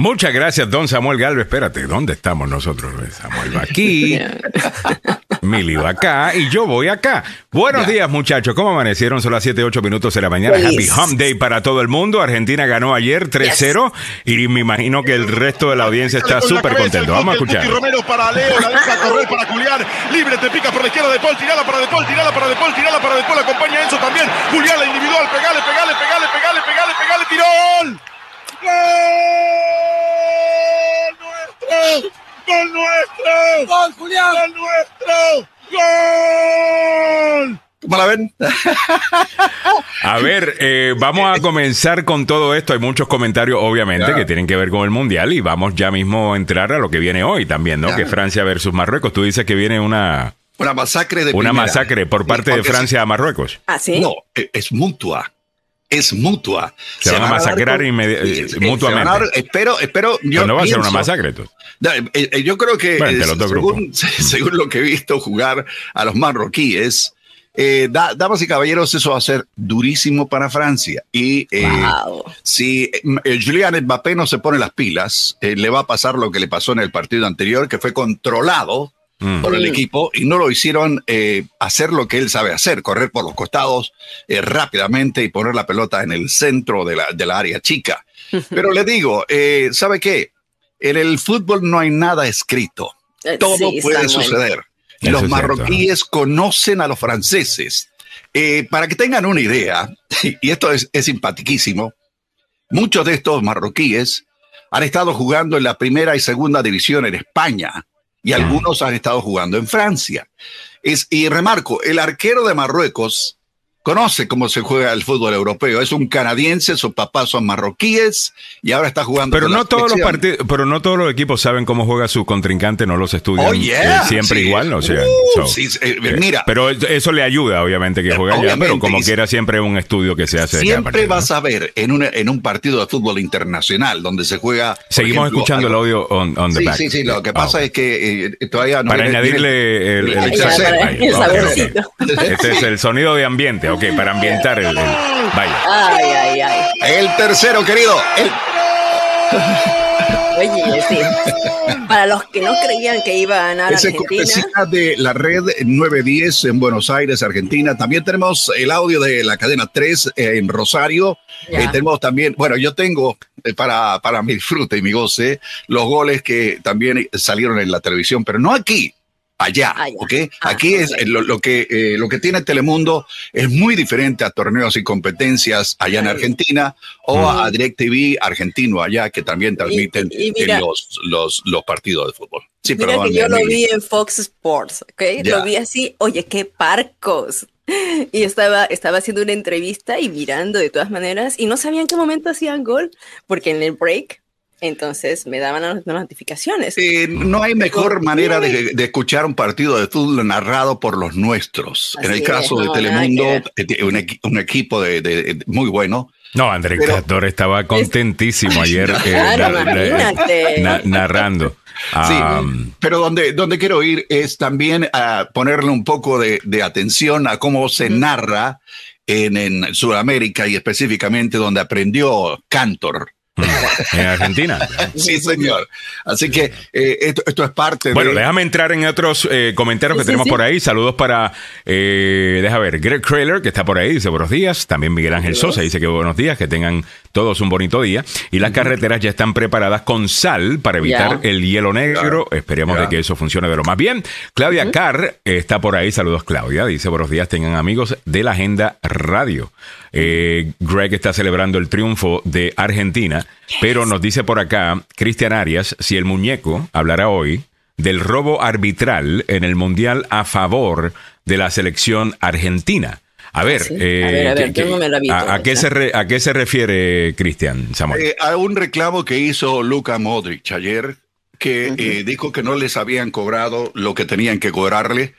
Muchas gracias, don Samuel Galvez. Espérate, ¿dónde estamos nosotros? Samuel va aquí, Mili va acá y yo voy acá. Buenos días, muchachos. ¿Cómo amanecieron? Son las 7, 8 minutos de la mañana. Happy Hump Day para todo el mundo. Argentina ganó ayer 3-0 y me imagino que el resto de la audiencia está súper contento. Vamos a escuchar. Romero para Leo, la deja correr para Julián. Libre, te pica por la izquierda de Paul. Tirala para De Paul, tirala para De Paul, tirala para De Paul. Acompaña a Enzo también. Julián, la individual. Pegale, pegale, pegale, pegale, pegale, pegale. Tirón. ¡Gol nuestro! ¡Gol nuestro! ¡Gol, Julián! ¡Gol nuestro! ¡Gol! ¿Cómo la ven? A ver, eh, vamos a comenzar con todo esto. Hay muchos comentarios, obviamente, que tienen que ver con el Mundial y vamos ya mismo a entrar a lo que viene hoy también, ¿no? Que Francia versus Marruecos. Tú dices que viene una... Una masacre de Una masacre por parte de Francia a Marruecos. ¿Ah, sí? No, es mutua es mutua. Se, van, a masacrar mutuamente. espero, espero. Yo no va a ser una masacre. Eh, eh, yo creo que según, lo que he visto jugar a los marroquíes, eh, damas y caballeros, eso va a ser durísimo para Francia. Y si Julian Mbappé no se pone las pilas, le va a pasar lo que le pasó en el partido anterior, que fue controlado Mm. por el equipo y no lo hicieron eh, hacer lo que él sabe hacer, correr por los costados eh, rápidamente y poner la pelota en el centro de la, de la área chica. Pero le digo, eh, ¿sabe qué? En el fútbol no hay nada escrito. Todo puede suceder. Los marroquíes conocen a los franceses. para que tengan una idea, y esto es, es simpaticísimo, muchos de estos marroquíes han estado jugando en la primera y segunda división en España y algunos han estado jugando en Francia. Es, y remarco, el arquero de Marruecos conoce cómo se juega el fútbol europeo. Es un canadiense, sus papás son marroquíes y ahora está jugando. Pero no todos los partidos, pero no todos los equipos saben cómo juega su contrincante, no los estudian oh, eh, siempre igual, o sea, uh, eh, eh, mira. Pero eso le ayuda, obviamente, que juega allá, pero como quiera siempre un estudio que se hace. Siempre vas a ver en un, en un partido de fútbol internacional donde se juega. Seguimos escuchando el audio on, the sí, back. Sí, sí, lo que pasa oh. es que todavía no. Para añadirle el, el, Este es el sonido de ambiente ok, para ambientar el, vaya. Ay, ay, ay. El tercero, querido. Oye, sí. Para los que no creían que iba a ganar Ese Argentina. de la red 910 en Buenos Aires, Argentina. También tenemos el audio de la cadena 3 en Rosario. Eh, tenemos también, bueno, yo tengo eh, para, para mi disfrute y mi goce los goles que también salieron en la televisión, pero no aquí, allá, ¿ok? Ah, Aquí es lo, que, eh, lo que tiene Telemundo es muy diferente a torneos y competencias allá en Argentina o a DirecTV argentino allá que también transmiten los, los, los, partidos de fútbol. Sí, mira que yo lo vi en Fox Sports, ¿ok? Lo vi así, oye, qué parcos. Y estaba, estaba haciendo una entrevista y mirando de todas maneras y no sabía en qué momento hacían gol, porque en el break entonces me daban las notificaciones. no hay mejor manera de, escuchar un partido de fútbol narrado por los nuestros. en el caso de Telemundo, eh, un, equipo de, muy bueno. No, André Castor estaba contentísimo ayer eh, narrando. Sí, pero donde, donde quiero ir es también a ponerle un poco de, atención a cómo se narra en, en Sudamérica y específicamente donde aprendió Cantor en Argentina. sí, señor. Así que eh, esto, es parte bueno, déjame entrar en otros eh, comentarios que tenemos por ahí. Saludos para, eh, deja ver, Greg Krayler, que está por ahí, dice buenos días. También Miguel Ángel Sosa dice que buenos días, que tengan todos un bonito día. Y las carreteras ya están preparadas con sal para evitar el hielo negro. Esperemos de que eso funcione de lo más bien. Claudia Carr está por ahí. Saludos, Claudia. Dice buenos días, tengan amigos de la Agenda Radio. Eh, Greg está celebrando el triunfo de Argentina, pero nos dice por acá Cristian Arias si el muñeco hablará hoy del robo arbitral en el Mundial a favor de la selección argentina. A ver, a, qué se ¿a qué se refiere Cristian Samuel? Eh, a un reclamo que hizo Luka Modric ayer, que eh, dijo que no les habían cobrado lo que tenían que cobrarle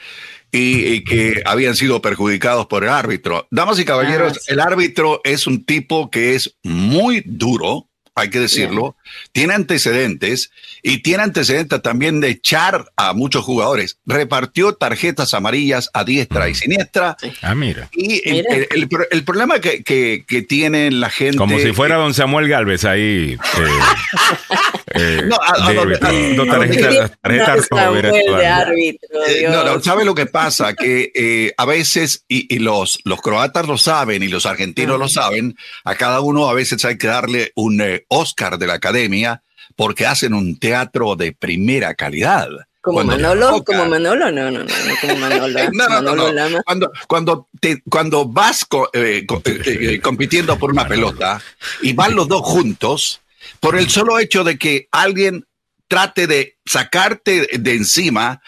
y, que habían sido perjudicados por el árbitro. Damas y caballeros, ah, el árbitro es un tipo que es muy duro, hay que decirlo, tiene antecedentes y tiene antecedentes también de echar a muchos jugadores. Repartió tarjetas amarillas a diestra y siniestra. Ah, mira. Y El, el, problema que, que, que, tiene la gente... Como si fuera don Samuel Galvez ahí. Eh. no, tarjetas de árbitro. No, no, ¿sabe lo que pasa? Que a veces, y, los, los croatas lo saben y los argentinos lo saben, a cada uno a veces hay que darle un Oscar de la academia porque hacen un teatro de primera calidad. Como Manolo, como Manolo, no, no, no, como Manolo. no, no, no, Cuando, cuando, te, cuando vas eh, eh, eh, compitiendo por una pelota y van los dos juntos, por el solo hecho de que alguien trate de sacarte de encima,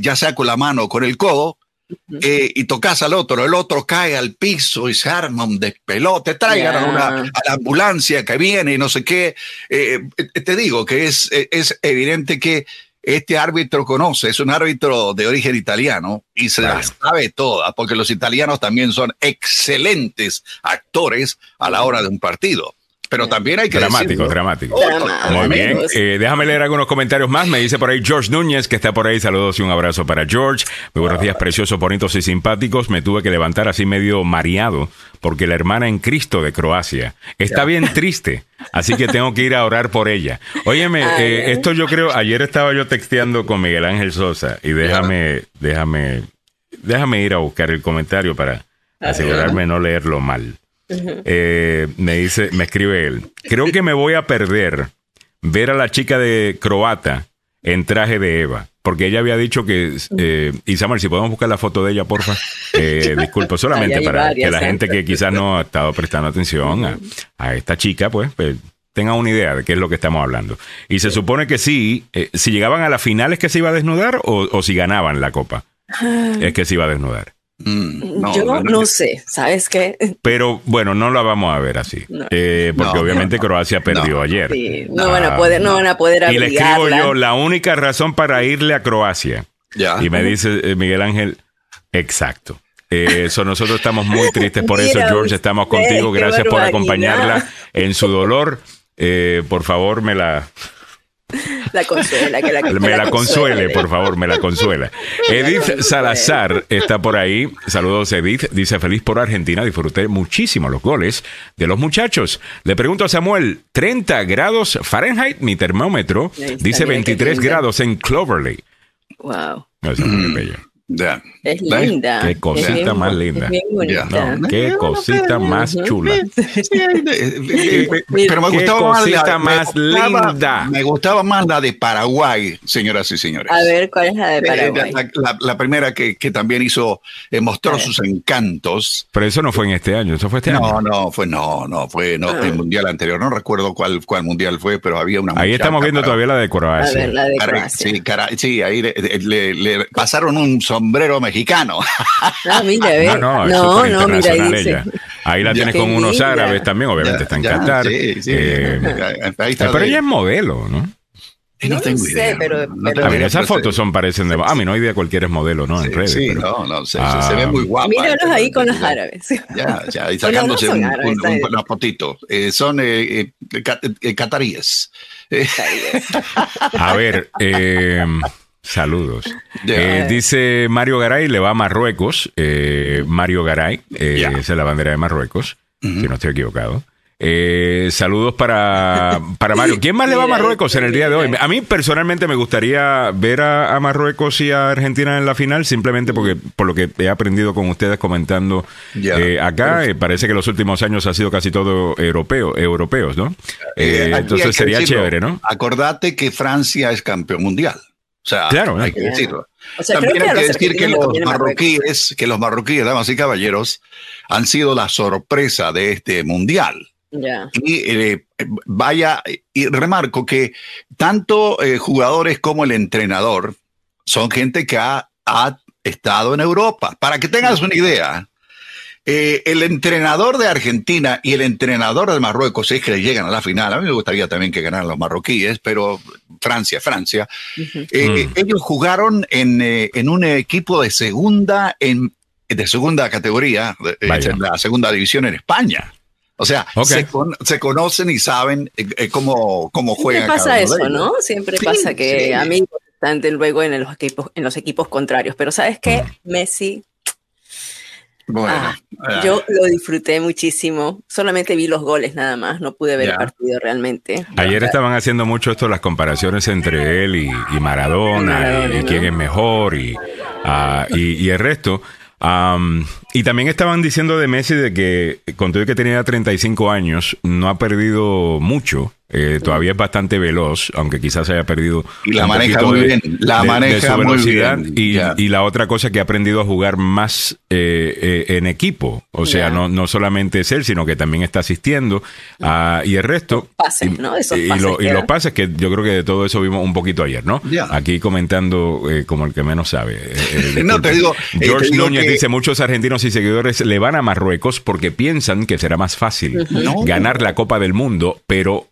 ya sea con la mano o con el codo, y tocas al otro, el otro cae al piso y se arma un despelote, traigan a, una, a la ambulancia que viene y no sé qué. te digo que es, es evidente que este árbitro conoce, es un árbitro de origen italiano y se la sabe toda, porque los italianos también son excelentes actores a la hora de un partido. Pero también hay que Dramático, dramático. Muy bien. Eh, déjame leer algunos comentarios más. Me dice por ahí George Núñez, que está por ahí. Saludos y un abrazo para George. Muy buenos días, preciosos, bonitos y simpáticos. Me tuve que levantar así medio mareado porque la hermana en Cristo de Croacia está bien triste. Así que tengo que ir a orar por ella. Óyeme, eh, esto yo creo, ayer estaba yo texteando con Miguel Ángel Sosa y déjame, déjame, déjame ir a buscar el comentario para asegurarme de no leerlo mal. Eh, me dice, me escribe él. Creo que me voy a perder ver a la chica de croata en traje de Eva. Porque ella había dicho que, eh, Samuel, si podemos buscar la foto de ella, porfa. Eh, disculpa, solamente para que la gente que quizás no ha estado prestando atención a, esta chica, pues, pues, tenga una idea de qué es lo que estamos hablando. Y se supone que sí, eh, si llegaban a las finales que se iba a desnudar o, o si ganaban la copa, ah. es que se iba a desnudar. Mm, yo no, sé, ¿sabes qué? Pero bueno, no la vamos a ver así. Eh, porque obviamente Croacia perdió ayer. no, van a poder, no van a poder Y le escribo yo, la única razón para irle a Croacia. Y me dice eh, Miguel Ángel, exacto. Eh, eso nosotros estamos muy tristes por eso, George. Estamos contigo. Gracias por acompañarla en su dolor. por favor, me la la consuela, que la, Me la, consuele, por favor, me la consuela. Edith Salazar está por ahí. Saludos, Edith. Dice, feliz por Argentina. Disfruté muchísimo los goles de los muchachos. Le pregunto a Samuel, 30 grados Fahrenheit, mi termómetro. Dice 23 grados en Cloverley. Wow. es muy bello. Es linda. Qué cosita más linda. qué cosita más chula. Pero me gustaba más la más linda. Me gustaba más la de Paraguay, señoras y señores. A ver, ¿cuál es la de eh, Paraguay? La, primera que, que, también hizo, eh, mostró sus encantos. Pero eso no fue en este año, eso fue este no, año. No, no, fue, no, no, fue no, el ah. mundial anterior. No recuerdo cuál, cuál mundial fue, pero había una. Ahí estamos viendo todavía la de Croacia. A ver, la de Croacia. Sí, sí, ahí le, le pasaron un sombrero mexicano. Ah, mira, No, no, no, mira, ella. Ahí la tienes con unos árabes también, obviamente está en Qatar. Sí, sí, eh, pero ella es modelo, ¿no? No, tengo idea. Pero, a ver, esas fotos son parecen de. A mí no hay idea cualquiera es modelo, ¿no? En redes. Sí, no, no, se, se, ve muy guapa. Míralos ahí con los árabes. Ya, ya, y sacándose un, fotito. Eh, son eh, eh, cataríes. A ver, eh. Saludos. Eh, dice Mario Garay, le va a Marruecos. Eh, Mario Garay, eh, esa es la bandera de Marruecos, si no estoy equivocado. saludos para, para Mario. ¿Quién más le va a Marruecos en el día de hoy? A mí personalmente me gustaría ver a, Marruecos y a Argentina en la final, simplemente porque por lo que he aprendido con ustedes comentando acá, parece que los últimos años ha sido casi todo europeo, europeos, ¿no? entonces sería chévere, ¿no? Acordate que Francia es campeón mundial. O sea, claro, hay que decirlo. También hay que decir que los marroquíes, que los marroquíes, damas y caballeros, han sido la sorpresa de este mundial. Y eh, vaya, y remarco que tanto eh, jugadores como el entrenador son gente que ha, ha estado en Europa. Para que tengas una idea, eh, el entrenador de Argentina y el entrenador de Marruecos, es que llegan a la final, a mí me gustaría también que ganaran los marroquíes, pero Francia, Francia, eh, mm. ellos jugaron en, eh, en, un equipo de segunda, en, de segunda categoría, en la segunda división en España. O sea, se, conocen y saben cómo, cómo juegan. Siempre pasa eso, ¿no? Siempre pasa que amigos están luego en los equipos, en los equipos contrarios. Pero ¿sabes qué? Mm. Messi Bueno, ah, yo lo disfruté muchísimo. Solamente vi los goles nada más, no pude ver el partido realmente. Ayer estaban haciendo mucho esto, las comparaciones entre él y, Maradona, y, quién es mejor y, uh, y el resto y también estaban diciendo de Messi de que, con todo que tenía 35 años, no ha perdido mucho. Eh, todavía es bastante veloz, aunque quizás haya perdido. Y la maneja muy bien. La maneja velocidad. Y, y, la otra cosa que ha aprendido a jugar más eh, eh, en equipo. O sea, no, no solamente es él, sino que también está asistiendo. a y el resto. Pases, ¿no? Esos y, lo, y los pases, que yo creo que de todo eso vimos un poquito ayer, ¿no? Aquí comentando como el que menos sabe. no, te digo. George Núñez dice: muchos argentinos y seguidores le van a Marruecos porque piensan que será más fácil ganar la Copa del Mundo, pero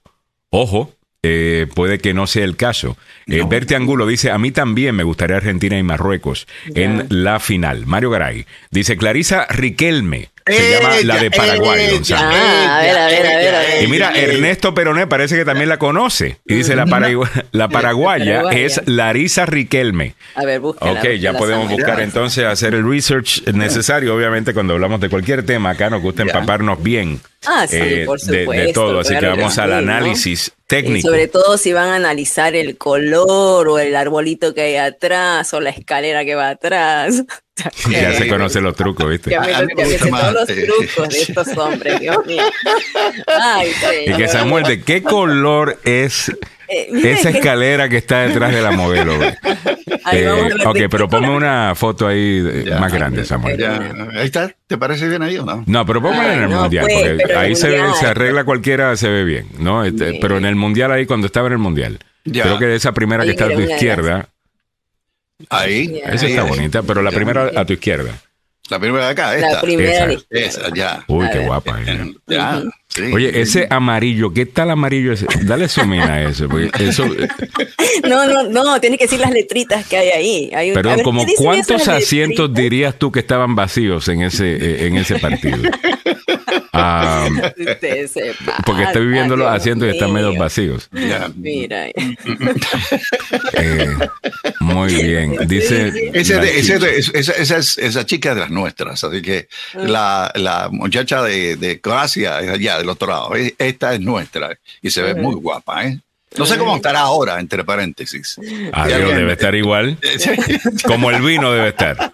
Ojo, eh, puede que no sea el caso. Eh, Berti Angulo dice, a mí también me gustaría Argentina y Marruecos en la final. Mario Garay dice, Clarisa Riquelme. Se llama la de Paraguay, ah, a ver, a ver, a ver, Y mira, Ernesto Peroné parece que también la conoce. Y dice, la, la paraguaya es Larisa Riquelme. A ver, búscala. Ok, ya podemos buscar entonces, hacer el research necesario. Obviamente, cuando hablamos de cualquier tema, acá nos gusta empaparnos bien Ah, sí, eh, por supuesto, de, todo. Así que vamos al análisis técnico. sobre todo si van a analizar el color o el arbolito que hay atrás o la escalera que va atrás. ya se conocen los trucos, ¿viste? Ya me, todos los trucos de estos hombres, Dios mío. Ay, y que Samuel, ¿de qué color es eh, esa escalera que está detrás de la modelo. Eh, ok, pero ponme una foto ahí más grande, Samuel. Ahí está. ¿Te parece bien ahí o no? No, pero ponme en el mundial, pues, porque ahí se, se arregla cualquiera, se ve bien, ¿no? Este, pero en el mundial ahí, cuando estaba en el mundial. Creo que esa primera que está a tu izquierda. Ahí. Esa está bonita, pero la primera a tu izquierda. La primera de acá, esta. La primera. Esa, ya. Uy, qué guapa. Eh. Oye, ese amarillo, ¿qué tal amarillo ese? Dale sumina a eso, eso. No, no, no, tienes que decir las letritas que hay ahí. Hay Perdón, como cuántos asientos dirías tú que estaban vacíos en ese, eh, en ese partido? Ah, porque está viviendo los asientos y están medio vacíos. Mira. Eh, muy bien. Dice. esa, es, esa chica de las nuestras, así que ah. la, la muchacha de, de Croacia es allá del otro lado. Esta es nuestra y se ve muy guapa, ¿eh? No sé cómo estará ahora, entre paréntesis. Adiós, debe estar igual. Como el vino debe estar.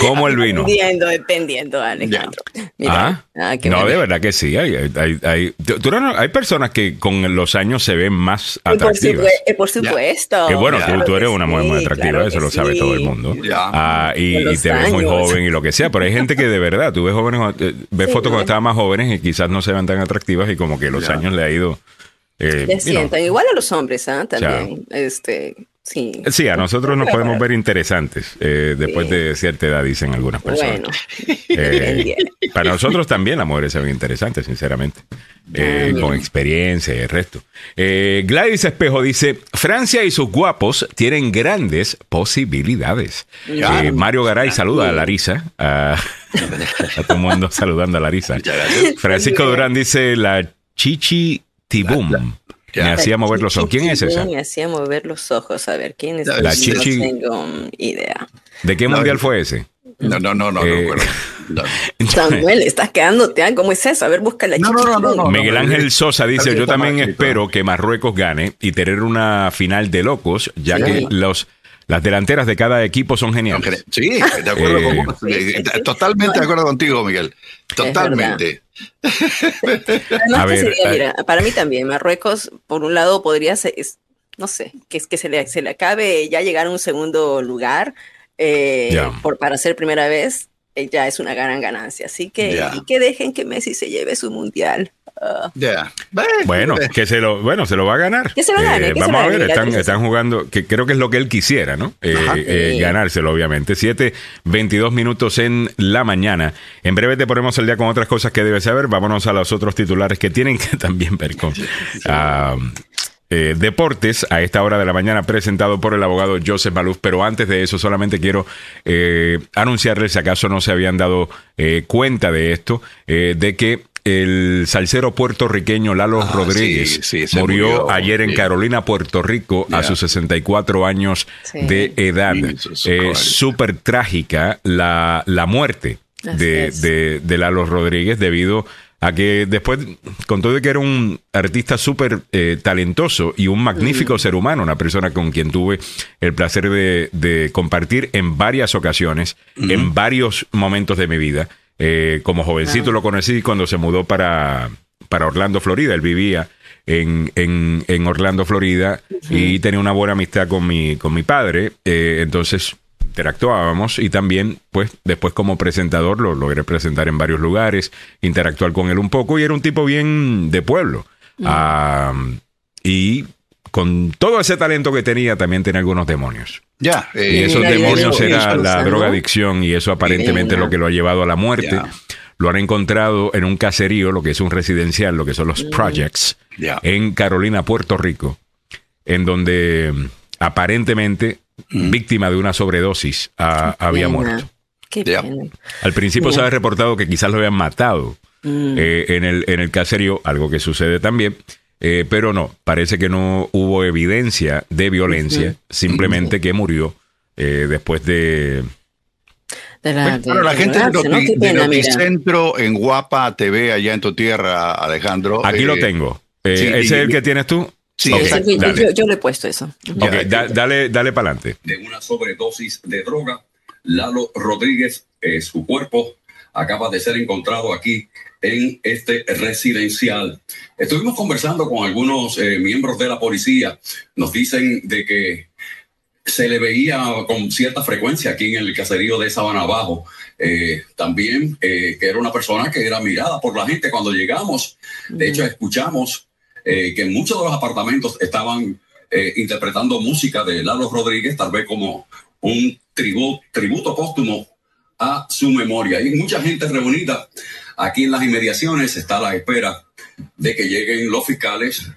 Como el vino. Dependiendo, dependiendo, Alejandro. ¿Ah? ah no, de verdad que sí. Hay, hay, hay, hay, personas que con los años se ven más atractivas. Por, por supuesto. Que bueno, tú, eres una mujer muy atractiva, eso lo sabe todo el mundo. Ah, y, te ves muy joven y lo que sea. Pero hay gente que de verdad, tú ves jóvenes, eh, ves fotos cuando estaban más jóvenes y quizás no se ven tan atractivas y como que los años le ha ido eh, sientan, igual a los hombres, ¿ah? También. este, sí. sí, a nosotros nos podemos ver interesantes eh, después de cierta edad, dicen algunas personas. Bueno. Eh, para nosotros también las mujeres se ven interesantes, sinceramente. Ah, con experiencia y el resto. Gladys Espejo dice: Francia y sus guapos tienen grandes posibilidades. Mario Garay saluda a Larisa. A, a todo el mundo saludando a Larisa. Francisco Durán dice: La chichi Tibum. Me hacía mover los ojos. ¿Quién es esa? Me hacía mover los ojos. A ver, ¿quién es La Chichi. No tengo idea. ¿De qué mundial fue ese? No, no, no, no. Eh, Samuel, estás quedándote. ¿ah? ¿Cómo es eso? A ver, busca la no, no, no, no, Miguel Ángel Sosa dice: Yo también espero que Marruecos gane y tener una final de locos, ya que los las delanteras de cada equipo son geniales. Sí, de acuerdo eh, totalmente de acuerdo contigo, Miguel. Totalmente. A ver, mira, para mí también, Marruecos, por un lado, podría ser, no sé, que, que se, le, se le acabe ya llegar a un segundo lugar eh, por, para ser primera vez, eh, ya es una gran ganancia. Así que, y que dejen que Messi se lleve su mundial. Ya. Bueno, que se lo, bueno, se lo va a ganar. Que se lo gane, eh, vamos a ver, están, están, jugando, que creo que es lo que él quisiera, ¿no? Eh, eh, ganárselo, obviamente. 7, 22 minutos en la mañana. En breve te ponemos el día con otras cosas que debes saber. Vámonos a los otros titulares que tienen que también ver con. Ah, deportes a esta hora de la mañana presentado por el abogado Joseph Maluf. Pero antes de eso, solamente quiero anunciarles, si acaso no se habían dado cuenta de esto, de que el salsero puertorriqueño Lalo ah, Rodríguez murió, ayer en Carolina, Puerto Rico, a sus 64 años de edad. Eh, Súper trágica la, la muerte de, de, de, Lalo Rodríguez debido a que después, con todo de que era un artista súper eh, talentoso y un magnífico ser humano, una persona con quien tuve el placer de, compartir en varias ocasiones, en varios momentos de mi vida. Eh, como jovencito lo conocí cuando se mudó para, para Orlando, Florida. Él vivía en, en, Orlando, Florida, y tenía una buena amistad con mi, con mi padre. Eh, entonces interactuábamos y también, pues, después como presentador lo logré presentar en varios lugares, interactuar con él un poco y era un tipo bien de pueblo. Ah, y con todo ese talento que tenía, también tenía algunos demonios. Ya. y eh, esos demonios era la drogadicción y eso aparentemente es lo que lo ha llevado a la muerte. Lo han encontrado en un caserío, lo que es un residencial, lo que son los mm. projects, en Carolina, Puerto Rico, en donde aparentemente Mm. víctima de una sobredosis había muerto. Al principio se había reportado que quizás lo habían matado mm. eh, en, el, en el caserío, algo que sucede también. Eh, pero no, parece que no hubo evidencia de violencia, simplemente que murió eh, después de, la, la gente de, Noticentro en Guapa TV, allá en tu tierra, Alejandro. Aquí lo tengo. ¿Ese es el que tienes tú? Sí, yo, le he puesto eso. Ok, dale, dale para adelante. De una sobredosis de droga, Lalo Rodríguez, eh, su cuerpo acaba de ser encontrado aquí en este residencial. Estuvimos conversando con algunos eh, miembros de la policía. Nos dicen de que se le veía con cierta frecuencia aquí en el caserío de Sabana Abajo. Eh, también que era una persona que era mirada por la gente cuando llegamos. De hecho, escuchamos eh, que muchos de los apartamentos estaban eh, interpretando música de Lalo Rodríguez, tal vez como un tributo, tributo póstumo a su memoria. Hay mucha gente reunida aquí en las inmediaciones, está a la espera de que lleguen los fiscales,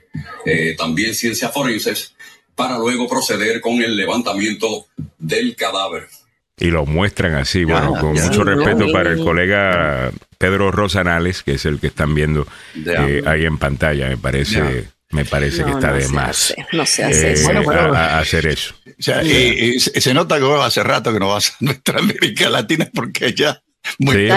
eh, también ciencias forenses, para luego proceder con el levantamiento del cadáver. Y lo muestran así, bueno, con mucho respeto para el colega Pedro Rosanales, que es el que están viendo eh, ahí en pantalla, me parece. Me parece que está de más. no se hace eso. hacer eso. se nota que hace rato que no vas a nuestra América Latina porque ya muy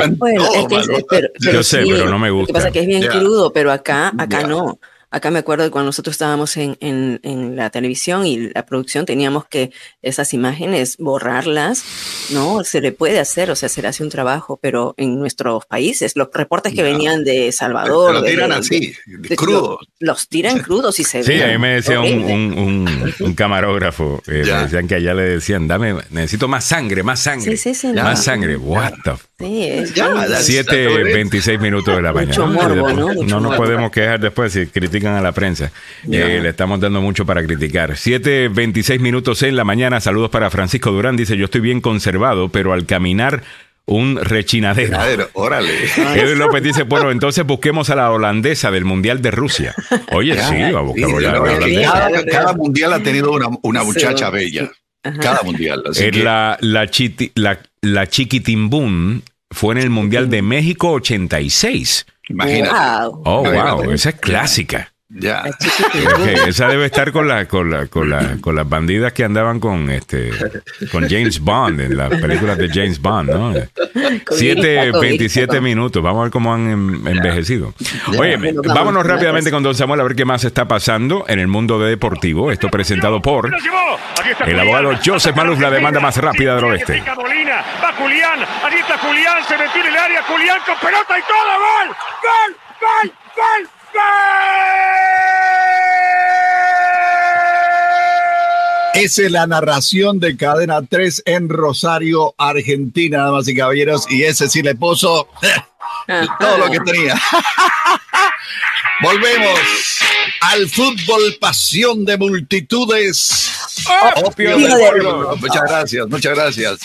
Yo sé, pero no me gusta. Lo que pasa es que es bien crudo, pero acá, acá no. Acá me acuerdo de cuando nosotros estábamos en, en, la televisión y la producción teníamos que esas imágenes borrarlas, ¿no? Se le puede hacer, o sea, se le hace un trabajo, pero en nuestros países, los reportes que venían de Salvador. Los tiran así, crudos. Los, tiran crudos y se Sí, a mí me decía un, un, camarógrafo, eh, me decían que allá le decían, dame, necesito más sangre, más sangre. Sí, sí, sí, más sangre, what the Sí, es 7.26 minutos de la mañana. ¿no? nos podemos quejar después si critican a la prensa. Eh, le estamos dando mucho para criticar. 7.26 minutos en la mañana. Saludos para Francisco Durán. Dice, yo estoy bien conservado, pero al caminar un rechinadero. órale. Edwin López dice, bueno, entonces busquemos a la holandesa del Mundial de Rusia. Oye, sí, va a buscar a la holandesa. Cada, mundial ha tenido una, una muchacha bella. Cada mundial. la, la, chiti, la, la Chiquitimbún fue en el Mundial de México 86. Imagínate. Oh, wow, esa es clásica. Ya. esa debe estar con la, con la, con la, con las bandidas que andaban con este con James Bond en las películas de James Bond, ¿no? 7.27 minutos. Vamos a ver cómo han envejecido. Oye, vámonos rápidamente con Don Samuel a ver qué más está pasando en el mundo de deportivo. Esto presentado por el abogado Joseph Maluf, la demanda más rápida del oeste. Va Julián, ahí está Julián, se metió en el área, Julián con pelota y todo, gol, gol, gol, gol. Esa es la narración de Cadena 3 en Rosario, Argentina, damas y caballeros. Y ese sí le puso todo lo que tenía. Volvemos al fútbol, pasión de multitudes. Muchas gracias, muchas gracias.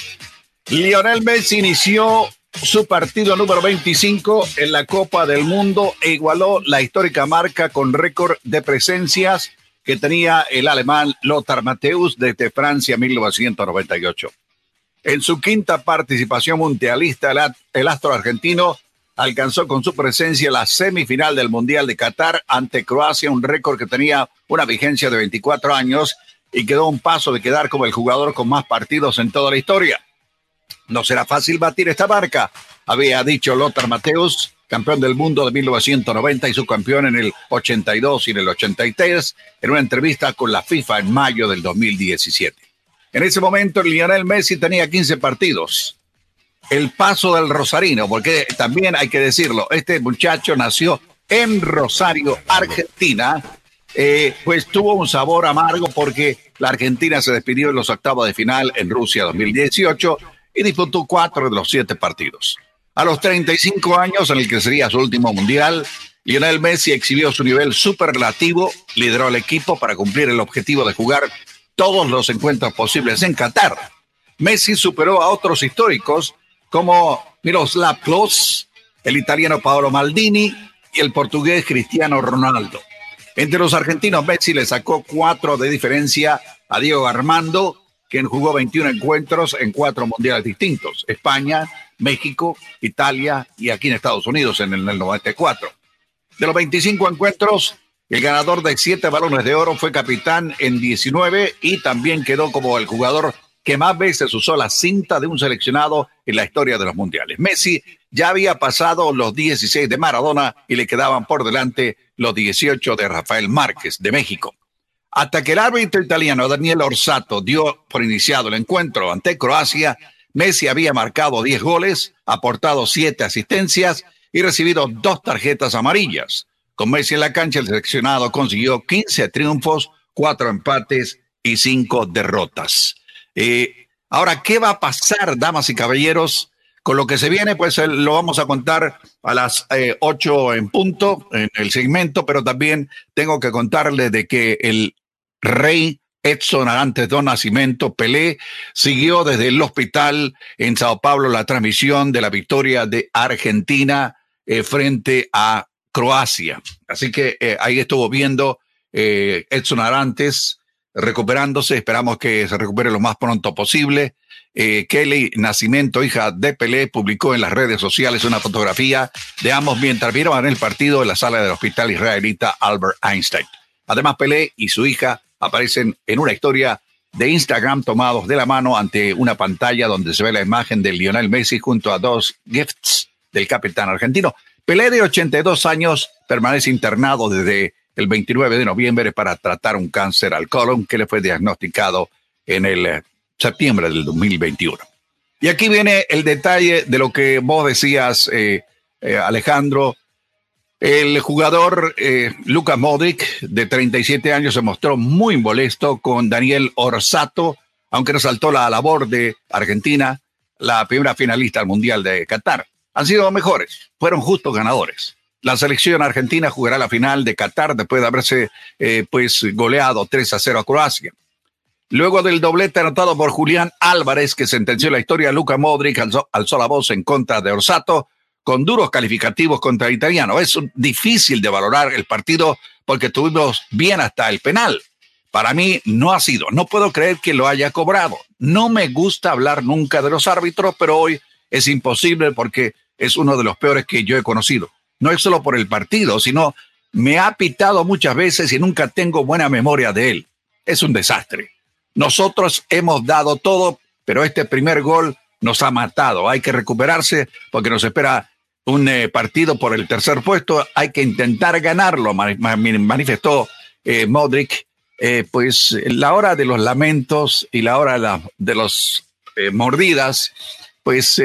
Lionel Messi inició su partido número 25 en la Copa del Mundo igualó la histórica marca con récord de presencias que tenía el alemán Lothar Matthäus desde Francia 1998. En su quinta participación mundialista, el astro argentino alcanzó con su presencia la semifinal del Mundial de Qatar ante Croacia, un récord que tenía una vigencia de 24 años y quedó un paso de quedar como el jugador con más partidos en toda la historia. No será fácil batir esta marca, había dicho Lothar Mateus, campeón del mundo de 1990 y subcampeón en el 82 y en el 83, en una entrevista con la FIFA en mayo del 2017. En ese momento, Lionel Messi tenía 15 partidos. El paso del Rosarino, porque también hay que decirlo, este muchacho nació en Rosario, Argentina, eh, pues tuvo un sabor amargo porque la Argentina se despidió en los octavos de final en Rusia 2018 y disputó cuatro de los siete partidos. A los 35 años, en el que sería su último mundial, Lionel Messi exhibió su nivel superlativo, lideró al equipo para cumplir el objetivo de jugar todos los encuentros posibles en Qatar. Messi superó a otros históricos como Miroslav Klose, el italiano Paolo Maldini y el portugués Cristiano Ronaldo. Entre los argentinos, Messi le sacó cuatro de diferencia a Diego Armando, quien jugó 21 encuentros en cuatro mundiales distintos, España, México, Italia y aquí en Estados Unidos en el, 94. De los 25 encuentros, el ganador de siete balones de oro fue capitán en 19 y también quedó como el jugador que más veces usó la cinta de un seleccionado en la historia de los mundiales. Messi ya había pasado los 16 de Maradona y le quedaban por delante los 18 de Rafael Márquez de México. Hasta que el árbitro italiano Daniel Orsato dio por iniciado el encuentro ante Croacia, Messi había marcado 10 goles, aportado 7 asistencias y recibido dos tarjetas amarillas. Con Messi en la cancha, el seleccionado consiguió 15 triunfos, 4 empates y 5 derrotas. Eh, ahora, ¿qué va a pasar, damas y caballeros? Con lo que se viene, pues eh, lo vamos a contar a las eh, ocho 8 en punto en el segmento, pero también tengo que contarle de que el rey Edson Arantes Don Nacimiento Pelé siguió desde el hospital en Sao Paulo la transmisión de la victoria de Argentina eh, frente a Croacia. Así que ahí estuvo viendo Edson Arantes recuperándose. Esperamos que se recupere lo más pronto posible. Eh, Kelly Nacimiento, hija de Pelé, publicó en las redes sociales una fotografía de ambos mientras vieron el partido en la sala del hospital israelita Albert Einstein. Además, Pelé y su hija aparecen en una historia de Instagram tomados de la mano ante una pantalla donde se ve la imagen de Lionel Messi junto a dos gifts del capitán argentino. Pelé, de 82 años, permanece internado desde el 29 de noviembre para tratar un cáncer al colon que le fue diagnosticado en el eh, septiembre del 2021. Y aquí viene el detalle de lo que vos decías, eh, eh, Alejandro. El jugador eh, Lucas Modric, de 37 años, se mostró muy molesto con Daniel Orsato, aunque resaltó la labor de Argentina, la primera finalista al Mundial de Qatar. Han sido mejores, fueron justos ganadores. La selección argentina jugará la final de Qatar después de haberse pues goleado 3 a 0 a Croacia. Luego del doblete anotado por Julián Álvarez, que sentenció la historia, Luca Modric alzó, la voz en contra de Orsato con duros calificativos contra el italiano. Es difícil de valorar el partido porque estuvimos bien hasta el penal. Para mí no ha sido. No puedo creer que lo haya cobrado. No me gusta hablar nunca de los árbitros, pero hoy es imposible porque es uno de los peores que yo he conocido. No es solo por el partido, sino me ha pitado muchas veces y nunca tengo buena memoria de él. Es un desastre. Nosotros hemos dado todo, pero este primer gol nos ha matado. Hay que recuperarse porque nos espera un eh, partido por el tercer puesto. Hay que intentar ganarlo, manifestó eh, Modric. Eh, pues la hora de los lamentos y la hora de, la, los mordidas, pues,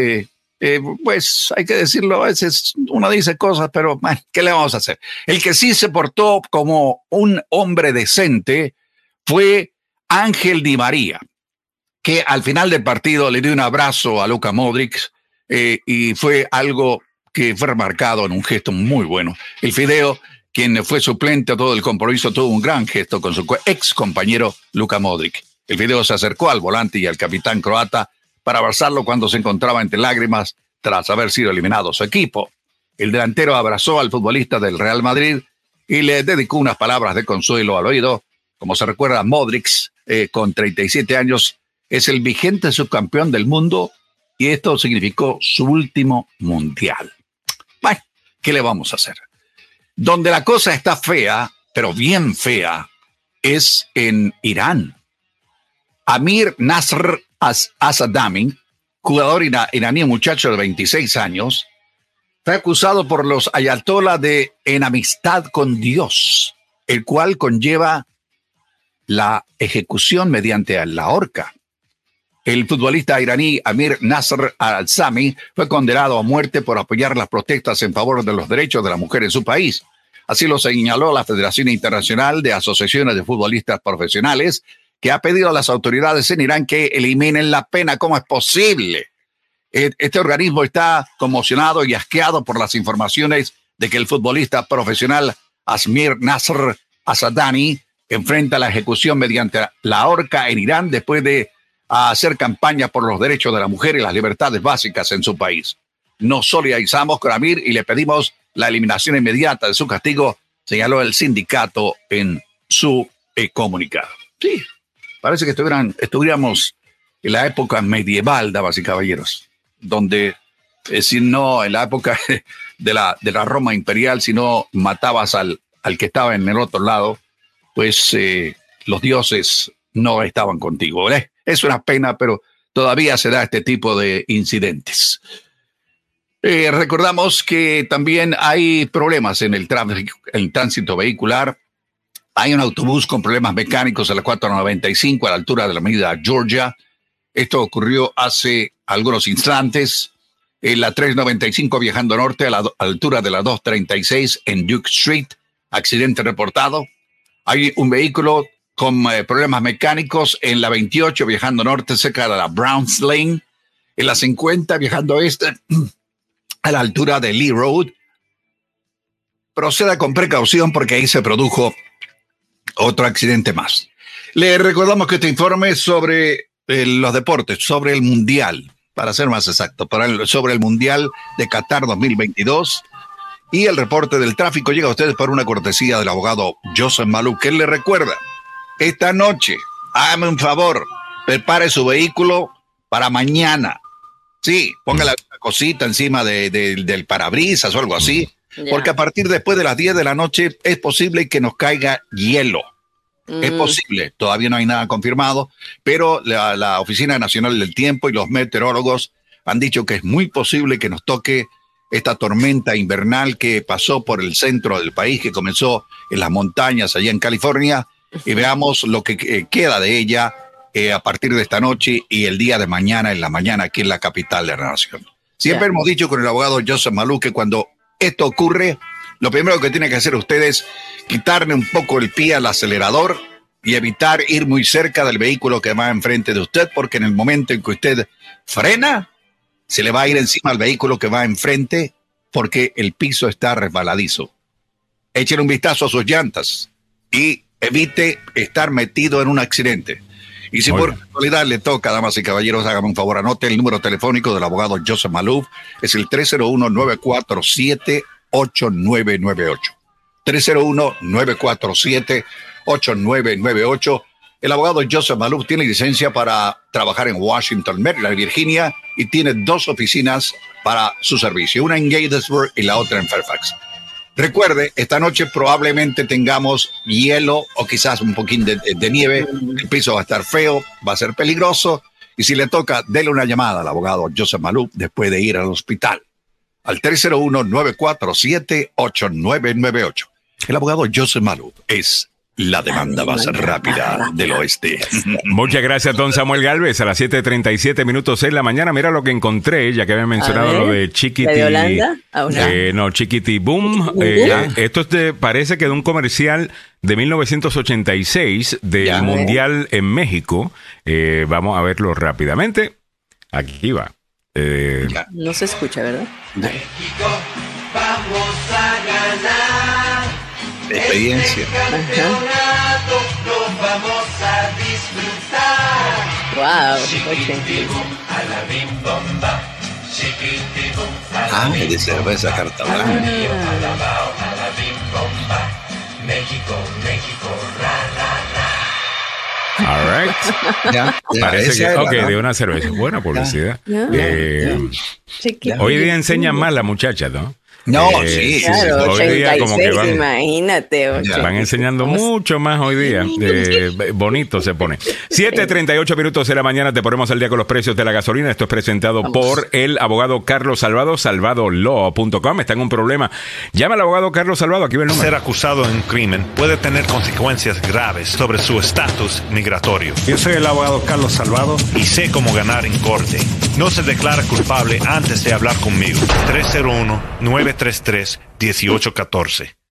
pues hay que decirlo, a veces uno dice cosas, pero ¿qué le vamos a hacer? El que sí se portó como un hombre decente fue Ángel Di María, que al final del partido le dio un abrazo a Luca Modric y fue algo que fue remarcado en un gesto muy bueno. El Fideo, quien fue suplente a todo el compromiso, tuvo un gran gesto con su ex compañero Luca Modric. El Fideo se acercó al volante y al capitán croata para abrazarlo cuando se encontraba entre lágrimas tras haber sido eliminado su equipo. El delantero abrazó al futbolista del Real Madrid y le dedicó unas palabras de consuelo al oído. Como se recuerda, Modric eh, con 37 años, es el vigente subcampeón del mundo y esto significó su último mundial. ¿Qué le vamos a hacer? Donde la cosa está fea, pero bien fea, es en Irán. Amir Nasr Asadami, jugador iraní, muchacho de 26 años, fue acusado por los ayatollah de enemistad con Dios, el cual conlleva la ejecución mediante la horca. El futbolista iraní Amir Nasr al-Sami fue condenado a muerte por apoyar las protestas en favor de los derechos de la mujer en su país. Así lo señaló la Federación Internacional de Asociaciones de Futbolistas Profesionales, que ha pedido a las autoridades en Irán que eliminen la pena. ¿Cómo es posible? E, este organismo está conmocionado y asqueado por las informaciones de que el futbolista profesional Asmir Nasr Asadani enfrenta la ejecución mediante la horca en Irán después de hacer campaña por los derechos de la mujer y las libertades básicas en su país. Nos solidarizamos con Amir y le pedimos la eliminación inmediata de su castigo, señaló el sindicato en su eh, comunicado. Sí, parece que estuvieran, estuviéramos en la época medieval, damas y caballeros, donde eh, si no, en la época de la, de la Roma imperial, si no matabas al, al que estaba en el otro lado, pues eh, los dioses no estaban contigo. Es una pena, pero todavía se da este tipo de incidentes. Eh, recordamos que también hay problemas en el, el tránsito vehicular. Hay un autobús con problemas mecánicos a la 495 a la altura de la medida Georgia. Esto ocurrió hace algunos instantes. En la 395 viajando norte a la altura de la 236 en Duke Street. Accidente reportado. Hay un vehículo con eh, problemas mecánicos en la 28 viajando norte cerca de la Browns Lane. En la 50 viajando este a la altura de Lee Road. Proceda con precaución porque ahí se produjo otro accidente más. Le recordamos que este informe sobre eh, los deportes, sobre el Mundial, para ser más exacto, sobre el Mundial de Qatar 2022. Y el reporte del tráfico llega a ustedes por una cortesía del abogado Joseph Malou, que le recuerda, esta noche, hágame un favor, prepare su vehículo para mañana. Sí, póngale cosita encima del parabrisas o algo así, porque a partir después de las 10 de la noche es posible que nos caiga hielo. Es mm. posible, todavía no hay nada confirmado, pero la, la, Oficina Nacional del Tiempo y los meteorólogos han dicho que es muy posible que nos toque esta tormenta invernal que pasó por el centro del país, que comenzó en las montañas allá en California, y veamos lo que eh, queda de ella eh, a partir de esta noche y el día de mañana en la mañana aquí en la capital de la nación. Siempre hemos dicho con el abogado Joseph Malou que cuando esto ocurre, lo primero que tiene que hacer usted es quitarle un poco el pie al acelerador y evitar ir muy cerca del vehículo que va enfrente de usted, porque en el momento en que usted frena, se le va a ir encima al vehículo que va enfrente porque el piso está resbaladizo. Échele un vistazo a sus llantas y evite estar metido en un accidente. Y si por casualidad le toca, damas y caballeros, hágame un favor, anote el número telefónico del abogado Joseph Malouf, es el 301-947-8998. 301-947-8998. El abogado Joseph Malouf tiene licencia para trabajar en Washington, Maryland, Virginia, y tiene dos oficinas para su servicio, una en Gatesburg y la otra en Fairfax. Recuerde, esta noche probablemente tengamos hielo o quizás un poquín de, nieve. El piso va a estar feo, va a ser peligroso. Y si le toca, dele una llamada al abogado Joseph Malou después de ir al hospital. Al 301-947-8998. El abogado Joseph Malou es la demanda más rápida del oeste. Muchas gracias, don Samuel Galvez. A las 7:37 minutos en la mañana. Mira lo que encontré, ya que había mencionado lo de Chiquiti. ¿De Holanda? Eh, no, Chiquiti Boom. Eh, esto es parece que de un comercial de 1986 del Mundial en México. Eh, vamos a verlo rápidamente. Aquí va. no se escucha, ¿verdad? México, vamos experiencia. Lo vamos a disfrutar. Wow, Ah, de cerveza carta blanca. México, México, All right. Parece que, ok, de una cerveza. Buena publicidad. Eh, hoy día enseñan más la muchacha, ¿no? No, eh, sí, claro, hoy día como que van, imagínate. Van enseñando mucho más hoy día. bonito se pone. 7.38 minutos de la mañana te ponemos al día con los precios de la gasolina. Esto es presentado por el abogado Carlos Salvado, salvadolaw.com. Está en un problema. Llama al abogado Carlos Salvado, aquí ve el número. Ser acusado en un crimen puede tener consecuencias graves sobre su estatus migratorio. Yo soy el abogado Carlos Salvado y sé cómo ganar en corte. No se declara culpable antes de hablar conmigo. 301 9 1814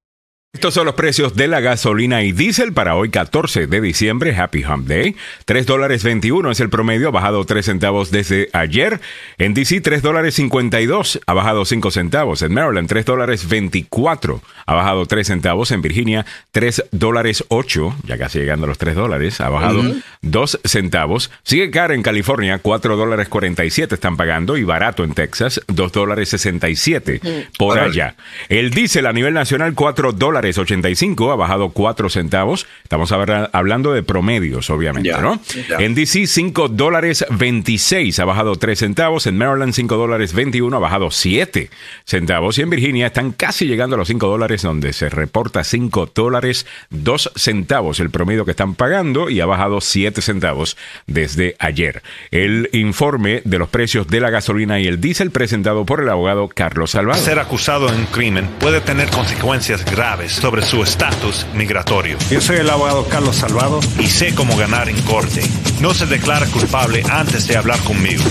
Estos son los precios de la gasolina y diésel para hoy 14 de diciembre, Happy Hump Day. 3 dólares 21 es el promedio, ha bajado 3 centavos desde ayer. En DC 3 dólares 52, ha bajado 5 centavos. En Maryland 3 dólares 24, ha bajado 3 centavos. En Virginia 3 dólares 8, ya casi llegando a los 3 dólares, ha bajado 2 centavos. Sigue cara en California, 4 dólares 47 están pagando y barato en Texas, 2 dólares 67 por allá. El diésel a nivel nacional 4 dólares 85, ha bajado 4 centavos. Estamos hablando de promedios, obviamente, ¿no? En DC 5 dólares 26, ha bajado 3 centavos. En Maryland 5 dólares 21, ha bajado 7 centavos. Y en Virginia están casi llegando a los 5 dólares, donde se reporta 5 dólares 2 centavos el promedio que están pagando y ha bajado 7 centavos desde ayer. El informe de los precios de la gasolina y el diésel presentado por el abogado Carlos Salvador. Ser acusado en un crimen puede tener consecuencias graves sobre su estatus migratorio. Yo soy el abogado Carlos Salvado y sé cómo ganar en corte. No se declara culpable antes de hablar conmigo.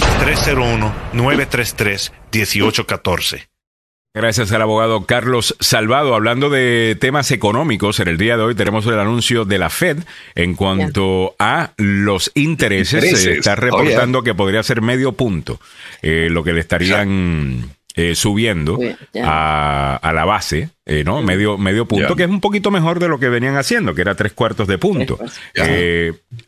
301-933-1814. Gracias al abogado Carlos Salvado. Hablando de temas económicos, en el día de hoy tenemos el anuncio de la Fed en cuanto a los intereses. Se está oh, reportando que podría ser medio punto, eh, lo que le estarían eh, subiendo a, la base, eh, ¿no? Medio, medio punto, que es un poquito mejor de lo que venían haciendo, que era tres cuartos de punto.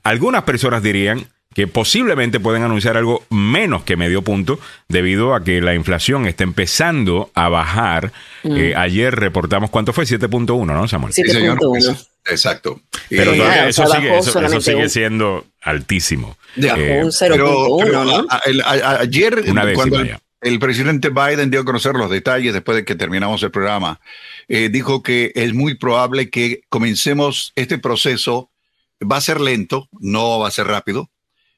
algunas personas dirían que posiblemente pueden anunciar algo menos que medio punto debido a que la inflación está empezando a bajar. Mm. Eh, ayer reportamos cuánto fue, 7.1, ¿no, Samuel? 7.1. Exacto. Pero todavía eso, sigue, eso, sigue siendo altísimo. Eh, un 0.1, ¿no? ayer, cuando el, presidente Biden dio a conocer los detalles después de que terminamos el programa, eh, dijo que es muy probable que comencemos este proceso. Va a ser lento, no va a ser rápido,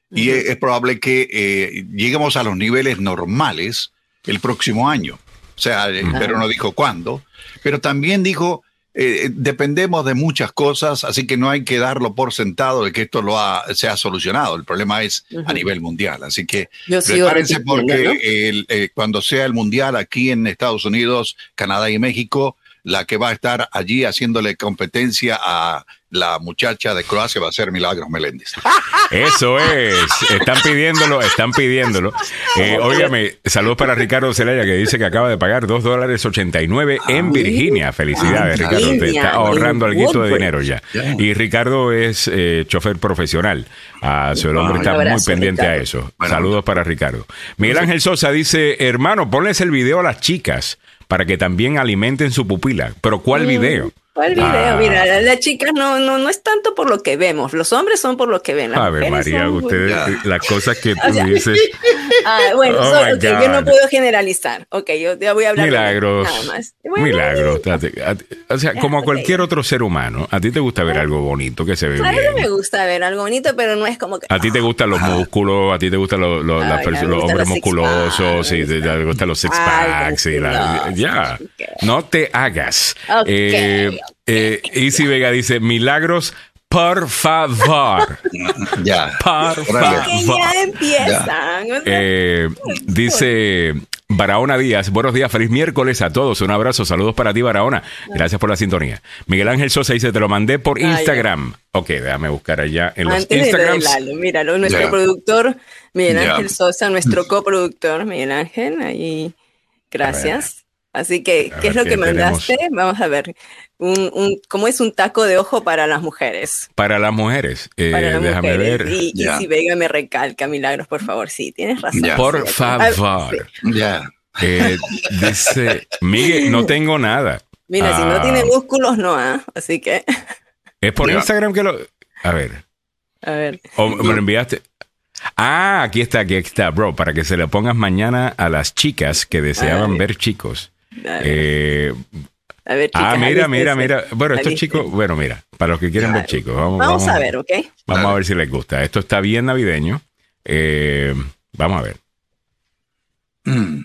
y es, probable que eh, lleguemos a los niveles normales el próximo año. O sea, eh, pero no dijo cuándo, pero también dijo, eh, dependemos de muchas cosas, así que no hay que darlo por sentado de que esto lo ha, se ha solucionado. El problema es a nivel mundial. Así que prepárense porque cuando sea el mundial aquí en Estados Unidos, Canadá y México, la que va a estar allí haciéndole competencia a la muchacha de Croacia va a ser Milagros Meléndez. Eso es, están pidiéndolo, están pidiéndolo. Eh, óigame, saludos para Ricardo Celaya que dice que acaba de pagar 2 dólares 89 en Virginia. Felicidades, Ricardo, te está ahorrando algo de dinero ya. Y Ricardo es eh, chofer profesional. Ah, su hombre está muy pendiente a eso. Saludos para Ricardo. Miguel Ángel Sosa dice, hermano, ponles el video a las chicas para que también alimenten su pupila. Pero ¿cuál mm. video? ¿Cuál video? Ah. Mira, las chicas no, no, no es tanto por lo que vemos, los hombres son por lo que ven. a ver, María, ustedes, las cosas que tú dices. Ah, bueno, oh yo no puedo generalizar. Ok, yo ya voy a hablar Milagros, nada más. milagros. O sea, como a cualquier otro ser humano, a ti te gusta ver algo bonito que se ve claro bien. me gusta ver algo bonito, pero no es como que. A ti te gustan los músculos, a ti te gustan los, los, hombres musculosos, y te, gustan los six packs. ya, no te hagas. Okay. Eh, Easy Vega dice, milagros, por favor. Ya. Por favor. ya empiezan. Eh, dice Barahona Díaz, buenos días, feliz miércoles a todos. Un abrazo, saludos para ti, Barahona. Gracias por la sintonía. Miguel Ángel Sosa dice, te lo mandé por Instagram. Ok, déjame buscar allá en los Instagrams. míralo, nuestro productor, Miguel Ángel Sosa, nuestro coproductor, Miguel Ángel, ahí. Gracias. Así que, ¿qué es lo que mandaste? Vamos a ver. Un, un, ¿Cómo es un taco de ojo para las mujeres? Para las mujeres. Eh, déjame ver. Y, si Vega me recalca, Milagros, por favor. Sí, tienes razón. Por favor. Ya. Eh, dice, Miguel, no tengo nada. Mira, si no ah. tiene músculos, no, ¿ah? Así que. Es por Instagram que lo. A ver. A ver. O me lo enviaste. Ah, aquí está, aquí está, bro, para que se le pongas mañana a las chicas que deseaban ver chicos. Eh, a ver, ah, mira, mira, mira. Bueno, estos chicos, bueno, mira, para los que quieren ver chicos, vamos, vamos, a ver, ¿ok? Vamos a ver si les gusta. Esto está bien navideño. Eh, vamos a ver. Mm.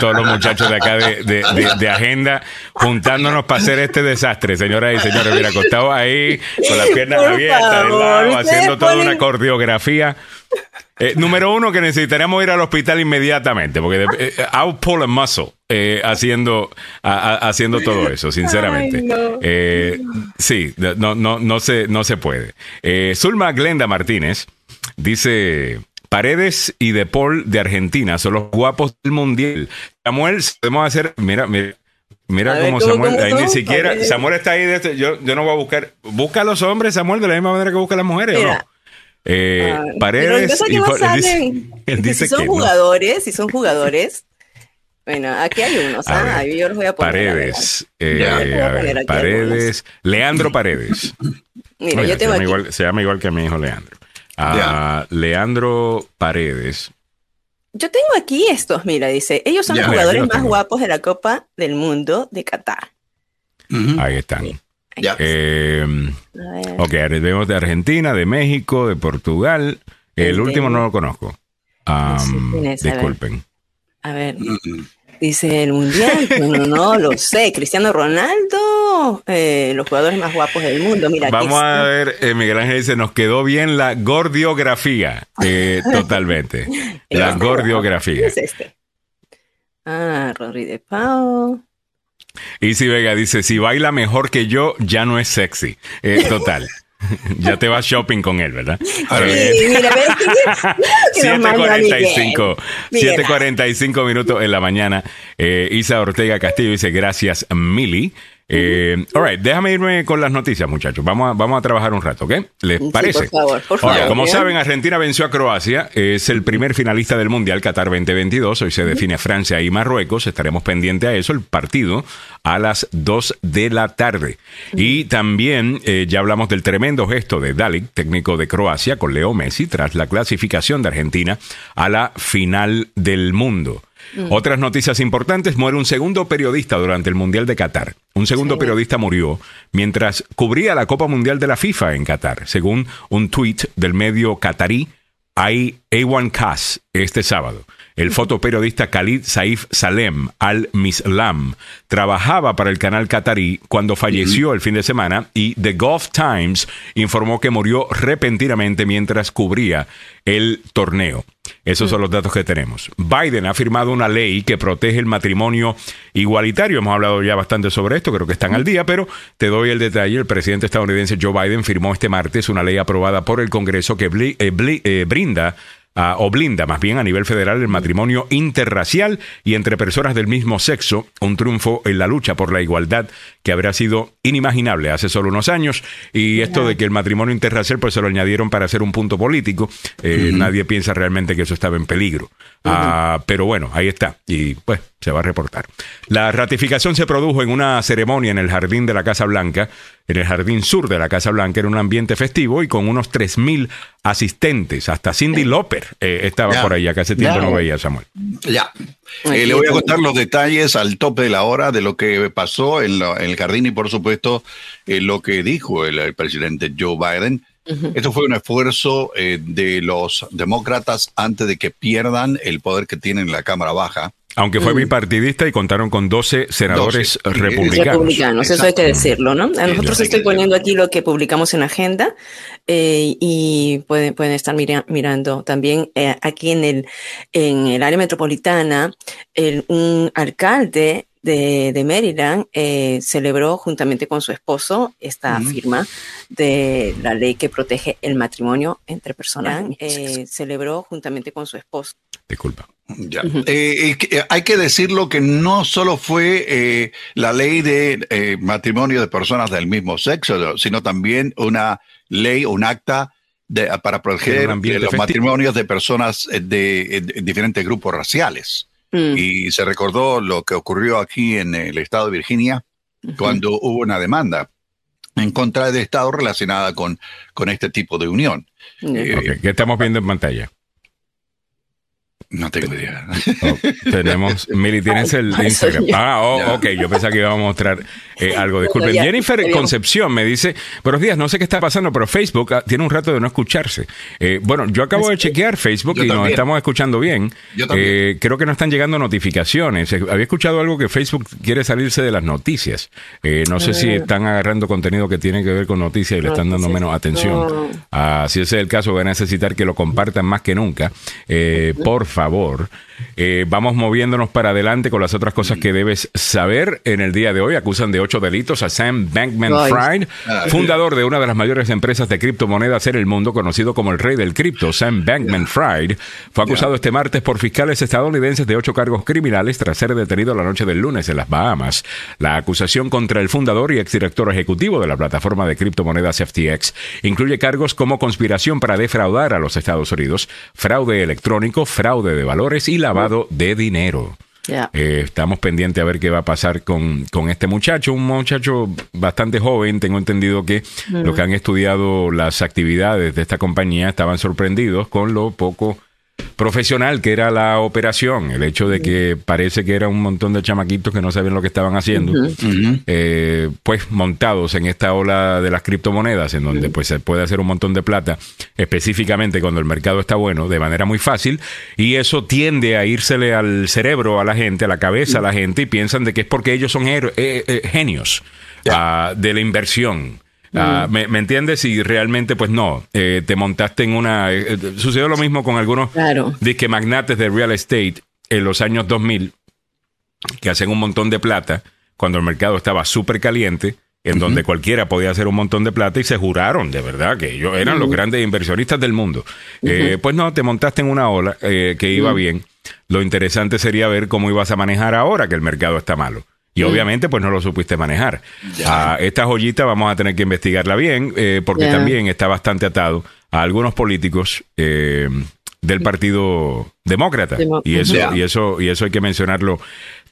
Todos los muchachos de acá de, agenda juntándonos para hacer este desastre, señoras y señores. Mira, acostado ahí con las piernas abiertas del lado, haciendo toda una coreografía. Eh, número uno, que necesitaríamos ir al hospital inmediatamente, porque eh, I'll pull a muscle eh, haciendo, haciendo todo eso, sinceramente. sí, no, no, no, se, no se puede. Zulma Glenda Martínez dice, Paredes y De Paul de Argentina son los guapos del mundial. Samuel, podemos hacer, mira, mira. Mira cómo Samuel, ahí ni siquiera, Samuel está ahí, de este, yo, yo no voy a buscar, busca a los hombres, Samuel, de la misma manera que busca a las mujeres, ¿o no? Eh, ah, paredes y él dice, si son jugadores, si son jugadores, bueno, aquí hay unos, ¿ah? yo los voy a poner. Paredes, eh, Paredes, Leandro Paredes. Mira, yo tengo se, llama igual, se llama igual que mi hijo Leandro a Leandro Paredes. Yo tengo aquí estos, mira, dice, ellos son los jugadores más guapos de la Copa del Mundo de Qatar. Ahí están. Eh, ok, vemos de Argentina, de México, de Portugal. El último no lo conozco. disculpen. A ver. Dice el mundial, no, no, lo sé. Cristiano Ronaldo, eh, los jugadores más guapos del mundo. Mira, Vamos a ver, eh, Miguel Ángel dice, nos quedó bien la gordiografía. Eh, totalmente. la gordiografía. es este? Ah, Rodri de Pau. si Vega dice, si baila mejor que yo, ya no es sexy. total. ya te vas shopping con él, ¿verdad? Sí, mira, 7.45 7.45 minutos en la mañana. Eh, Isa Ortega Castillo dice gracias, Mili. Eh, all right, déjame irme con las noticias, muchachos. Vamos a, vamos a trabajar un rato, ¿ok? ¿Les parece? por favor, por favor. como saben, Argentina venció a Croacia. Es el primer finalista del Mundial Qatar 2022. Hoy se define Francia y Marruecos. Estaremos pendientes a eso. El partido a las 2 de la tarde. Y también eh, ya hablamos del tremendo gesto de Dalic, técnico de Croacia, con Leo Messi, tras la clasificación de Argentina a la final del mundo. Mm. Otras noticias importantes, muere un segundo periodista durante el Mundial de Qatar. Un segundo periodista murió mientras cubría la Copa Mundial de la FIFA en Qatar, según un tuit del medio qatarí A1 Kas este sábado. El fotoperiodista Khalid Saif Salem al-Mislam trabajaba para el canal qatarí cuando falleció el fin de semana y The Gulf Times informó que murió repentinamente mientras cubría el torneo. Esos son los datos que tenemos. Biden ha firmado una ley que protege el matrimonio igualitario. Hemos hablado ya bastante sobre esto, creo que están al día, pero te doy el detalle. El presidente estadounidense Joe Biden firmó este martes una ley aprobada por el Congreso que eh, eh, brinda o blinda más bien a nivel federal el matrimonio interracial y entre personas del mismo sexo, un triunfo en la lucha por la igualdad que habría sido inimaginable hace solo unos años. Y esto de que el matrimonio interracial pues se lo añadieron para hacer un punto político, eh, nadie piensa realmente que eso estaba en peligro. Ah, pero bueno, ahí está. Y pues se va a reportar. La ratificación se produjo en una ceremonia en el jardín de la Casa Blanca, en el jardín sur de la Casa Blanca, en un ambiente festivo y con unos 3.000 asistentes. Hasta Cindy Lauper eh, estaba por ahí, que hace tiempo no veía Samuel. Ya. Eh, le voy a contar los detalles al tope de la hora de lo que pasó en, el jardín y, por supuesto, eh, lo que dijo el, presidente Joe Biden. Esto fue un esfuerzo de los demócratas antes de que pierdan el poder que tienen en la Cámara Baja aunque fue mm. bipartidista y contaron con 12 senadores republicanos. Republicanos, eso hay que decirlo, ¿no? A nosotros estoy poniendo aquí lo que publicamos en agenda eh, y pueden, pueden estar mirando también eh, aquí en el, en el área metropolitana, el, un alcalde de, de Maryland eh, celebró juntamente con su esposo esta firma de la ley que protege el matrimonio entre personas. Eh, celebró juntamente con su esposo. Disculpa. Ya. Eh, eh, hay que decirlo que no solo fue eh, la ley de matrimonio de personas del mismo sexo, sino también una ley, un acta de, para proteger los matrimonios de personas de, diferentes grupos raciales. Mm. Y se recordó lo que ocurrió aquí en el estado de Virginia cuando hubo una demanda en contra del Estado relacionada con, con este tipo de unión. ¿Qué estamos viendo en pantalla? No tengo idea. Oh, tenemos, Mili, tienes el Instagram. Ah, oh, ok, yo pensaba que iba a mostrar eh, algo. Disculpen. Jennifer Concepción me dice, buenos días, no sé qué está pasando, pero Facebook ah, tiene un rato de no escucharse. Eh, bueno, yo acabo de chequear Facebook y nos estamos escuchando bien. Eh, creo que no están llegando notificaciones. Había escuchado algo que Facebook quiere salirse de las noticias. no sé si están agarrando contenido que tiene que ver con noticias y le están dando menos atención. Ah, si ese es el caso, voy a necesitar que lo compartan más que nunca. por favor. Eh, vamos moviéndonos para adelante con las otras cosas que debes saber. En el día de hoy acusan de ocho delitos a Sam Bankman Fried, fundador de una de las mayores empresas de criptomonedas en el mundo, conocido como el rey del cripto. Sam Bankman Fried fue acusado este martes por fiscales estadounidenses de ocho cargos criminales tras ser detenido la noche del lunes en las Bahamas. La acusación contra el fundador y exdirector ejecutivo de la plataforma de criptomonedas FTX incluye cargos como conspiración para defraudar a los Estados Unidos, fraude electrónico, fraude de valores y lavado de dinero. Eh, estamos pendientes a ver qué va a pasar con, con, este muchacho, un muchacho bastante joven. Tengo entendido que los que han estudiado las actividades de esta compañía estaban sorprendidos con lo poco profesional que era la operación, el hecho de que parece que era un montón de chamaquitos que no sabían lo que estaban haciendo, eh, pues montados en esta ola de las criptomonedas, en donde pues se puede hacer un montón de plata, específicamente cuando el mercado está bueno, de manera muy fácil, y eso tiende a írsele al cerebro a la gente, a la cabeza a la gente, y piensan de que es porque ellos son eh, eh, genios ah, de la inversión. Ah, me, entiendes? Y realmente, pues no, eh, te montaste en una... Eh, eh, sucedió lo mismo con algunos disque magnates de real estate en los años 2000, que hacen un montón de plata cuando el mercado estaba súper caliente, en donde cualquiera podía hacer un montón de plata y se juraron de verdad que ellos eran los grandes inversionistas del mundo. pues no, te montaste en una ola que iba bien. Lo interesante sería ver cómo ibas a manejar ahora que el mercado está malo. Y mm. obviamente, pues no lo supiste manejar. A esta joyita vamos a tener que investigarla bien, eh, porque también está bastante atado a algunos políticos eh, del Partido Demócrata. y eso, y eso, y eso hay que mencionarlo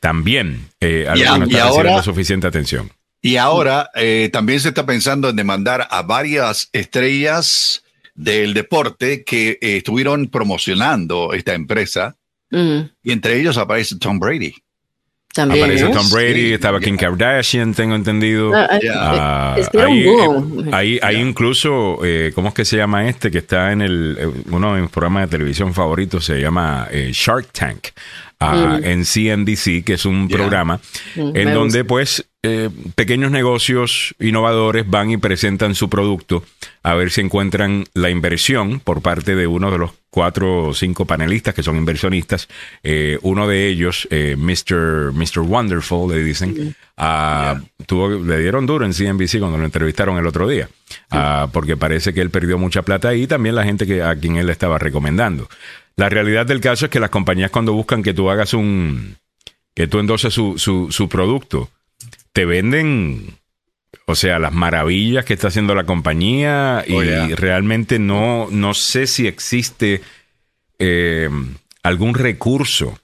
también. Eh, a no están suficiente atención. Y ahora eh, también se está pensando en demandar a varias estrellas del deporte que estuvieron promocionando esta empresa. Mm. Y entre ellos aparece Tom Brady. También. Aparece Tom Brady, estaba Kim Kardashian, tengo entendido. Ah, ahí, hay incluso, eh, ¿cómo es que se llama este? Que está en el, eh, uno de mis programas de televisión favoritos, se llama eh, Shark Tank. Ah, mm. en CNBC, que es un programa mm, en donde pues eh, pequeños negocios innovadores van y presentan su producto a ver si encuentran la inversión por parte de uno de los cuatro o cinco panelistas que son inversionistas. Eh, uno de ellos, eh, Mr. Mr. Wonderful, le dicen, ah, tuvo, le dieron duro en CNBC cuando lo entrevistaron el otro día, ah, porque parece que él perdió mucha plata y también la gente que, a quien él estaba recomendando. La realidad del caso es que las compañías cuando buscan que tú hagas un, que tú endoses su, su, su producto, te venden, o sea, las maravillas que está haciendo la compañía y oh, realmente no, no sé si existe eh, algún recurso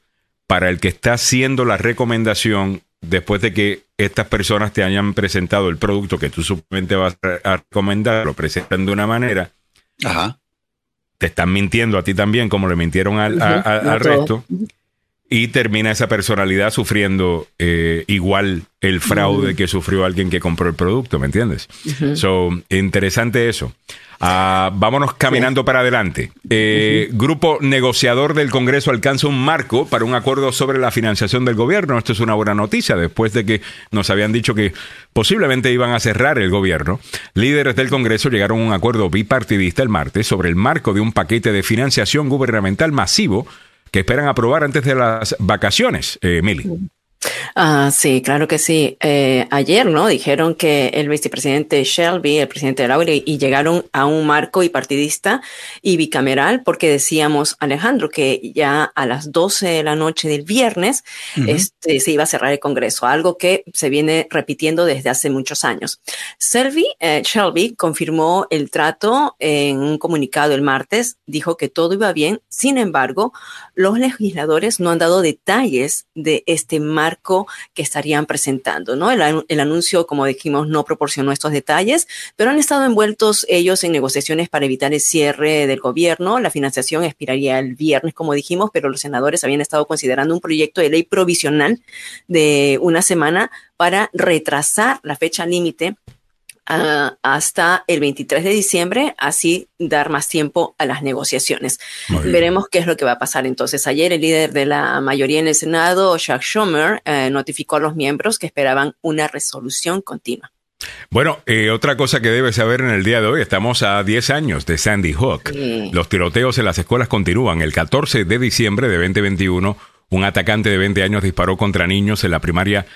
para el que está haciendo la recomendación después de que estas personas te hayan presentado el producto que tú supuestamente vas a recomendar, lo presentan de una manera. Te están mintiendo a ti también, como le mintieron al, al resto y termina esa personalidad sufriendo eh, igual el fraude que sufrió alguien que compró el producto, ¿me entiendes? So, interesante eso. Ah, vámonos caminando para adelante. Eh, grupo negociador del Congreso alcanza un marco para un acuerdo sobre la financiación del gobierno. Esto es una buena noticia después de que nos habían dicho que posiblemente iban a cerrar el gobierno. Líderes del Congreso llegaron a un acuerdo bipartidista el martes sobre el marco de un paquete de financiación gubernamental masivo que esperan aprobar antes de las vacaciones, eh. Ah, sí, claro que sí. Eh, ayer, ¿no? Dijeron que el vicepresidente Shelby, el presidente de Laure, y llegaron a un marco bipartidista y bicameral, porque decíamos, Alejandro, que ya a las 12 de la noche del viernes este, se iba a cerrar el Congreso, algo que se viene repitiendo desde hace muchos años. Shelby, eh, Shelby confirmó el trato en un comunicado el martes, dijo que todo iba bien, sin embargo, los legisladores no han dado detalles de este marco que estarían presentando, ¿no? El, anuncio, como dijimos, no proporcionó estos detalles, pero han estado envueltos ellos en negociaciones para evitar el cierre del gobierno. La financiación expiraría el viernes, como dijimos, pero los senadores habían estado considerando un proyecto de ley provisional de una semana para retrasar la fecha límite Ah, hasta el 23 de diciembre, así dar más tiempo a las negociaciones. Veremos qué es lo que va a pasar entonces. Ayer el líder de la mayoría en el Senado, Chuck Schumer, eh, notificó a los miembros que esperaban una resolución continua. Bueno, eh, otra cosa que debes saber en el día de hoy, estamos a 10 años de Sandy Hook. Los tiroteos en las escuelas continúan. El 14 de diciembre de 2021, un atacante de 20 años disparó contra niños en la primaria,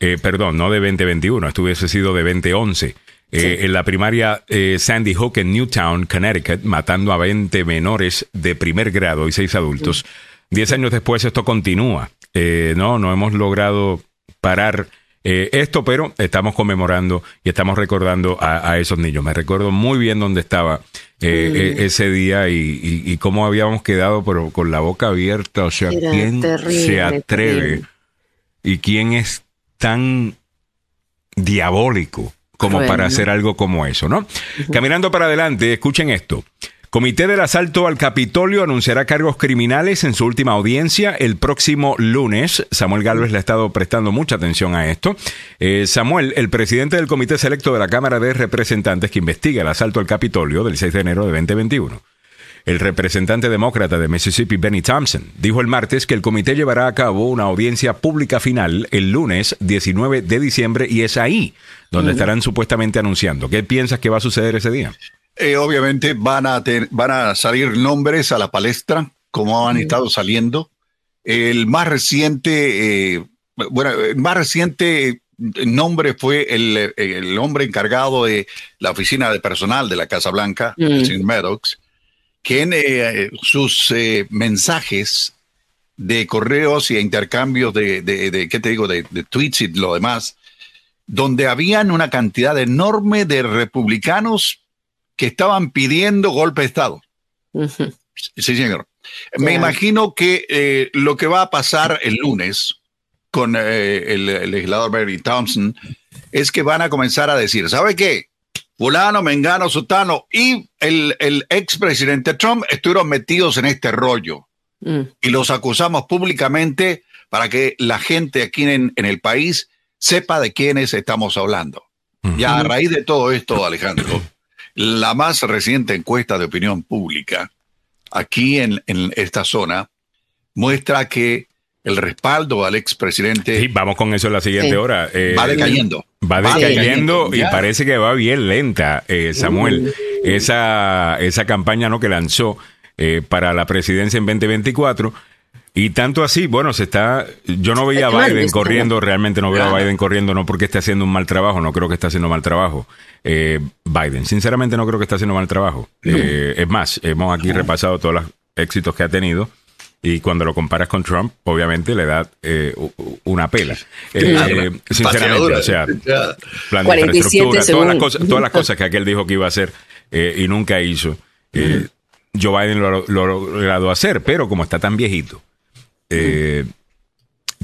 eh, perdón, no de 2021, esto hubiese sido de 2011. Eh, en la primaria eh, Sandy Hook en Newtown, Connecticut, matando a 20 menores de primer grado y 6 adultos. Diez años después esto continúa. Eh, no, no hemos logrado parar esto, pero estamos conmemorando y estamos recordando a, esos niños. Me recuerdo muy bien dónde estaba e, ese día y, cómo habíamos quedado pero con la boca abierta. O sea, ¿quién se atreve y quién es tan diabólico como para hacer algo como eso, ¿no? Caminando para adelante, escuchen esto. Comité del Asalto al Capitolio anunciará cargos criminales en su última audiencia el próximo lunes. Samuel Galvez le ha estado prestando mucha atención a esto. Eh, Samuel, el presidente del Comité Selecto de la Cámara de Representantes que investiga el asalto al Capitolio del 6 de enero de 2021 el representante demócrata de Mississippi, Benny Thompson, dijo el martes que el comité llevará a cabo una audiencia pública final el lunes 19 de diciembre y es ahí donde estarán supuestamente anunciando. ¿Qué piensas que va a suceder ese día? Eh, obviamente van a, van a salir nombres a la palestra, como han estado saliendo. El más reciente, eh, bueno, el más reciente nombre fue el, hombre encargado de la oficina de personal de la Casa Blanca, mm. Maddox, que en eh, sus eh, mensajes de correos y intercambios de, de, ¿qué te digo?, de, tweets y lo demás, donde habían una cantidad enorme de republicanos que estaban pidiendo golpe de Estado. Sí, señor. Me imagino que eh, lo que va a pasar el lunes con el, el, legislador Barry Thompson es que van a comenzar a decir, ¿sabe qué? fulano, mengano, sutano y el, el expresidente Trump estuvieron metidos en este rollo. Mm. Y los acusamos públicamente para que la gente aquí en, el país sepa de quiénes estamos hablando. Ya a raíz de todo esto, Alejandro, la más reciente encuesta de opinión pública aquí en, en esta zona muestra que el respaldo al expresidente. Sí, vamos con eso en la siguiente hora. Eh, va decayendo. Va decayendo y parece que va bien lenta, eh, Samuel. Uh. Esa, esa campaña ¿no? que lanzó eh, para la presidencia en 2024. Y tanto así, bueno, se está. Yo no veía a Biden corriendo, realmente no veo a Biden corriendo, no porque esté haciendo un mal trabajo, no creo que esté haciendo mal trabajo. Biden, sinceramente, no creo que esté haciendo mal trabajo. es más, hemos aquí repasado todos los éxitos que ha tenido y cuando lo comparas con Trump, obviamente le da eh, una pela. Eh, sinceramente, o sea, plan de infraestructura, todas las, cosas, todas las cosas que aquel dijo que iba a hacer eh, y nunca hizo. Joe Biden lo, lo, lo, logrado hacer, pero como está tan viejito,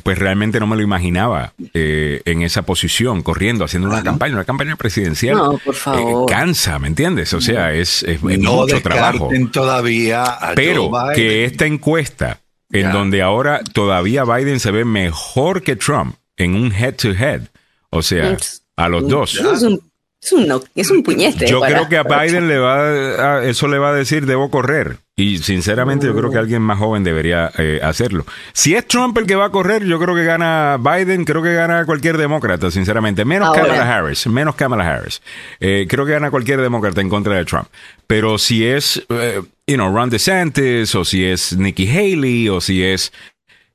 pues realmente no me lo imaginaba eh, en esa posición, corriendo, haciendo una campaña, una campaña presidencial. No, por favor. Eh, cansa, ¿me entiendes? O sea, es, es, mucho trabajo. todavía Pero que esta encuesta, en donde ahora todavía Biden se ve mejor que Trump en un head-to-head, o sea, a los dos. Es un, es un puñete. Yo creo que a Biden le va a, eso le va a decir debo correr. Y sinceramente yo creo que alguien más joven debería eh, hacerlo. Si es Trump el que va a correr, yo creo que gana Biden, creo que gana cualquier demócrata, sinceramente. Menos Kamala Harris, menos Kamala Harris. Eh, creo que gana cualquier demócrata en contra de Trump. Pero si es, eh, you know, Ron DeSantis, o si es Nikki Haley, o si es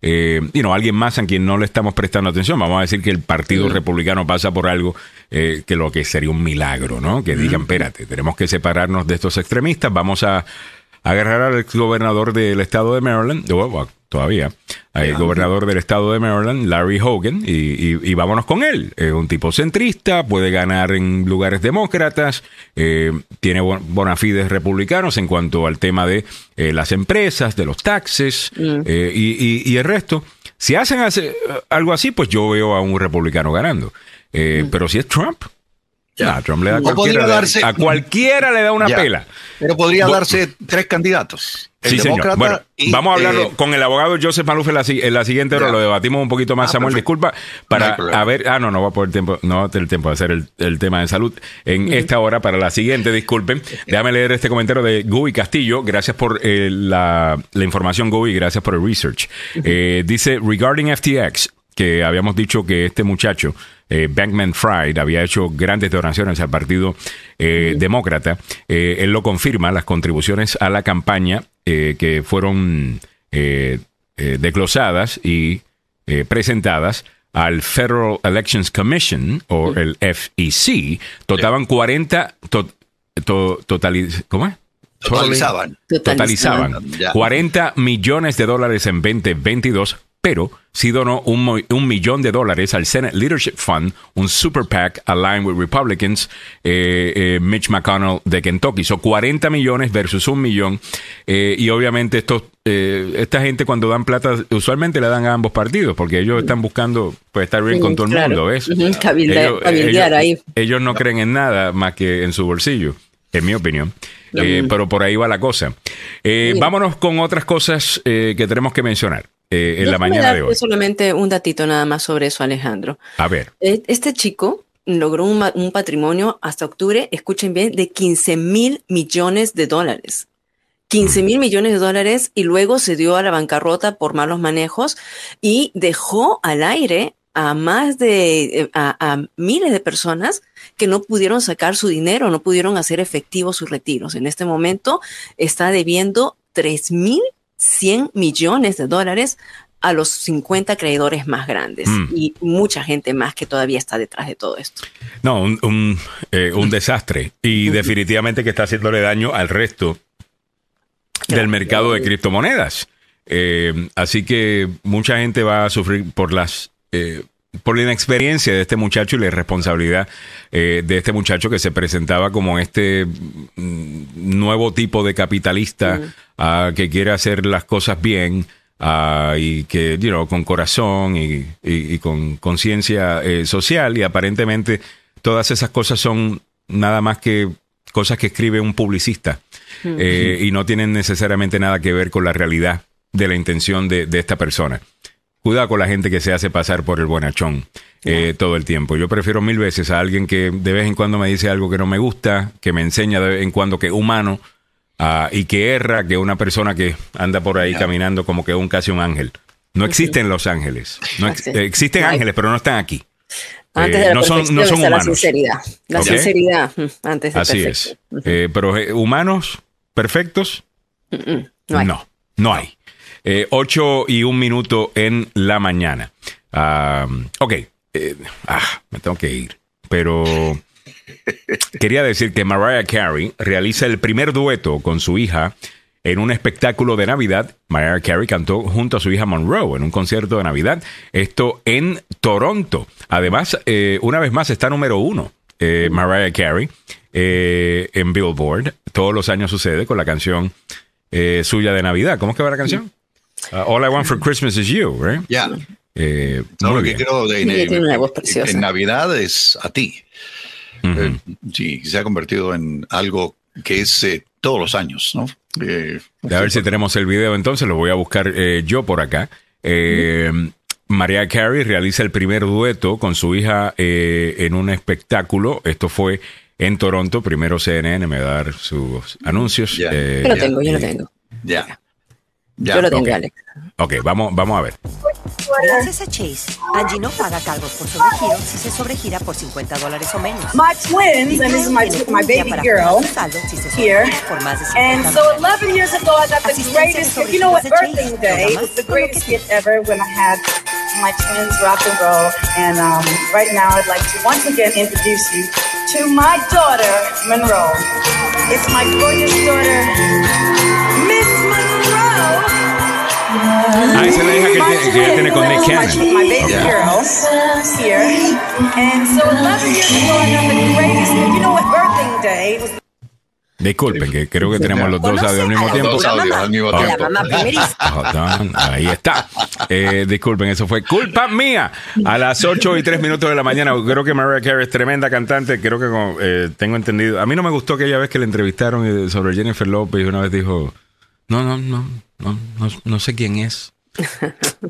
eh, alguien más a quien no le estamos prestando atención. Vamos a decir que el Partido Republicano pasa por algo eh, que lo que sería un milagro, ¿no? Que digan, espérate, tenemos que separarnos de estos extremistas, vamos a agarrar al ex gobernador del estado de Maryland, todavía, el gobernador del estado de Maryland, Larry Hogan, y, vámonos con él. Es un tipo centrista, puede ganar en lugares demócratas, eh, tiene bona fides republicanos en cuanto al tema de eh, las empresas, de los taxes mm. eh, y, el resto. Si hacen algo así, pues yo veo a un republicano ganando. Mm. Pero si es Trump, ya, Trump le da a cualquiera le da una pela. Pero podría darse tres candidatos. sí, señor. Bueno, vamos a hablarlo eh, con el abogado Joseph Maluf en la, siguiente hora. Lo debatimos un poquito más, ah, Samuel. Disculpa. Para a ver. Ah, no, no va a poder tiempo, no va a tener tiempo de hacer el, tema de salud en esta hora. Para la siguiente, disculpen. Déjame leer este comentario de Guy Castillo. Gracias por eh, la, información, Guy. Gracias por el research. Eh, dice: Regarding FTX, que habíamos dicho que este muchacho eh, Bankman Fried había hecho grandes donaciones al Partido eh, Demócrata. Eh, él lo confirma, las contribuciones a la campaña que fueron desglosadas y presentadas al Federal Elections Commission, o el FEC, totaban 40... ¿Cómo es? Totalizaban. Totalizaban 40 millones de dólares en 2022 pero sí donó un, un, millón de dólares al Senate Leadership Fund, un super PAC aligned with Republicans, eh, eh, Mitch McConnell de Kentucky. Son 40 millones versus un millón. Eh, y obviamente estos, esta gente cuando dan plata, usualmente le dan a ambos partidos, porque ellos están buscando pues, estar bien con todo el mundo. ¿ves? ellos, no creen en nada más que en su bolsillo, en mi opinión. pero por ahí va la cosa. vámonos con otras cosas que tenemos que mencionar. Eh, en la mañana de hoy. Solamente un datito nada más sobre eso, Alejandro. A ver. E, este chico logró un, patrimonio hasta octubre, escuchen bien, de 15 mil millones de dólares. 15 mil millones de dólares y luego se dio a la bancarrota por malos manejos y dejó al aire a más de eh, a, miles de personas que no pudieron sacar su dinero, no pudieron hacer efectivos sus retiros. En este momento está debiendo 3 mil 100 millones de dólares a los 50 creadores más grandes mm. y mucha gente más que todavía está detrás de todo esto. No, un, eh, desastre y definitivamente que está haciéndole daño al resto del mercado de criptomonedas. Eh, así que mucha gente va a sufrir por las eh, por la inexperiencia de este muchacho y la irresponsabilidad de este muchacho que se presentaba como este mm, nuevo tipo de capitalista que quiere hacer las cosas bien y que, you con corazón y, con conciencia eh, social y aparentemente todas esas cosas son nada más que cosas que escribe un publicista eh, y no tienen necesariamente nada que ver con la realidad de la intención de, esta persona. Cuidado con la gente que se hace pasar por el buenachón eh, todo el tiempo. Yo prefiero mil veces a alguien que de vez en cuando me dice algo que no me gusta, que me enseña de vez en cuando que es humano, Ah, y que erra que una persona que anda por ahí caminando como que un casi un ángel. No existen los ángeles. No existen ángeles, pero no están aquí. Antes de no, son, no son humanos. La sinceridad. La sinceridad mm, antes de Así es. Eh, pero eh, humanos perfectos, no, no, hay. Eh, ocho y un minuto en la mañana. Ah, ok. ah, me tengo que ir. Pero Quería decir que Mariah Carey realiza el primer dueto con su hija en un espectáculo de Navidad. Mariah Carey cantó junto a su hija Monroe en un concierto de Navidad. Esto en Toronto. Además, eh, una vez más está número uno eh, Mariah Carey eh, en Billboard. Todos los años sucede con la canción suya de Navidad. ¿Cómo es que va la canción? Uh, All I Want for Christmas is You, right? Ya. no, lo que creo de, en Navidad es a ti. Eh, sí, se ha convertido en algo que es eh, todos los años, ¿no? Eh, a ver si tenemos el video entonces, lo voy a buscar yo por acá. María Carey realiza el primer dueto con su hija en un espectáculo. Esto fue en Toronto. Primero CNN me va a dar sus anuncios. yo lo tengo, yo lo tengo. Ya. Yo lo tengo, Alex. Ok, vamos, vamos a ver. Gracias a Chase, Angie no paga cargos por sobregiro si se sobregira por 50 dólares o menos. My twins, and this is my, my baby girl here. And so 11 years ago, I got the greatest gift. You know what? Birthday Day was the greatest gift ever when I had my twins rock and roll. And um, right now, I'd like to once again introduce you to my daughter, Monroe. It's my gorgeous daughter, Miss. Ah, esa es la hija que, tiene, que ella tiene con Nick Cannon. My baby okay. girl here. And so 11 years ago, I got the greatest, you know what, birthday day was Disculpen, que creo que tenemos los dos audios al mismo tiempo. Dos audios al mismo tiempo. Ahí está. Eh, disculpen, eso fue culpa mía. A las 8 y 3 minutos de la mañana, creo que Mariah Carey es tremenda cantante. Creo que eh, tengo entendido. A mí no me gustó aquella vez que le entrevistaron eh, sobre Jennifer López y una vez dijo: No, no, no, no, no, no sé quién es.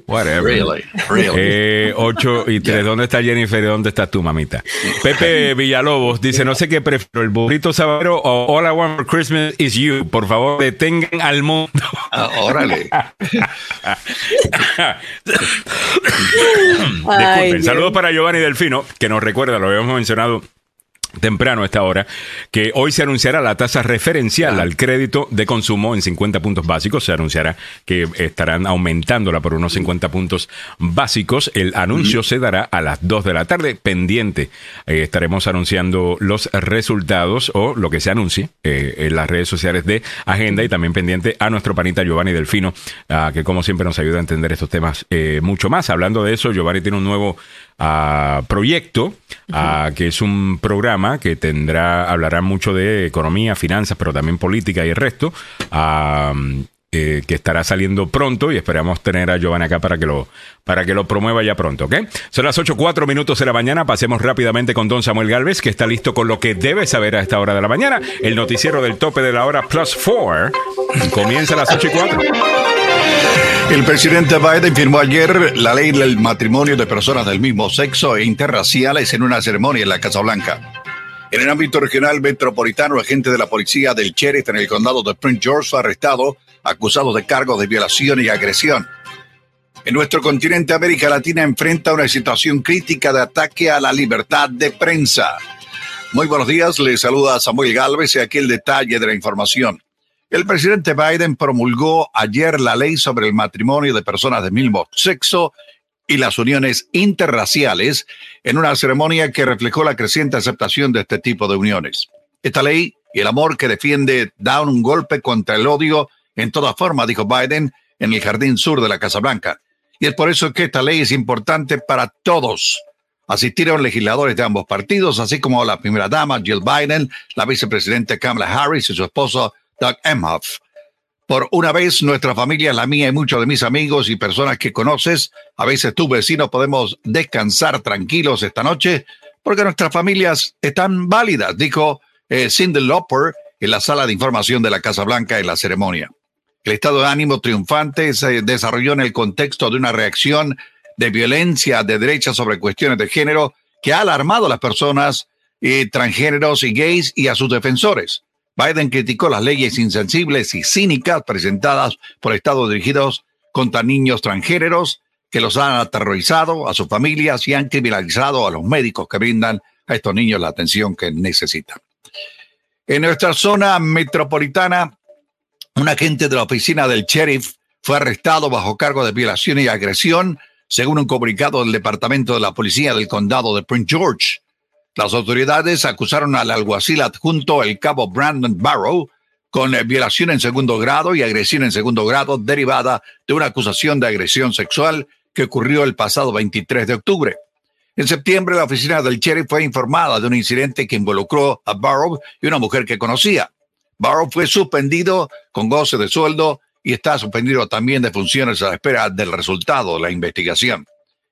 Whatever. Really, really. Eh, 8 y 3. ¿Dónde está Jennifer dónde estás tú, mamita? Pepe Villalobos dice: No sé qué prefiero, el burrito sabero o All I Want for Christmas is You. Por favor, detengan al mundo. Ah, órale. Disculpen. Saludos para Giovanni Delfino, que nos recuerda, lo habíamos mencionado temprano a esta hora, que hoy se anunciará la tasa referencial al crédito de consumo en 50 puntos básicos. Se anunciará que estarán aumentándola por unos 50 puntos básicos. El anuncio se dará a las 2 de la tarde. Pendiente, eh, estaremos anunciando los resultados o lo que se anuncie eh, en las redes sociales de Agenda y también pendiente a nuestro panita Giovanni Delfino, uh, que como siempre nos ayuda a entender estos temas eh, mucho más. Hablando de eso, Giovanni tiene un nuevo uh, proyecto, uh, que es un programa que tendrá, hablará mucho de economía, finanzas, pero también política y el resto. Eh, que estará saliendo pronto y esperamos tener a Giovanni acá para que lo, para que lo promueva ya pronto, ¿ok? Son las 8, 4 minutos de la mañana. Pasemos rápidamente con Don Samuel Galvez, que está listo con lo que debe saber a esta hora de la mañana. El noticiero del tope de la hora Plus 4 comienza a las 8 y 4. El presidente Biden firmó ayer la ley del matrimonio de personas del mismo sexo e interraciales en una ceremonia en la Casa Blanca. En el ámbito regional metropolitano, agente de la policía del Sheriff en el condado de Prince George fue arrestado, acusado de cargos de violación y agresión. En nuestro continente, América Latina enfrenta una situación crítica de ataque a la libertad de prensa. Muy buenos días, le saluda Samuel Galvez y aquí el detalle de la información. El presidente Biden promulgó ayer la ley sobre el matrimonio de personas del mismo sexo y las uniones interraciales en una ceremonia que reflejó la creciente aceptación de este tipo de uniones. Esta ley y el amor que defiende dan un golpe contra el odio en toda forma, dijo Biden en el jardín sur de la Casa Blanca. Y es por eso que esta ley es importante para todos. Asistieron legisladores de ambos partidos, así como la primera dama Jill Biden, la vicepresidenta Kamala Harris y su esposo Doug Emhoff. Por una vez, nuestra familia, la mía y muchos de mis amigos y personas que conoces, a veces tu vecino, podemos descansar tranquilos esta noche porque nuestras familias están válidas, dijo eh, Cindy Lauper en la sala de información de la Casa Blanca en la ceremonia. El estado de ánimo triunfante se desarrolló en el contexto de una reacción de violencia de derecha sobre cuestiones de género que ha alarmado a las personas eh, transgéneros y gays y a sus defensores. Biden criticó las leyes insensibles y cínicas presentadas por estados dirigidos contra niños transgéneros que los han aterrorizado a sus familias y han criminalizado a los médicos que brindan a estos niños la atención que necesitan. En nuestra zona metropolitana, un agente de la oficina del sheriff fue arrestado bajo cargo de violación y agresión, según un comunicado del Departamento de la Policía del Condado de Prince George. Las autoridades acusaron al alguacil adjunto, el cabo Brandon Barrow, con eh, violación en segundo grado y agresión en segundo grado derivada de una acusación de agresión sexual que ocurrió el pasado 23 de octubre. En septiembre, la oficina del sheriff fue informada de un incidente que involucró a Barrow y una mujer que conocía. Barrow fue suspendido con goce de sueldo y está suspendido también de funciones a la espera del resultado de la investigación.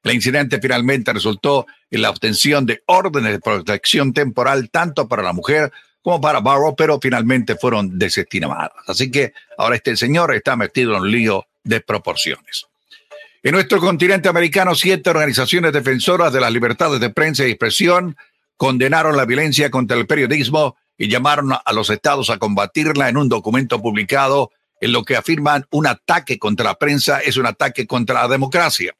El incidente finalmente resultó en la obtención de órdenes de protección temporal tanto para la mujer como para Barrow, pero finalmente fueron desestimadas. Así que ahora este señor está metido en un lío de proporciones. En nuestro continente americano, siete organizaciones defensoras de las libertades de prensa y expresión condenaron la violencia contra el periodismo y llamaron a los estados a combatirla en un documento publicado en lo que afirman un ataque contra la prensa es un ataque contra la democracia.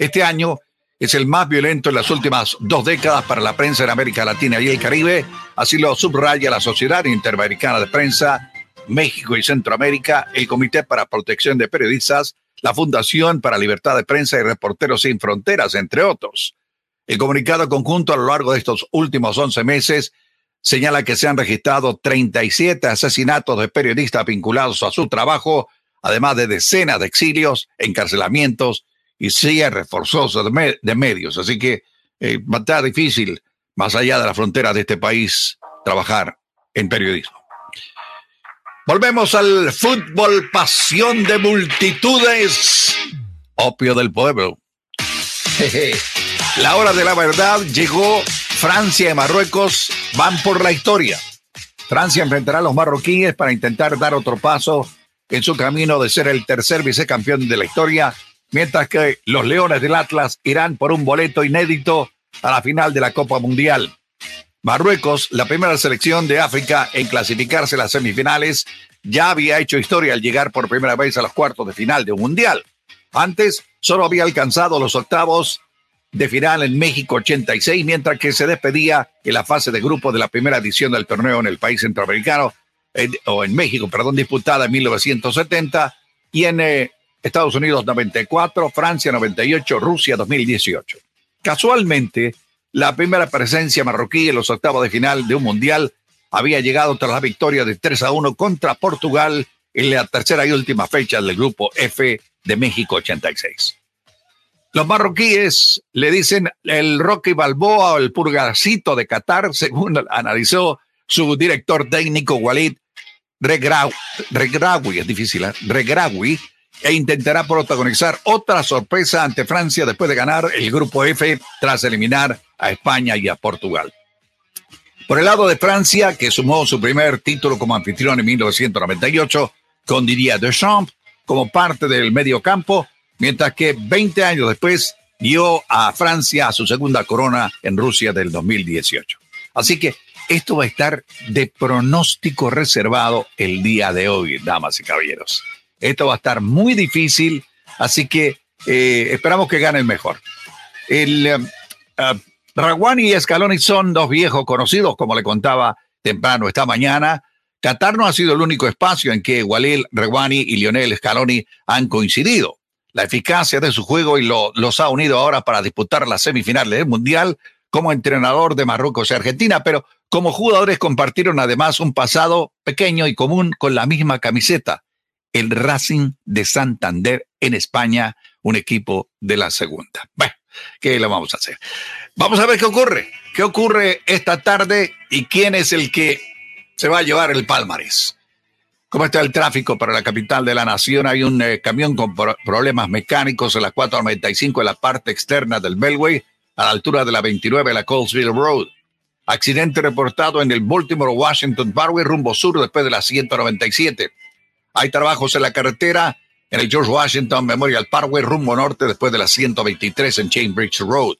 Este año es el más violento en las últimas dos décadas para la prensa en América Latina y el Caribe. Así lo subraya la Sociedad Interamericana de Prensa, México y Centroamérica, el Comité para Protección de Periodistas, la Fundación para Libertad de Prensa y Reporteros Sin Fronteras, entre otros. El comunicado conjunto a lo largo de estos últimos 11 meses señala que se han registrado 37 asesinatos de periodistas vinculados a su trabajo, además de decenas de exilios, encarcelamientos y cierres forzosos de, medios. Así que eh, va a estar difícil, más allá de la frontera de este país, trabajar en periodismo. Volvemos al fútbol, pasión de multitudes, opio del pueblo. La hora de la verdad llegó. Francia y Marruecos van por la historia. Francia enfrentará a los marroquíes para intentar dar otro paso en su camino de ser el tercer vicecampeón de la historia, mientras que los Leones del Atlas irán por un boleto inédito a la final de la Copa Mundial. Marruecos, la primera selección de África en clasificarse a las semifinales, ya había hecho historia al llegar por primera vez a los cuartos de final de un mundial. Antes solo había alcanzado los octavos de final en México 86, mientras que se despedía en la fase de grupo de la primera edición del torneo en el país centroamericano, o en México, perdón, disputada en 1970, y en eh, Estados Unidos 94, Francia 98, Rusia 2018. Casualmente, la primera presencia marroquí en los octavos de final de un mundial había llegado tras la victoria de 3 a 1 contra Portugal en la tercera y última fecha del grupo F de México 86. Los marroquíes le dicen el Rocky Balboa o el purgacito de Qatar, según analizó su director técnico Walid Regrawi, es difícil, ¿eh? Regrawi, e intentará protagonizar otra sorpresa ante Francia después de ganar el grupo F tras eliminar a España y a Portugal. Por el lado de Francia, que sumó su primer título como anfitrión en 1998 con Didier Deschamps como parte del medio campo, mientras que 20 años después dio a Francia su segunda corona en Rusia del 2018. Así que esto va a estar de pronóstico reservado el día de hoy, damas y caballeros. Esto va a estar muy difícil, así que eh, esperamos que gane el mejor. El, uh, y Scaloni son dos viejos conocidos, como le contaba temprano esta mañana. Qatar no ha sido el único espacio en que Walil Reguani y Lionel Scaloni han coincidido la eficacia de su juego y lo, los ha unido ahora para disputar las semifinales del Mundial como entrenador de Marruecos y Argentina, pero como jugadores compartieron además un pasado pequeño y común con la misma camiseta, el Racing de Santander en España, un equipo de la segunda. Bueno, ¿qué le vamos a hacer? Vamos a ver qué ocurre, qué ocurre esta tarde y quién es el que se va a llevar el palmarés. ¿Cómo está el tráfico para la capital de la nación? Hay un eh, camión con problemas mecánicos en la 495 en la parte externa del Beltway, a la altura de la 29 de la Colesville Road. Accidente reportado en el Baltimore Washington Parkway rumbo sur después de la 197. Hay trabajos en la carretera en el George Washington Memorial Parkway rumbo norte después de la 123 en Chainbridge Road.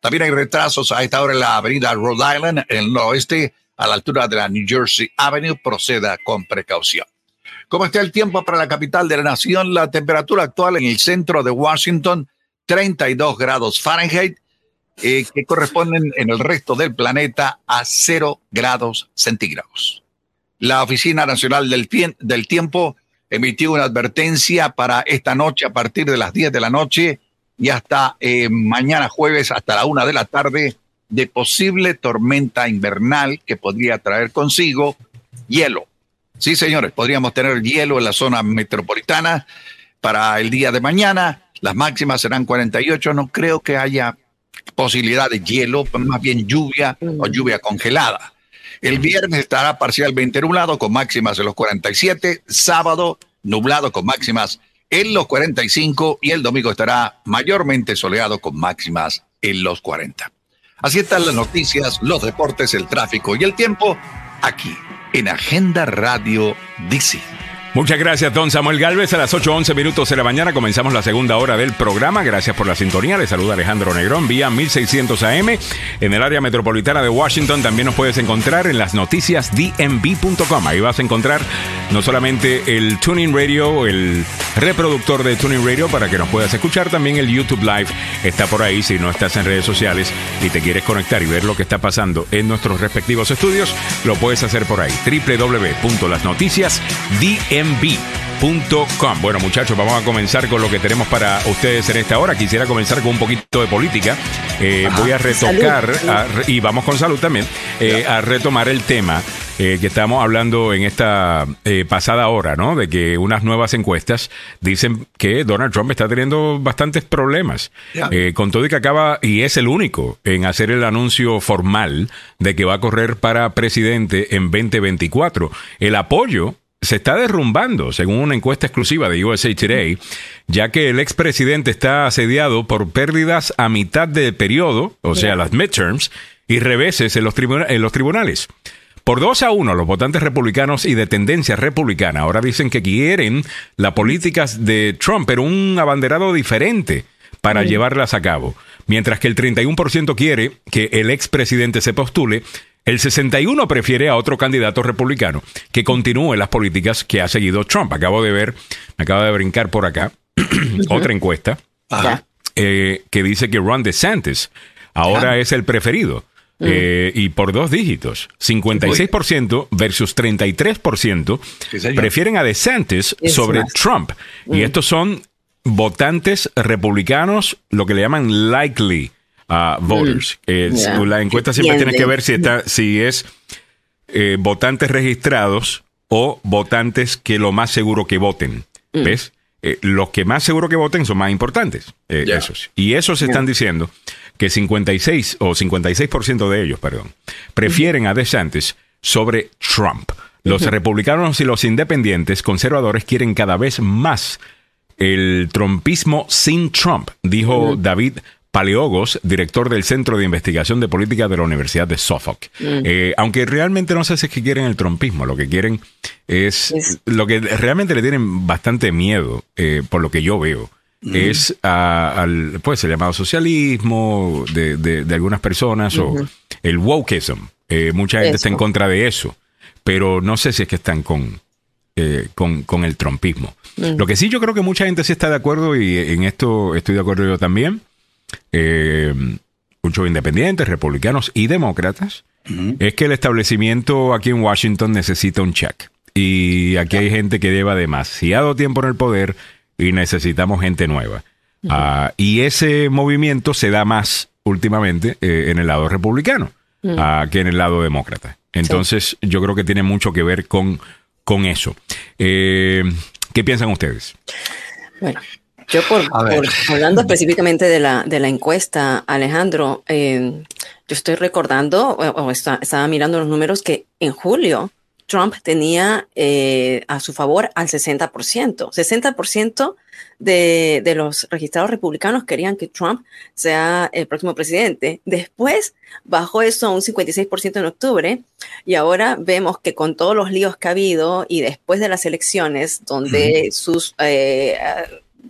También hay retrasos a esta hora en la avenida Rhode Island en el oeste a la altura de la New Jersey Avenue. Proceda con precaución. ¿Cómo está el tiempo para la capital de la nación? La temperatura actual en el centro de Washington, 32 grados Fahrenheit, eh, que corresponden en el resto del planeta a 0 grados centígrados. La Oficina Nacional del, del Tiempo emitió una advertencia para esta noche a partir de las 10 de la noche y hasta eh, mañana jueves hasta la 1 de la tarde de posible tormenta invernal que podría traer consigo hielo, Sí, señores, podríamos tener hielo en la zona metropolitana para el día de mañana. Las máximas serán 48. No creo que haya posibilidad de hielo, más bien lluvia o lluvia congelada. El viernes estará parcialmente nublado con máximas en los 47. Sábado nublado con máximas en los 45 y el domingo estará mayormente soleado con máximas en los 40. Así están las noticias, los deportes, el tráfico y el tiempo aquí en Agenda Radio DC. Muchas gracias, don Samuel Galvez. A las 8.11 minutos de la mañana comenzamos la segunda hora del programa. Gracias por la sintonía. Le saluda Alejandro Negrón vía 1600 AM. En el área metropolitana de Washington también nos puedes encontrar en las noticias dmv.com. Ahí vas a encontrar no solamente el Tuning Radio, el reproductor de Tuning Radio para que nos puedas escuchar, también el YouTube Live está por ahí si no estás en redes sociales y te quieres conectar y ver lo que está pasando en nuestros respectivos estudios, lo puedes hacer por ahí. www.lasnoticiasdmv.com. Bueno, muchachos, vamos a comenzar con lo que tenemos para ustedes en esta hora. Quisiera comenzar con un poquito de política. Eh, voy a retocar y vamos con salud también eh, a retomar el tema eh, que estamos hablando en esta eh, pasada hora, ¿no? De que unas nuevas encuestas dicen que Donald Trump está teniendo bastantes problemas. Eh, con todo y que acaba, y es el único en hacer el anuncio formal de que va a correr para presidente en 2024. El apoyo se está derrumbando, según una encuesta exclusiva de USA Today, ya que el expresidente está asediado por pérdidas a mitad de periodo, o sea, las midterms, y reveses en los, en los tribunales. Por dos a uno, los votantes republicanos y de tendencia republicana ahora dicen que quieren la política de Trump, pero un abanderado diferente para llevarlas a cabo. Mientras que el 31% quiere que el expresidente se postule, el 61% prefiere a otro candidato republicano que continúe las políticas que ha seguido Trump. Acabo de ver, me acaba de brincar por acá, otra encuesta eh, que dice que Ron DeSantis ahora es el preferido. Mm. Eh, y por dos dígitos. 56% versus 33% prefieren a DeSantis sobre Trump. Y mm. estos son votantes republicanos, lo que le llaman likely uh, voters. Mm. La encuesta siempre tiene que ver si, está, si es eh, votantes registrados o votantes que lo más seguro que voten. ¿Ves? Eh, los que más seguro que voten son más importantes. Esos. Y esos están diciendo que 56 o 56% de ellos, perdón, prefieren a DeSantis sobre Trump. Los republicanos y los independientes conservadores quieren cada vez más el trumpismo sin Trump, dijo David Paleogos, director del Centro de Investigación de Política de la Universidad de Suffolk. Eh, aunque realmente no sé si es que quieren el trumpismo, lo que quieren es, lo que realmente le tienen bastante miedo, eh, por lo que yo veo, es al, pues, el llamado socialismo de, de, algunas personas o el wokeism. Eh, mucha gente está en contra de eso, pero no sé si es que están con, eh, con, con, el trompismo. Lo que sí yo creo que mucha gente sí está de acuerdo y en esto estoy de acuerdo yo también. Eh, muchos independientes, republicanos y demócratas, es que el establecimiento aquí en Washington necesita un check. Y aquí hay gente que lleva demasiado tiempo en el poder y necesitamos gente nueva. Ah, y ese movimiento se da más últimamente eh, en el lado republicano que en el lado demócrata. Entonces, yo creo que tiene mucho que ver con, con eso. Eh, ¿Qué piensan ustedes? Bueno, yo por, hablando específicamente de la, de la encuesta, Alejandro, eh, yo estoy recordando, o, estaba mirando los números que en julio Trump tenía eh, a su favor al 60%. 60% de, de los registrados republicanos querían que Trump sea el próximo presidente. Después bajó eso a un 56% en octubre y ahora vemos que con todos los líos que ha habido y después de las elecciones donde sus... Eh,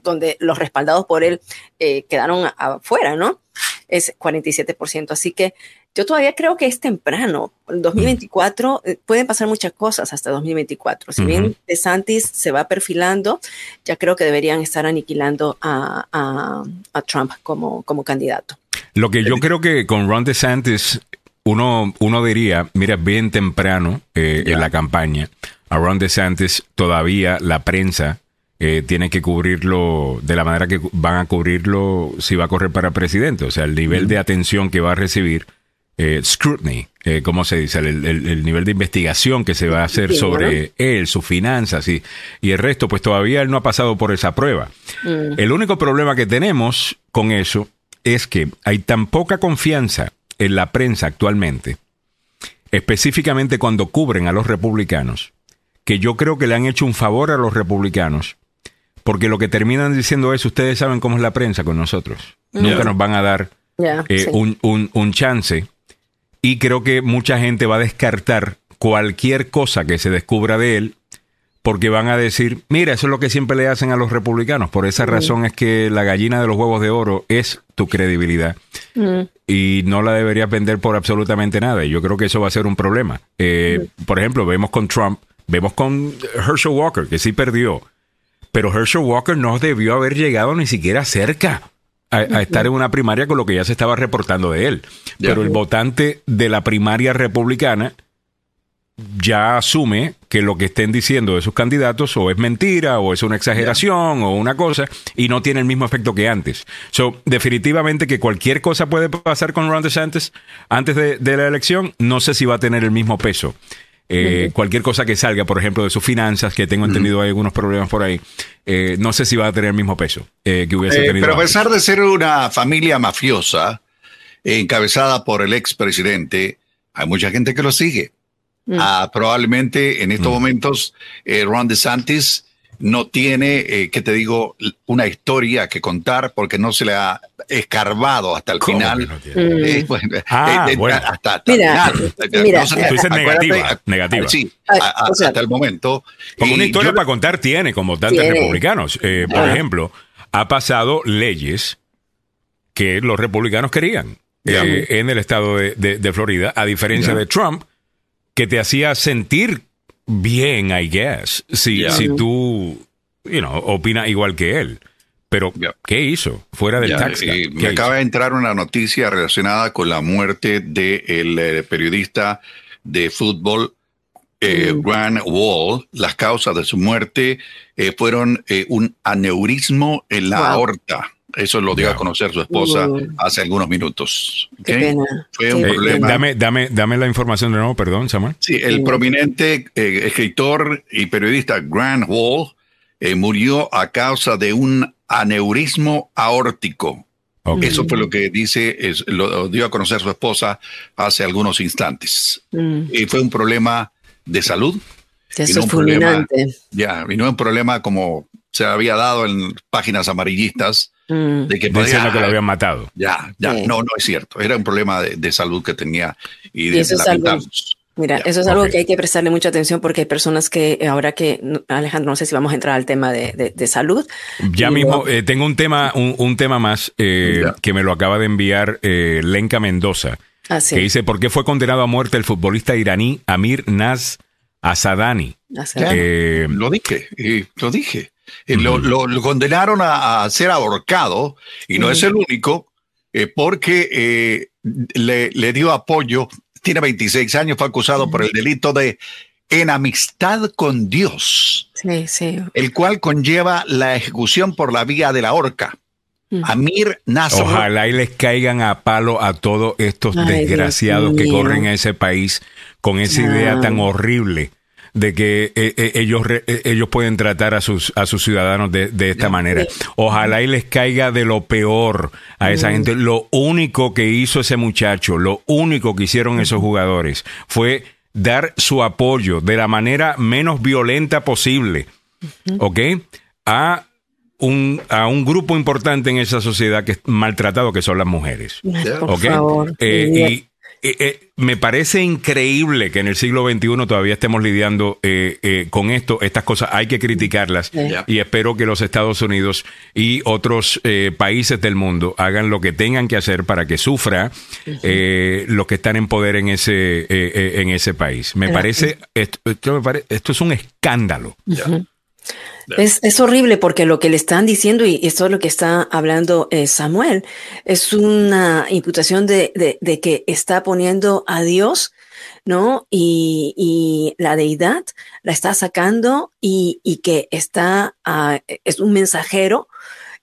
donde los respaldados por él eh, quedaron afuera, ¿no? Es 47%. Así que yo todavía creo que es temprano. En 2024 eh, pueden pasar muchas cosas hasta 2024. Si bien DeSantis se va perfilando, ya creo que deberían estar aniquilando a, Trump como, como candidato. Lo que yo creo que con Ron DeSantis uno, uno diría, mira, bien temprano eh, en la campaña, a Ron DeSantis todavía la prensa eh, tiene que cubrirlo de la manera que van a cubrirlo si va a correr para presidente. O sea, el nivel de atención que va a recibir eh, scrutiny, eh, ¿cómo se dice? El, nivel de investigación que se va a hacer sobre él, sus finanzas y, y, el resto, pues todavía él no ha pasado por esa prueba. Mm. El único problema que tenemos con eso es que hay tan poca confianza en la prensa actualmente, específicamente cuando cubren a los republicanos, que yo creo que le han hecho un favor a los republicanos, porque lo que terminan diciendo es, ustedes saben cómo es la prensa con nosotros, nunca nos van a dar eh, un, un, un chance y creo que mucha gente va a descartar cualquier cosa que se descubra de él porque van a decir, mira, eso es lo que siempre le hacen a los republicanos. Por esa razón es que la gallina de los huevos de oro es tu credibilidad. Y no la deberías vender por absolutamente nada. Y yo creo que eso va a ser un problema. Eh, por ejemplo, vemos con Trump Vemos con Herschel Walker, que sí perdió, pero Herschel Walker no debió haber llegado ni siquiera cerca a, estar en una primaria con lo que ya se estaba reportando de él. Pero el votante de la primaria republicana ya asume que lo que estén diciendo de sus candidatos o es mentira o es una exageración o una cosa y no tiene el mismo efecto que antes. So, definitivamente que cualquier cosa puede pasar con Ron DeSantis antes de, la elección, no sé si va a tener el mismo peso. Eh, cualquier cosa que salga, por ejemplo, de sus finanzas, que tengo entendido hay algunos problemas por ahí, eh, no sé si va a tener el mismo peso eh, que hubiese tenido. Pero a pesar de ser una familia mafiosa, encabezada por el expresidente, hay mucha gente que lo sigue. Mm. Ah, probablemente en estos mm. momentos eh, Ron DeSantis no tiene, eh, que te digo, una historia que contar porque no se le ha escarbado hasta el final. Eh, pues, ah, bueno. Hasta, mira, mira, negativa, negativa. Sí, hasta el momento. Como una historia para contar tiene, como tantos republicanos. por ejemplo, ha pasado leyes que los republicanos querían en el estado de, Florida, a diferencia de Trump, que te hacía sentir bien, I guess, si, si tú, you know, opinas igual que él. Pero, ¿qué hizo? Fuera del taxi. me acaba de entrar una noticia relacionada con la muerte del de eh, periodista de fútbol eh. Grant Wall. Las causas de su muerte eh, fueron un aneurismo en la aorta. Eso lo dio a conocer su esposa hace algunos minutos. Fue un problema. Dame, dame, dame la información de nuevo, perdón, Samuel. Sí, el prominente eh, escritor y periodista Grant Wall eh, murió a causa de un aneurismo aórtico. Eso fue lo que dice, es, lo dio a conocer su esposa hace algunos instantes. Mm. Y fue un problema de salud. Eso es fulminante. Ya, y no un problema como se había dado en páginas amarillistas Mm. De que podía, que lo habían matado. Ya, ya, no, no es cierto. Era un problema de, salud que tenía y, de, eso es algo, Mira, eso es algo que hay que prestarle mucha atención porque hay personas que ahora que, Alejandro, no sé si vamos a entrar al tema de, salud. Ya mismo, eh, tengo un tema, un, tema más eh, que me lo acaba de enviar eh, Lenka Mendoza, ah, que dice, ¿por qué fue condenado a muerte el futbolista iraní Amir Naz Asadani? lo dije, lo dije. Eh, lo, condenaron a, ser ahorcado y no es el único eh, porque eh, le, dio apoyo. Tiene 26 años, fue acusado por el delito de enamistad con Dios, el cual conlleva la ejecución por la vía de la horca. Amir Nasser. Ojalá y les caigan a palo a todos estos desgraciados que corren a ese país con esa idea tan horrible de que eh, eh, ellos, eh, ellos pueden tratar a sus, a sus ciudadanos de, de esta manera. Ojalá y les caiga de lo peor a esa gente. Lo único que hizo ese muchacho, lo único que hicieron esos jugadores fue dar su apoyo de la manera menos violenta posible, ¿ok? A un, a un grupo importante en esa sociedad que es maltratado, que son las mujeres. ¿ok? y, eh, eh, me parece increíble que en el siglo XXI todavía estemos lidiando eh, con esto. Estas cosas hay que criticarlas y espero que los Estados Unidos y otros países del mundo hagan lo que tengan que hacer para que sufra los que están en poder en ese, en ese país. Me parece, esto, esto, es un escándalo. Es, horrible porque lo que le están diciendo, y esto es lo que está hablando eh, Samuel, es una imputación de, que está poniendo a Dios, ¿no? Y, la deidad la está sacando y, que está, ah, es un mensajero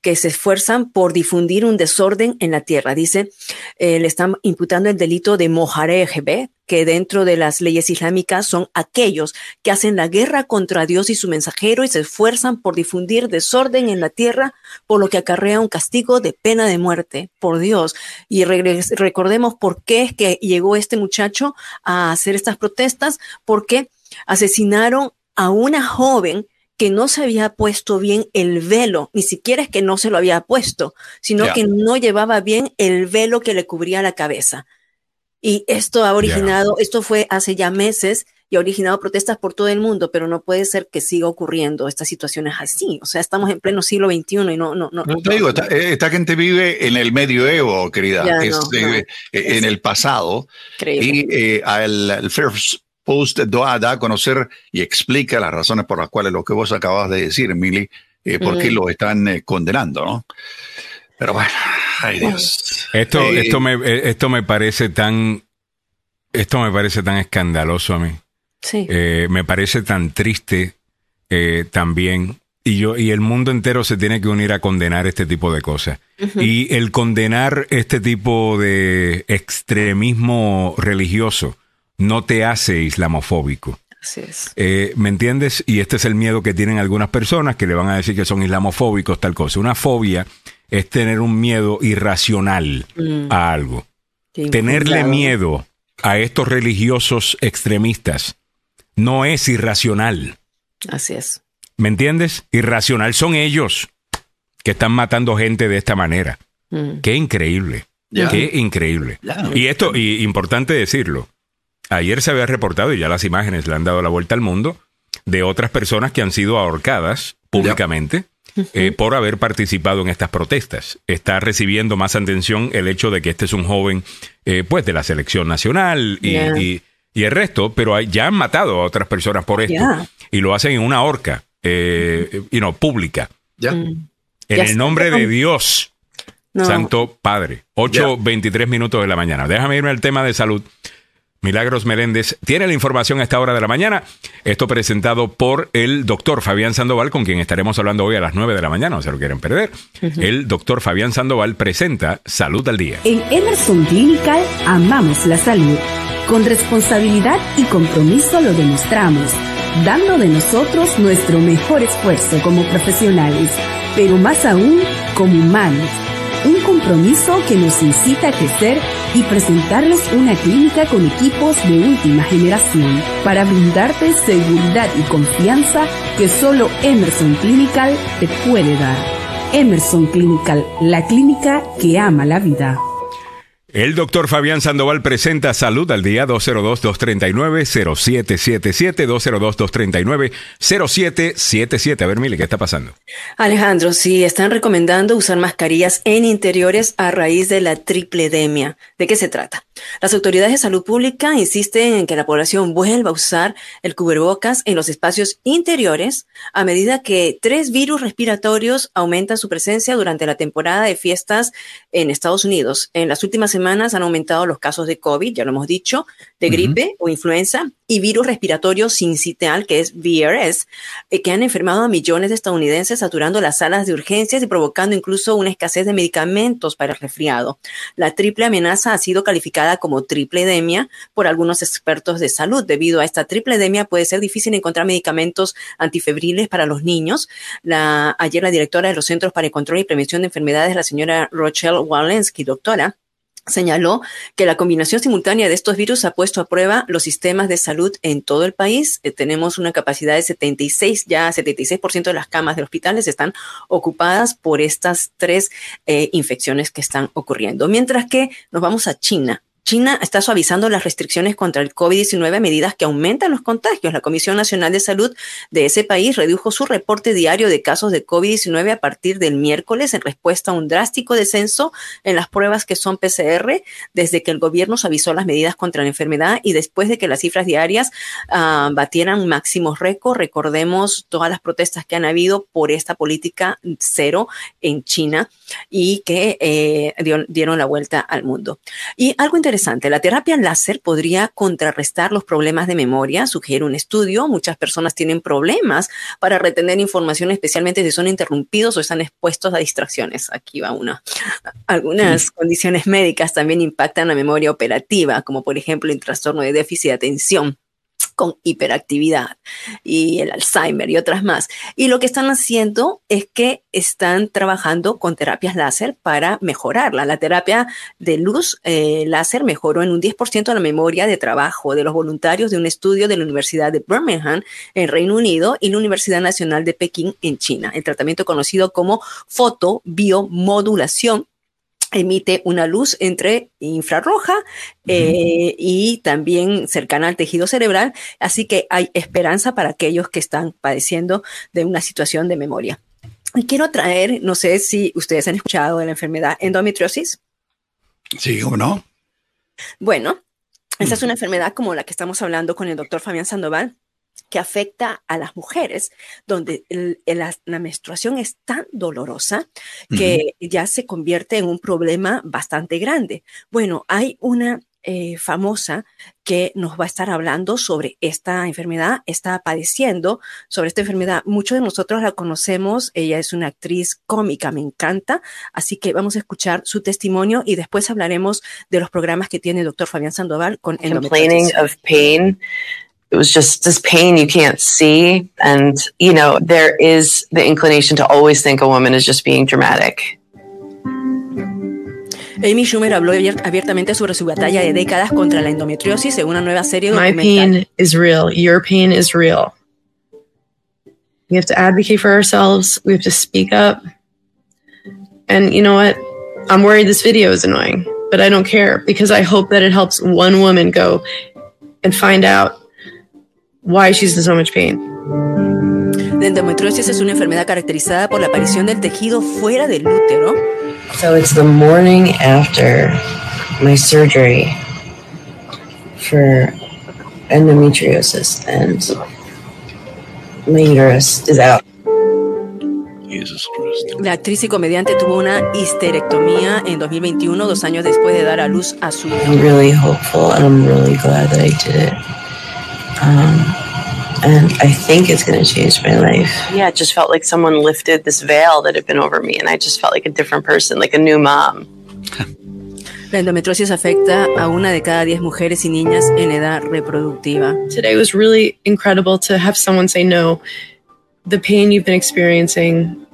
que se esfuerzan por difundir un desorden en la tierra. Dice, eh, le están imputando el delito de mojarejbe, que dentro de las leyes islámicas son aquellos que hacen la guerra contra Dios y su mensajero y se esfuerzan por difundir desorden en la tierra, por lo que acarrea un castigo de pena de muerte por Dios. Y recordemos por qué es que llegó este muchacho a hacer estas protestas, porque asesinaron a una joven que no se había puesto bien el velo, ni siquiera es que no se lo había puesto, sino que no llevaba bien el velo que le cubría la cabeza. Y esto ha originado, esto fue hace ya meses y ha originado protestas por todo el mundo, pero no puede ser que siga ocurriendo estas situaciones así. O sea, estamos en pleno siglo XXI y no, no, no. te digo, esta, gente vive en el medioevo, querida, en el pasado. Y eh, al First post da, da, a conocer y explica las razones por las cuales lo que vos acabas de decir, Emily, eh, por qué lo están eh, condenando, ¿no? Pero bueno, ay Dios. Esto, eh, esto, me, esto me parece tan, esto me parece tan escandaloso a mí. Sí. me parece tan triste también. Y yo, y el mundo entero se tiene que unir a condenar este tipo de cosas. Y el condenar este tipo de extremismo religioso no te hace islamofóbico. Así es. Eh, ¿Me entiendes? Y este es el miedo que tienen algunas personas que le van a decir que son islamofóbicos, tal cosa. Una fobia es tener un miedo irracional mm. a algo. Tenerle miedo a estos religiosos extremistas no es irracional. Así es. ¿Me entiendes? Irracional son ellos que están matando gente de esta manera. Mm. Qué increíble. Qué increíble. Y esto, y importante decirlo, ayer se había reportado, y ya las imágenes le han dado la vuelta al mundo, de otras personas que han sido ahorcadas públicamente. Eh, por haber participado en estas protestas. Está recibiendo más atención el hecho de que este es un joven eh, pues de la selección nacional y, el resto, pero ya han matado a otras personas por esto y lo hacen en una horca eh, pública. Mm. En el nombre de Dios, Santo Padre. 8.23 minutos de la mañana. Déjame irme al tema de salud. Milagros Meléndez tiene la información a esta hora de la mañana. Esto presentado por el doctor Fabián Sandoval, con quien estaremos hablando hoy a las 9 de la mañana, no se lo quieren perder. El doctor Fabián Sandoval presenta Salud al Día. En Emerson Clinical amamos la salud. Con responsabilidad y compromiso lo demostramos, dando de nosotros nuestro mejor esfuerzo como profesionales, pero más aún como humanos un compromiso que nos incita a crecer y presentarles una clínica con equipos de última generación para brindarte seguridad y confianza que solo Emerson Clinical te puede dar. Emerson Clinical, la clínica que ama la vida. El doctor Fabián Sandoval presenta Salud al día 202-239-0777, 202-239-0777. A ver, Mili, ¿qué está pasando? Alejandro, sí, están recomendando usar mascarillas en interiores a raíz de la tripledemia. ¿De qué se trata? Las autoridades de salud pública insisten en que la población vuelva a usar el cubrebocas en los espacios interiores a medida que tres virus respiratorios aumentan su presencia durante la temporada de fiestas en Estados Unidos. En las últimas semanas han aumentado los casos de COVID, ya lo hemos dicho, de gripe o influenza y virus respiratorio sincitial, que es VRS, eh, que han enfermado a millones de estadounidenses, saturando las salas de urgencias y provocando incluso una escasez de medicamentos para el resfriado. La triple amenaza ha sido calificada como triple edemia por algunos expertos de salud. Debido a esta triple edemia puede ser difícil encontrar medicamentos antifebriles para los niños. La, ayer la directora de los Centros para el Control y Prevención de Enfermedades, la señora Rochelle Walensky, doctora, señaló que la combinación simultánea de estos virus ha puesto a prueba los sistemas de salud en todo el país. Eh, tenemos una capacidad de 76, ya 76% de las camas de hospitales están ocupadas por estas tres eh, infecciones que están ocurriendo. Mientras que nos vamos a China. China está suavizando las restricciones contra el COVID-19 a medida que aumentan los contagios. La Comisión Nacional de Salud de ese país redujo su reporte diario de casos de COVID-19 a partir del miércoles en respuesta a un drástico descenso en las pruebas que son PCR desde que el gobierno suavizó las medidas contra la enfermedad y después de que las cifras diarias uh, batieran máximos récord. Recordemos todas las protestas que han habido por esta política cero en China y que eh, dieron la vuelta al mundo. Y algo interesante la terapia láser podría contrarrestar los problemas de memoria, sugiere un estudio. Muchas personas tienen problemas para retener información, especialmente si son interrumpidos o están expuestos a distracciones. Aquí va una. Algunas condiciones médicas también impactan la memoria operativa, como por ejemplo el trastorno de déficit de atención con hiperactividad y el Alzheimer y otras más. Y lo que están haciendo es que están trabajando con terapias láser para mejorarla. La terapia de luz eh, láser mejoró en un 10% la memoria de trabajo de los voluntarios de un estudio de la Universidad de Birmingham en Reino Unido y la Universidad Nacional de Pekín en China. El tratamiento conocido como fotobiomodulación emite una luz entre infrarroja eh, y también cercana al tejido cerebral, así que hay esperanza para aquellos que están padeciendo de una situación de memoria. Y quiero traer, no sé si ustedes han escuchado de la enfermedad endometriosis. Sí o no. Bueno, Esa es una enfermedad como la que estamos hablando con el doctor Fabián Sandoval, que afecta a las mujeres, donde la, menstruación es tan dolorosa que ya se convierte en un problema bastante grande. Bueno, hay una eh, famosa que nos va a estar hablando sobre esta enfermedad, está padeciendo sobre esta enfermedad. Muchos de nosotros la conocemos, ella es una actriz cómica, me encanta, así que vamos a escuchar su testimonio y después hablaremos de los programas que tiene el doctor Fabián Sandoval con Complaining of pain. It was just this pain you can't see. And, you know, there is the inclination to always think a woman is just being dramatic. Amy Schumer habló abiertamente sobre su batalla de décadas contra la endometriosis en una nueva serie documental. My pain is real. Your pain is real. We have to advocate for ourselves. We have to speak up. And you know what? I'm worried this video is annoying, but I don't care because I hope that it helps one woman go and find out why she's in so much pain. La endometriosis es una enfermedad caracterizada por la aparición del tejido fuera del útero. So it's the morning after my surgery for endometriosis and my uterus is out. La actriz y comediante tuvo una histerectomía en 2021, dos años después de dar a luz a su hijo. I'm really hopeful and I'm really glad that I did it. Um, and I think it's going to change my life. Yeah, it just felt like someone lifted this veil that had been over me, and I just felt like a different person, like a new mom. La endometriosis afecta a una de cada diez mujeres y niñas en edad reproductiva. Today was really incredible to have someone say, no, the pain you've been experiencing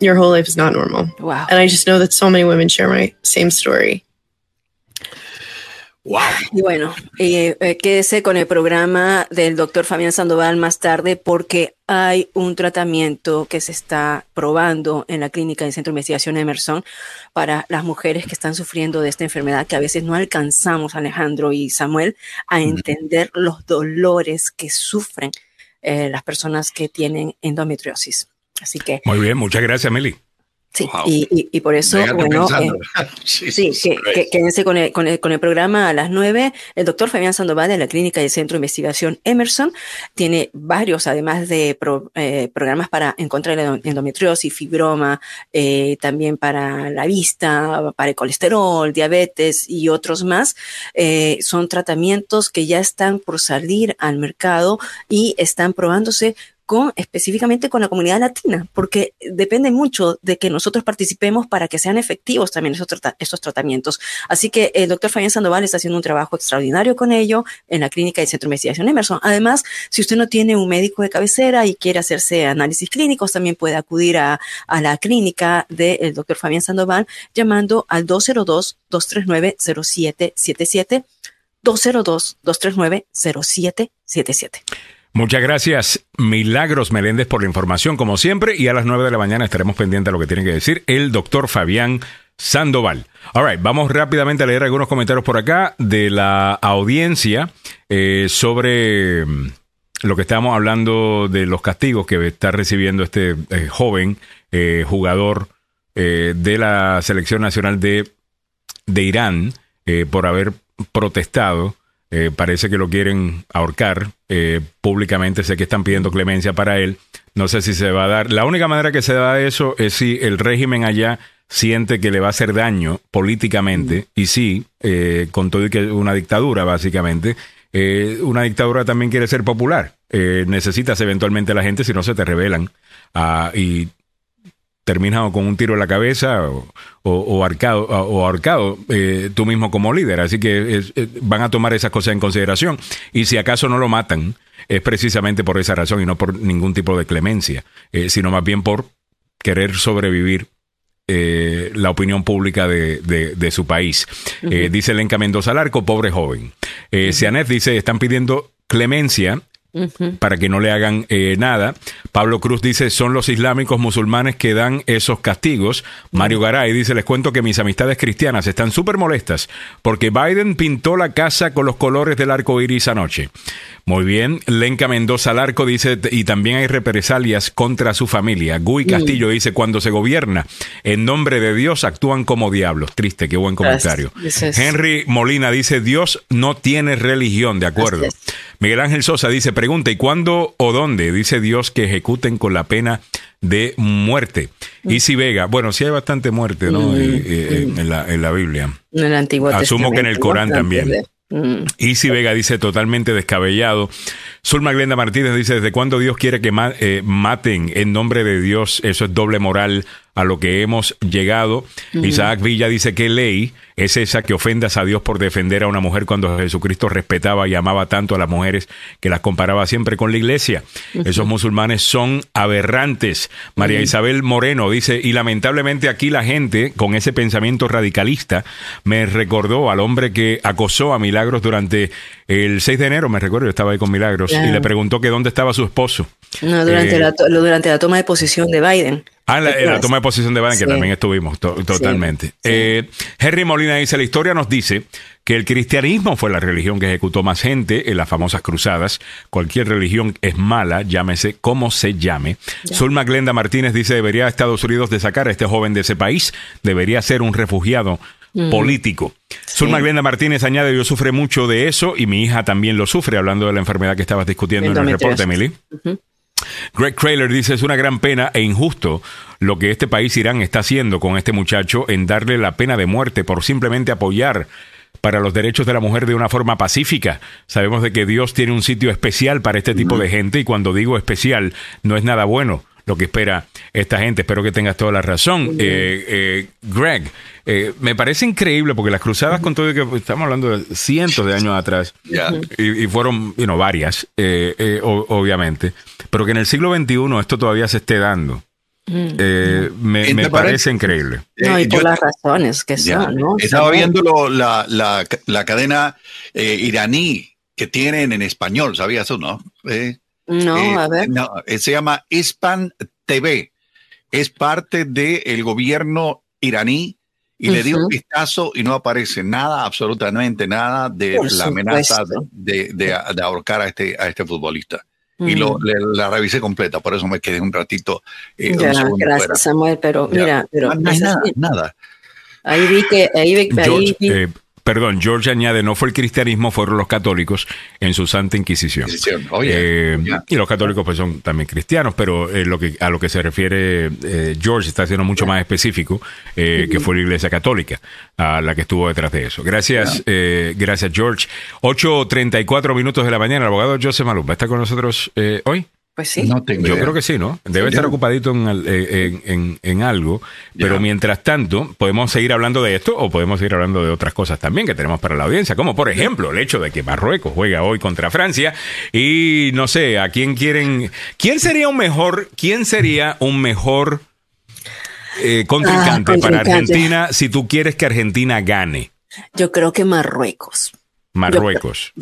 your whole life is not normal. Wow. And I just know that so many women share my same story. Wow. Y bueno, eh, eh, quédese con el programa del doctor Fabián Sandoval más tarde porque hay un tratamiento que se está probando en la clínica del Centro de Investigación Emerson para las mujeres que están sufriendo de esta enfermedad que a veces no alcanzamos, Alejandro y Samuel, a entender los dolores que sufren eh, las personas que tienen endometriosis. Así que. Muy bien, muchas gracias, Meli. Sí, y, y, por eso, bueno, eh, sí, que, quédense con el, con, el, con el programa a las nueve. El doctor Fabián Sandoval de la Clínica del Centro de Investigación Emerson tiene varios, además de eh, programas para encontrar la endometriosis, fibroma, eh, también para la vista, para el colesterol, diabetes y otros más. son tratamientos que ya están por salir al mercado y están probándose específicamente con la comunidad latina, porque depende mucho de que nosotros participemos para que sean efectivos también esos tratamientos. Así que el doctor Fabián Sandoval está haciendo un trabajo extraordinario con ello en la clínica del Centro de Investigación Emerson. Además, si usted no tiene un médico de cabecera y quiere hacerse análisis clínicos, también puede acudir a, a la clínica del doctor Fabián Sandoval llamando al 202-239-0777. 202-239-0777. Muchas gracias, Milagros Meléndez, por la información, como siempre. Y a las 9 de la mañana estaremos pendientes de lo que tiene que decir el doctor Fabián Sandoval. All right, vamos rápidamente a leer algunos comentarios por acá de la audiencia eh, sobre mm, lo que estamos hablando de los castigos que está recibiendo este eh, joven eh, jugador de la selección nacional de, de Irán por haber protestado eh, parece que lo quieren ahorcar eh, públicamente. Sé que están pidiendo clemencia para él. No sé si se va a dar. La única manera que se da eso es si el régimen allá siente que le va a hacer daño políticamente. Y sí, eh, con todo y que una dictadura, básicamente. una dictadura también quiere ser popular. necesitas eventualmente a la gente si no se te rebelan. Ah, y terminas con un tiro en la cabeza o, o, arcado, o ahorcado eh, tú mismo como líder. Así que van a tomar esas cosas en consideración. Y si acaso no lo matan, es precisamente por esa razón y no por ningún tipo de clemencia, eh, sino más bien por querer sobrevivir eh, la opinión pública de, de, su país. dice Lenca Mendoza Larco, pobre joven. Uh dice, están pidiendo clemencia para que no le hagan eh, nada. Pablo Cruz dice, son los islámicos musulmanes que dan esos castigos. Mario Garay dice, les cuento que mis amistades cristianas están súper molestas porque Biden pintó la casa con los colores del arco iris anoche. Muy bien, Lenca Mendoza Larco dice, y también hay represalias contra su familia. Gui Castillo dice, cuando se gobierna en nombre de Dios actúan como diablos. Triste, qué buen comentario. Henry Molina dice, Dios no tiene religión, de acuerdo. Miguel Ángel Sosa dice, pregunta, ¿y cuándo o dónde? Dice Dios que ejecuten con la pena de muerte. Y si Vega, bueno, sí hay bastante muerte, ¿no? Eh, eh, en, la, en la Biblia. En el Antiguo Asumo que en el Corán también. Mm. Easy Vega dice totalmente descabellado. Zulma Glenda Martínez dice, ¿desde cuándo Dios quiere que eh, maten en nombre de Dios? Eso es doble moral a lo que hemos llegado. Isaac Villa dice que ley es esa que ofendas a Dios por defender a una mujer cuando Jesucristo respetaba y amaba tanto a las mujeres que las comparaba siempre con la iglesia. Esos musulmanes son aberrantes. María Isabel Moreno dice, y lamentablemente aquí la gente con ese pensamiento radicalista me recordó al hombre que acosó a Milagros durante el 6 de enero, me recuerdo, yo estaba ahí con Milagros, y le preguntó que dónde estaba su esposo. No, durante, eh, la, durante la toma de posición de Biden. Ah, la, la toma de posición de Biden, que también estuvimos totalmente. Eh, Henry Molina dice, la historia nos dice que el cristianismo fue la religión que ejecutó más gente en las famosas cruzadas. Cualquier religión es mala, llámese como se llame. Zulma Glenda Martínez dice, debería Estados Unidos de sacar a este joven de ese país, debería ser un refugiado mm. político. Zulma Glenda Martínez añade, yo sufre mucho de eso y mi hija también lo sufre, hablando de la enfermedad que estabas discutiendo en el reporte, Emily. Greg Kraler dice, es una gran pena e injusto lo que este país Irán está haciendo con este muchacho en darle la pena de muerte por simplemente apoyar para los derechos de la mujer de una forma pacífica. Sabemos de que Dios tiene un sitio especial para este tipo de gente y cuando digo especial no es nada bueno lo que espera esta gente. Espero que tengas toda la razón. Eh, eh, Greg, eh, me parece increíble porque las cruzadas, con todo que estamos hablando de cientos de años atrás, y, fueron you varias, obviamente, pero que en el siglo XXI esto todavía se esté dando. Mm. me, parece increíble. No, y por las razones que son, ¿no? Estaba viendo la, la, la, cadena iraní que tienen en español, ¿sabías eso, no? No, eh, a ver. No, eh, se llama Ispan TV. Es parte del gobierno iraní y le di un vistazo y no aparece nada, absolutamente nada de la amenaza de, de, ahorcar a este, a este futbolista. Y lo, la revisé completa, por eso me quedé un ratito. Eh, gracias, Samuel, pero mira, pero no hay nada, nada. Ahí vi que, ahí, ahí vi, Perdón, George añade, no fue el cristianismo, fueron los católicos en su Santa Inquisición. Eh, y los católicos pues son también cristianos, pero eh, lo que, a lo que se refiere eh, George está siendo mucho más específico, que fue la Iglesia Católica, a la que estuvo detrás de eso. Gracias, gracias George. 8.34 minutos de la mañana, el abogado Joseph Malum, ¿va a estar con nosotros hoy? Pues sí. Yo creo que sí, ¿no? Debe estar ocupadito en, algo, pero mientras tanto, podemos seguir hablando de esto o podemos seguir hablando de otras cosas también que tenemos para la audiencia, como por ejemplo el hecho de que Marruecos juega hoy contra Francia y no sé, a quién quieren, quién sería un mejor, quién sería un mejor eh, contrincante, ah, para Argentina si tú quieres que Argentina gane. Yo creo que Marruecos. Marruecos.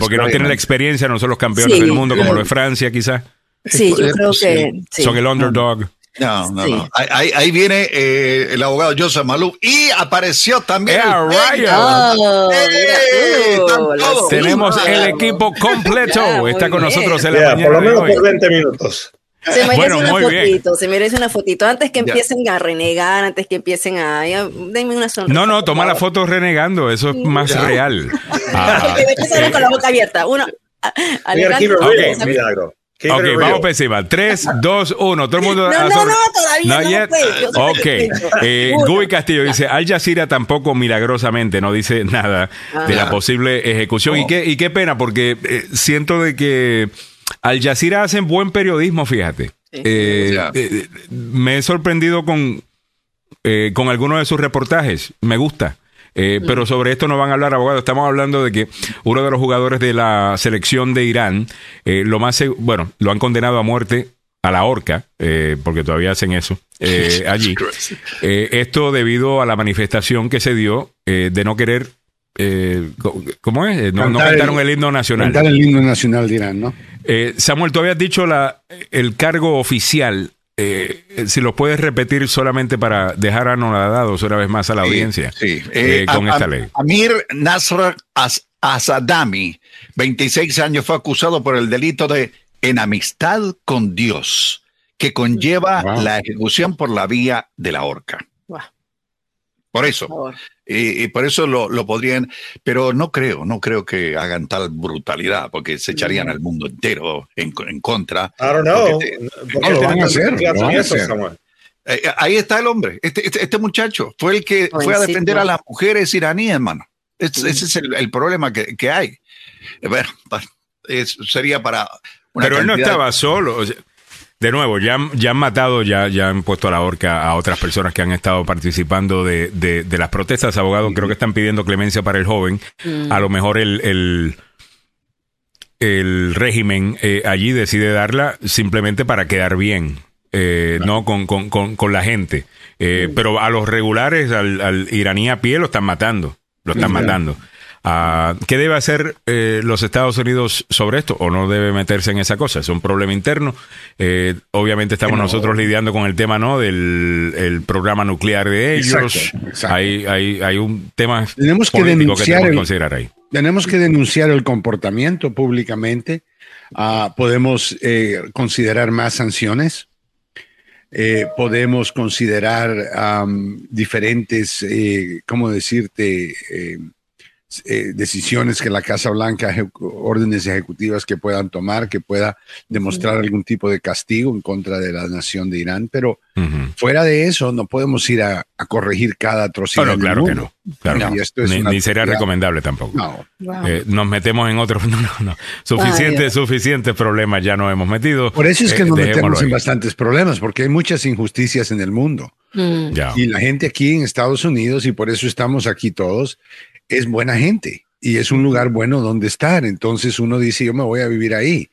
porque, no tienen la experiencia, no son los campeones del mundo como lo es Francia, quizás. Sí, yo creo que. Son el underdog. No, no, no. Ahí, ahí viene eh, el abogado Joseph Malou y apareció también. Oh, Tenemos el equipo completo. Está con nosotros en la mañana. Por lo menos por 20 minutos. Se merece una fotito, se merece una fotito. Antes que empiecen a renegar, antes que empiecen a. denme una sonrisa. No, no, toma la foto renegando, eso es más real. Ah, con la boca abierta. Uno. Milagro. Ok, vamos por encima. 3, 2, 1. Todo el mundo. No, no, no, todavía no. ok. Eh, Gui Castillo dice: Al Jazeera tampoco milagrosamente no dice nada de la posible ejecución. Y, qué, y qué pena, porque eh, siento de que Al Jazeera hacen buen periodismo, fíjate. Eh, me he sorprendido con, con algunos de sus reportajes. Me gusta. Eh, pero sobre esto no van a hablar abogados. Estamos hablando de que uno de los jugadores de la selección de Irán, eh, lo más bueno, lo han condenado a muerte a la horca, eh, porque todavía hacen eso allí. esto debido a la manifestación que se dio de no querer ¿Cómo es? No, cantaron el, himno nacional. Cantar el himno nacional de Irán, ¿no? Eh, Samuel, tú habías dicho la, el cargo oficial. Eh, si lo puedes repetir solamente para dejar anonadados una vez más a la audiencia sí. Eh, con esta ley. Amir Nasr Asadami, 26 años, fue acusado por el delito de enamistad con Dios, que conlleva la ejecución por la vía de la horca. Por eso. Y, por eso lo, podrían, pero no creo, no creo que hagan tal brutalidad, porque se echarían al mundo entero en, contra. I don't know. no lo van a hacer. Eh, eh, ahí está el hombre, este, este, este, muchacho fue el que fue a defender a las mujeres iraníes, hermano. ese es el, problema que, hay. Bueno, sería para... Pero él no estaba solo. De nuevo, ya, ya han matado, ya, ya han puesto a la horca a otras personas que han estado participando de, de, las protestas. Abogados, creo que están pidiendo clemencia para el joven. Mm. A lo mejor el, el, el régimen eh, allí decide darla simplemente para quedar bien. Eh, no con, con, con, la gente. Eh, mm. Pero a los regulares, al, al, iraní a pie, lo están matando. Lo están matando. Ah, ¿Qué debe hacer eh, los Estados Unidos sobre esto? ¿O no debe meterse en esa cosa? Es un problema interno. Eh, obviamente estamos nosotros lidiando con el tema ¿no? del programa nuclear de ellos. Hay, hay, hay un tema tenemos que denunciar que considerar ahí. Tenemos que denunciar el comportamiento públicamente. Ah, podemos eh, considerar más sanciones. podemos considerar diferentes, ¿cómo decirte? Eh, decisiones que la Casa Blanca, órdenes ejecutivas que puedan tomar, que pueda demostrar algún tipo de castigo en contra de la nación de Irán. Pero fuera de eso, no podemos ir a, corregir cada atrocidad. claro que no. ni, sería recomendable tampoco. Eh, nos metemos en otros. No, no, no. Suficientes, suficientes problemas ya nos hemos metido. Por eso es que eh, nos metemos en bastantes problemas, porque hay muchas injusticias en el mundo. Mm. Y la gente aquí en Estados Unidos, y por eso estamos aquí todos, es buena gente y es un lugar bueno donde estar. Entonces uno dice, yo me voy a vivir ahí.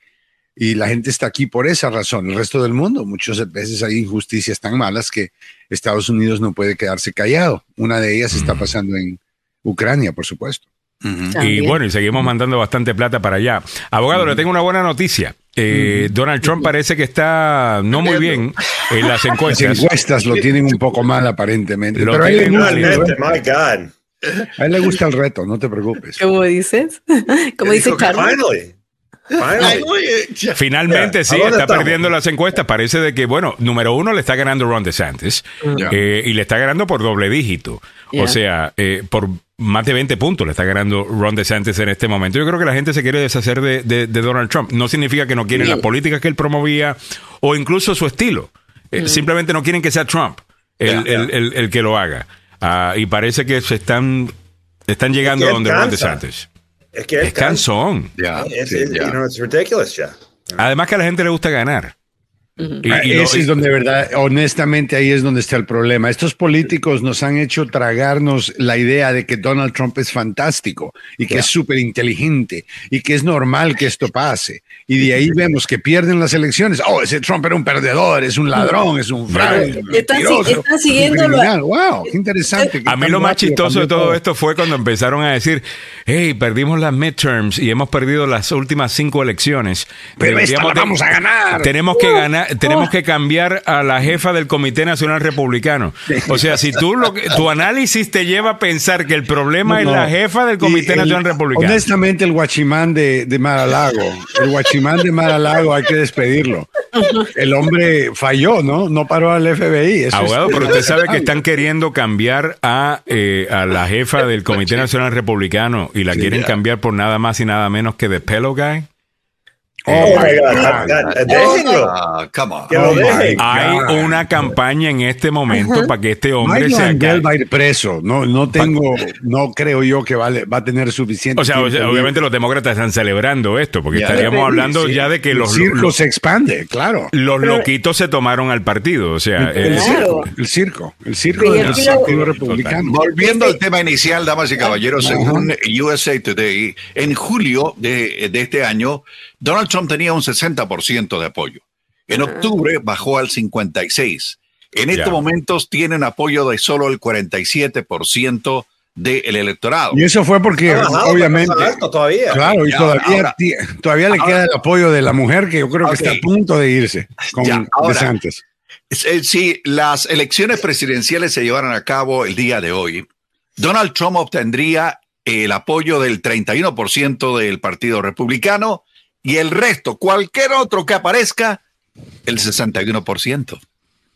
Y la gente está aquí por esa razón. El resto del mundo, muchas veces hay injusticias tan malas que Estados Unidos no puede quedarse callado. Una de ellas está pasando en Ucrania, por supuesto. Y bueno, y seguimos mandando bastante plata para allá. Abogado, le tengo una buena noticia. Eh, Donald Trump parece que está no muy bien en las encuestas. Las encuestas lo tienen un poco mal aparentemente. Lo pero my God. A él le gusta el reto, no te preocupes. ¿Cómo dices? ¿Cómo dice Carlos? Finalmente, sí, está perdiendo las encuestas. Parece de que, bueno, número uno le está ganando Ron DeSantis eh, y le está ganando por doble dígito. O sea, eh, por más de 20 puntos le está ganando Ron DeSantis en este momento. Yo creo que la gente se quiere deshacer de, Donald Trump. No significa que no quieren las políticas que él promovía o incluso su estilo. Eh, simplemente no quieren que sea Trump el que lo haga. Ah, y parece que se están, están llegando a donde Ron DeSantis. Es que es cansón. Además que a la gente le gusta ganar. Y, ah, ese es donde, verdad, honestamente, ahí es donde está el problema. Estos políticos nos han hecho tragarnos la idea de que Donald Trump es fantástico y que es súper inteligente y que es normal que esto pase y de ahí vemos que pierden las elecciones. Oh, ese Trump era un perdedor, es un ladrón, es un fraude. Están, siguiendo. Wow, qué interesante. A mí lo más chistoso de todo, esto fue cuando empezaron a decir, hey, perdimos las midterms y hemos perdido las últimas cinco elecciones. Pero esta la vamos a ganar. Tenemos que ganar, tenemos que cambiar a la jefa del Comité Nacional Republicano. O sea, si tú lo tu análisis te lleva a pensar que el problema es la jefa del Comité Nacional Republicano. Honestamente, el guachimán de, de Mar-a-Lago, el guachimán de Mar-a-Lago hay que despedirlo. El hombre falló, ¿no? No paró al FBI. Abogado, pero usted sabe que están queriendo cambiar a, eh, a la jefa del Comité Nacional Republicano y la quieren cambiar por nada más y nada menos que de Pelo Guy. Oh, my God. Déjenlo. come on. Hay una campaña en este momento para que este hombre se va a ir preso. No, no tengo, no creo yo que va, va a tener suficiente. O sea, obviamente los demócratas están celebrando esto, porque estaríamos hablando ya de que los. El circo se expande, claro. Los loquitos se tomaron al partido. O sea, el, circo, el circo. El circo del Partido Republicano. Volviendo al tema inicial, damas y caballeros, según USA Today, en julio de, de este año, Donald Trump tenía un 60% de apoyo. En octubre bajó al 56%. En estos momentos tienen apoyo de solo el 47% del electorado. Y eso fue porque, obviamente, todavía. Claro, y, todavía, todavía le queda el apoyo de la mujer que yo creo que está a punto de irse con ya, Si las elecciones presidenciales se llevaran a cabo el día de hoy, Donald Trump obtendría el apoyo del 31% del Partido Republicano y el resto, cualquier otro que aparezca, el 61%.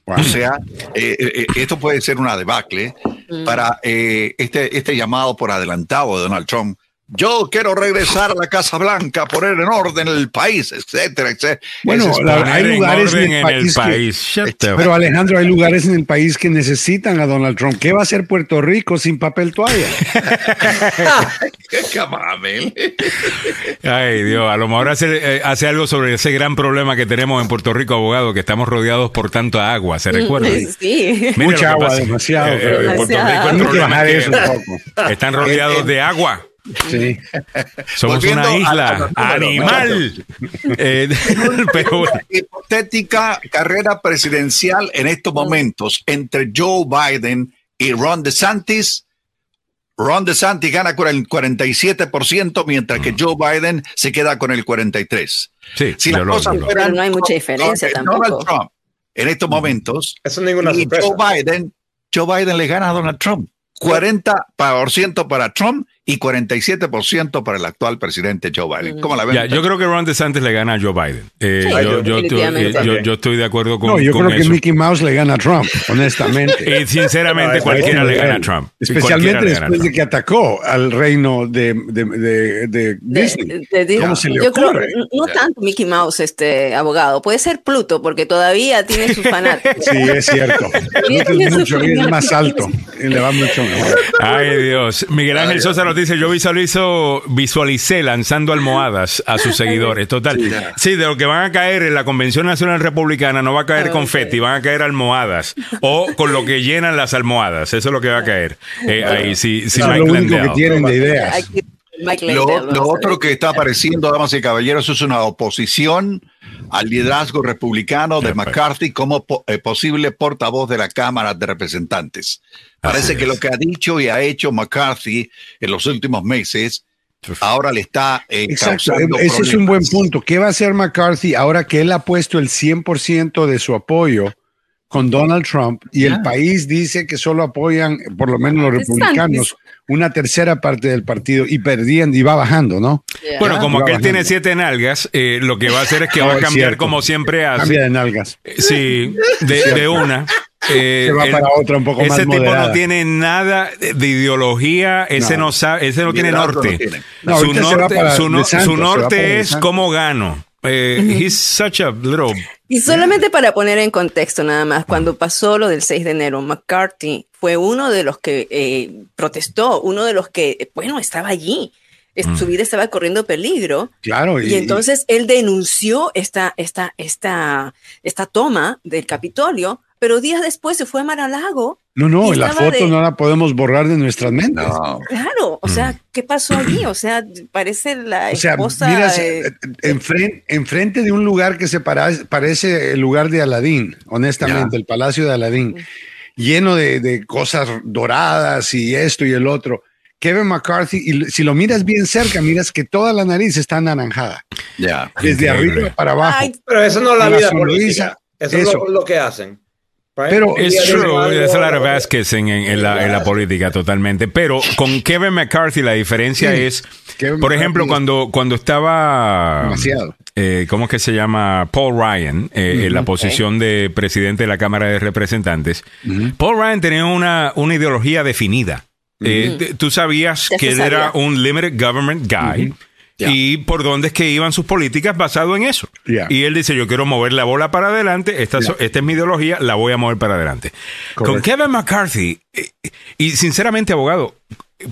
O sea, eh, eh, eh, esto puede ser una debacle mm. para este, este llamado por adelantado de Donald Trump yo quiero regresar a la Casa Blanca, poner en orden el país, etcétera, etcétera. Bueno, hay lugares en el país, pero Alejandro, hay lugares en el país que necesitan a Donald Trump. ¿Qué va a hacer Puerto Rico sin papel toalla? Ay, Dios, a lo mejor hace, eh, hace, algo sobre ese gran problema que tenemos en Puerto Rico, abogado, que estamos rodeados por tanto agua, ¿se recuerda? Sí. Mucha agua, demasiado. Eh, Están rodeados de agua. Sí. Somos una isla animal. Eh, hipotética carrera presidencial en estos momentos entre Joe Biden y Ron DeSantis. Ron DeSantis gana con el 47%, mientras que mm. Joe Biden se queda con el 43%. Sí, si las cosas fueran, no hay mucha diferencia tampoco. Donald Trump en estos momentos. Eso ninguna y Joe Biden, Joe Biden le gana a Donald Trump. 40% para Trump y 47% para el actual presidente Joe Biden. ¿Cómo la ven? yo creo que Ron DeSantis le gana a Joe Biden. Eh, yo, estoy de acuerdo con No, yo creo que Mickey Mouse le gana a Trump, honestamente. y sinceramente cualquiera le gana a Trump. Especialmente después de que atacó al reino de, de, Disney. ¿Cómo se le ocurre? no tanto Mickey Mouse, este abogado. Puede ser Pluto, porque todavía tiene sus fanáticos. sí, es cierto. Pluto es mucho, es más alto. Y le va mucho Ay, Dios. Miguel Ángel Sosa nos dice, yo visualizo, visualicé lanzando almohadas a sus seguidores. Total. Sí, de lo que van a caer en la Convención Nacional Republicana no va a caer confeti, van a caer almohadas. O con lo que llenan las almohadas. Eso es lo que va a caer. Eh, ahí, sí, sí, es lo único que tienen de ideas. Lo, otro que está apareciendo, damas y caballeros, es una oposición al liderazgo republicano de McCarthy como eh, posible portavoz de la Cámara de Representantes. Parece que lo que ha dicho y ha hecho McCarthy en los últimos meses ahora le está eh, Exacto. Ese es un buen punto. ¿Qué va a hacer McCarthy ahora que él ha puesto el 100% de su apoyo con Donald Trump y el país dice que solo apoyan, por lo menos los republicanos, una tercera parte del partido y perdiendo y va bajando, ¿no? Bueno, como que él tiene siete nalgas, eh, lo que va a hacer es que va a cambiar como siempre hace. Cambia de nalgas. Eh, sí, de, una. Eh, Se va para otra un poco ese tipo no tiene nada de ideología, ese no, sabe, ese no tiene norte. su norte, su, norte es cómo gano. He's such a little y solamente para poner en contexto nada más, cuando pasó lo del 6 de enero, McCarthy fue uno de los que eh, protestó, uno de los que, bueno, estaba allí. Su vida estaba corriendo peligro. Claro. Y, entonces él denunció esta, esta, esta, esta toma del Capitolio pero días después se fue a Mar-a-Lago. No, no, la foto no la podemos borrar de nuestras mentes. Claro, o sea, mm. ¿qué pasó allí? O sea, parece la o sea, Mira, eh, enfrente, de un lugar que se parece el lugar de Aladín, honestamente, el Palacio de Aladín, lleno de, cosas doradas y esto y el otro. Kevin McCarthy, y si lo miras bien cerca, miras que toda la nariz está anaranjada. Ya. Desde arriba para abajo. pero eso no es la vida política. Eso, es lo que hacen. Pero es true, there's a lot of Vázquez en, la, política totalmente. Pero con Kevin McCarthy la diferencia es, por ejemplo, cuando, cuando estaba... Demasiado. Eh, ¿Cómo es que se llama? Paul Ryan, eh, en la posición de presidente de la Cámara de Representantes. Paul Ryan tenía una, una ideología definida. Eh, tú sabías que él era un limited government guy y por dónde es que iban sus políticas basado en eso. Y él dice, yo quiero mover la bola para adelante, esta, esta es mi ideología, la voy a mover para adelante. Con Kevin McCarthy, eh, y sinceramente, abogado,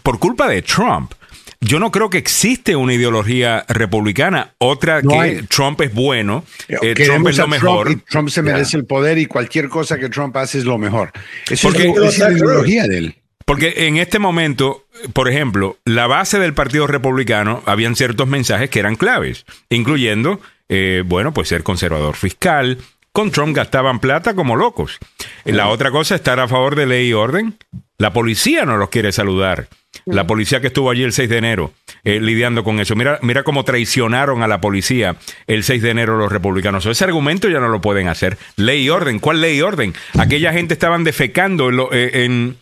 por culpa de Trump, yo no creo que existe una ideología republicana, otra que Trump es bueno, eh, Trump es lo mejor. Trump, se merece el poder y cualquier cosa que Trump hace es lo mejor. Esa es la ideología de él. Porque en este momento, por ejemplo, la base del Partido Republicano, habían ciertos mensajes que eran claves, incluyendo, eh, bueno, pues ser conservador fiscal. Con Trump gastaban plata como locos. La otra cosa, estar a favor de ley y orden. La policía no los quiere saludar. La policía que estuvo allí el 6 de enero eh, lidiando con eso. Mira, mira cómo traicionaron a la policía el 6 de enero los republicanos. ese argumento ya no lo pueden hacer. Ley y orden. ¿Cuál ley y orden? Aquella gente estaban defecando en, eh, en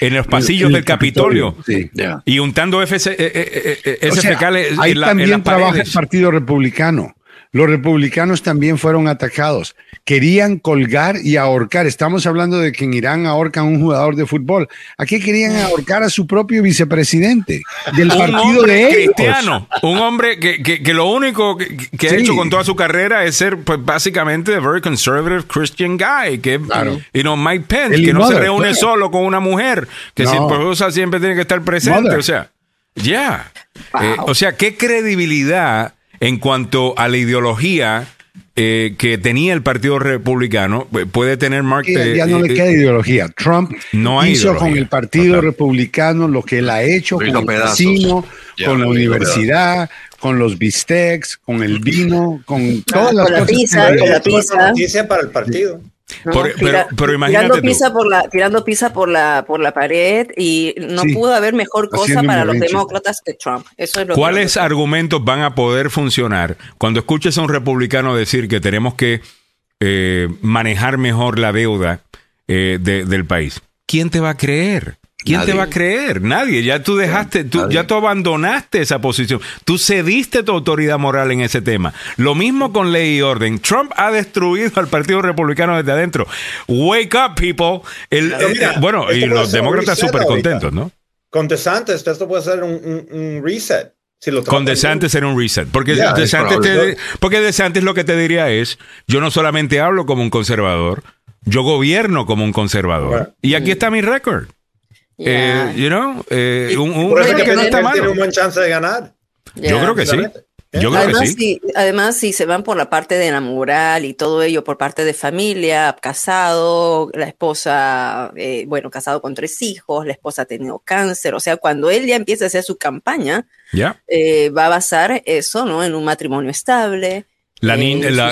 en los pasillos del Capitolio y untando ese fecales ahí también trabaja el Partido Republicano. Los republicanos también fueron atacados. Querían colgar y ahorcar. Estamos hablando de que en Irán ahorcan a un jugador de fútbol. Aquí querían ahorcar a su propio vicepresidente del partido de ellos. cristiano. Un hombre que, que, lo único que, ha hecho con toda su carrera es ser, pues, básicamente, a very conservative Christian guy. Que, claro. you know, Mike Pence, que no se reúne solo con una mujer, que siempre tiene que estar presente. O sea, ya. Eh, o sea, ¿qué credibilidad en cuanto a la ideología eh, que tenía el Partido Republicano, eh, puede tener Mark. ya no le queda ideología. Trump hizo con el Partido Republicano lo que él ha hecho con el casino, con la universidad, con los bistecs, con el vino, con todas las cosas. Pizza, con la pizza. para el partido pero, imagínate tirando pizza por la tirando pizza por la por la pared y no pudo haber mejor cosa para los demócratas que Trump. Eso es lo ¿Cuáles argumentos van a poder funcionar cuando escuches a un republicano decir que tenemos que eh, manejar mejor la deuda eh, del país? ¿Quién te va a creer? ¿Quién te va a creer? Nadie. Ya tú dejaste, tú, ya tú abandonaste esa posición. Tú cediste tu autoridad moral en ese tema. Lo mismo con ley y orden. Trump ha destruido al Partido Republicano desde adentro. Wake up, people. El, eh, bueno, y los demócratas súper contentos, ¿no? Con DeSantis, esto puede ser un, reset. Si lo con DeSantis era un reset. Porque, DeSantis te, porque DeSantis lo que te diría es, yo no solamente hablo como un conservador, yo gobierno como un conservador. Y aquí está mi récord. Eh, you know, eh, un, un que, no está mal. Tiene un buen chance de ganar. Yo creo que sí. Yo creo además, que sí. Si, además, si se van por la parte de la moral y todo ello, por parte de familia, casado, la esposa, eh, bueno, casado con tres hijos, la esposa ha tenido cáncer, o sea, cuando él ya empieza a hacer su campaña, eh, va a basar eso, ¿no? En un matrimonio estable, la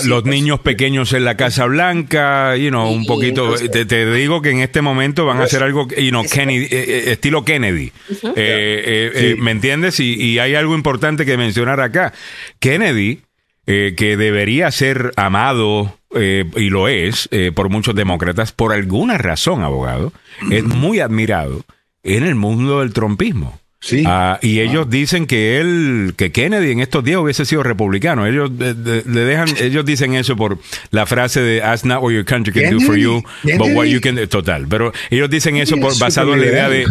los niños pequeños en la Casa Blanca, you know, un poquito. Te, digo que en este momento van a hacer algo, you know, Kennedy, eh, eh, estilo Kennedy. Eh, ¿Me entiendes? Y, hay algo importante que mencionar acá. Kennedy, que debería ser amado, y lo es, por muchos demócratas, por alguna razón, abogado, es muy admirado en el mundo del trompismo. Sí. Ah, y ellos dicen que él, que Kennedy en estos días hubiese sido republicano. Ellos le dejan, ellos dicen eso por la frase de "Ask not what your country can do for you, but what you can." Total, pero ellos dicen eso por, basado en la idea de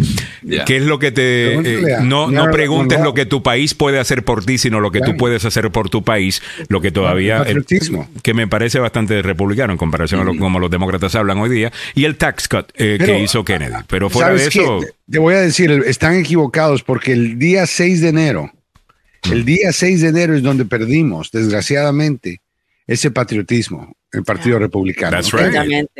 qué es lo que te eh, no no preguntes lo que tu país puede hacer por ti, sino lo que tú puedes hacer por tu país, lo que todavía que me parece bastante republicano en comparación a lo, como los demócratas hablan hoy día y el tax cut eh, que hizo Kennedy. Pero fuera de eso, te voy a decir, están equivocados porque el día 6 de enero, el día 6 de enero es donde perdimos, desgraciadamente, ese patriotismo, el Partido Republicano.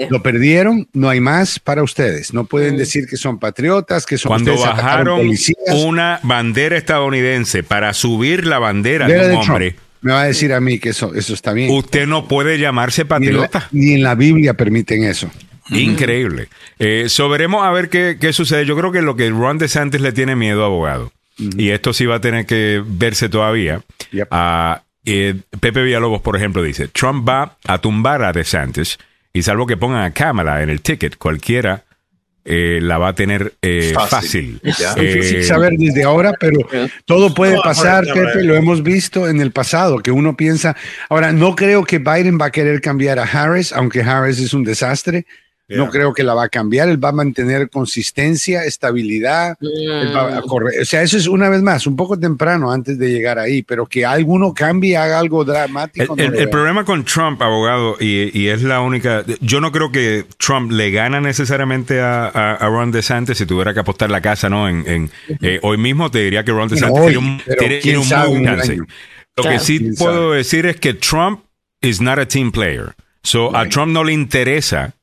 Lo perdieron, no hay más para ustedes. No pueden mm. decir que son patriotas, que son Cuando bajaron una bandera estadounidense para subir la bandera de un hombre. Me va a decir a mí que eso, eso está bien. Usted no puede llamarse patriota. ni en la Biblia permiten eso. Increíble. Eh, veremos a ver qué, sucede. Yo creo que lo que Ron DeSantis le tiene miedo, abogado, y esto sí va a tener que verse todavía. Ah, eh, Pepe Villalobos, por ejemplo, dice, Trump va a tumbar a DeSantis y salvo que pongan a cámara en el ticket, cualquiera eh, la va a tener eh, fácil. difícil saber desde ahora, pero todo puede pasar, Pepe, lo hemos visto en el pasado, que uno piensa, ahora no creo que Biden va a querer cambiar a Harris, aunque Harris es un desastre, no creo que la va a cambiar, él va a mantener consistencia, estabilidad, O sea, eso es una vez más, un poco temprano antes de llegar ahí, pero que alguno cambie, haga algo dramático. El, problema con Trump, abogado, y, es la única, yo no creo que Trump le gana necesariamente a, Ron DeSantis si tuviera que apostar la casa, ¿no? En, eh, hoy mismo te diría que Ron DeSantis tiene un, tiene, un muy chance. Lo que sí puedo decir es que Trump is not a team player. So a Trump no le interesa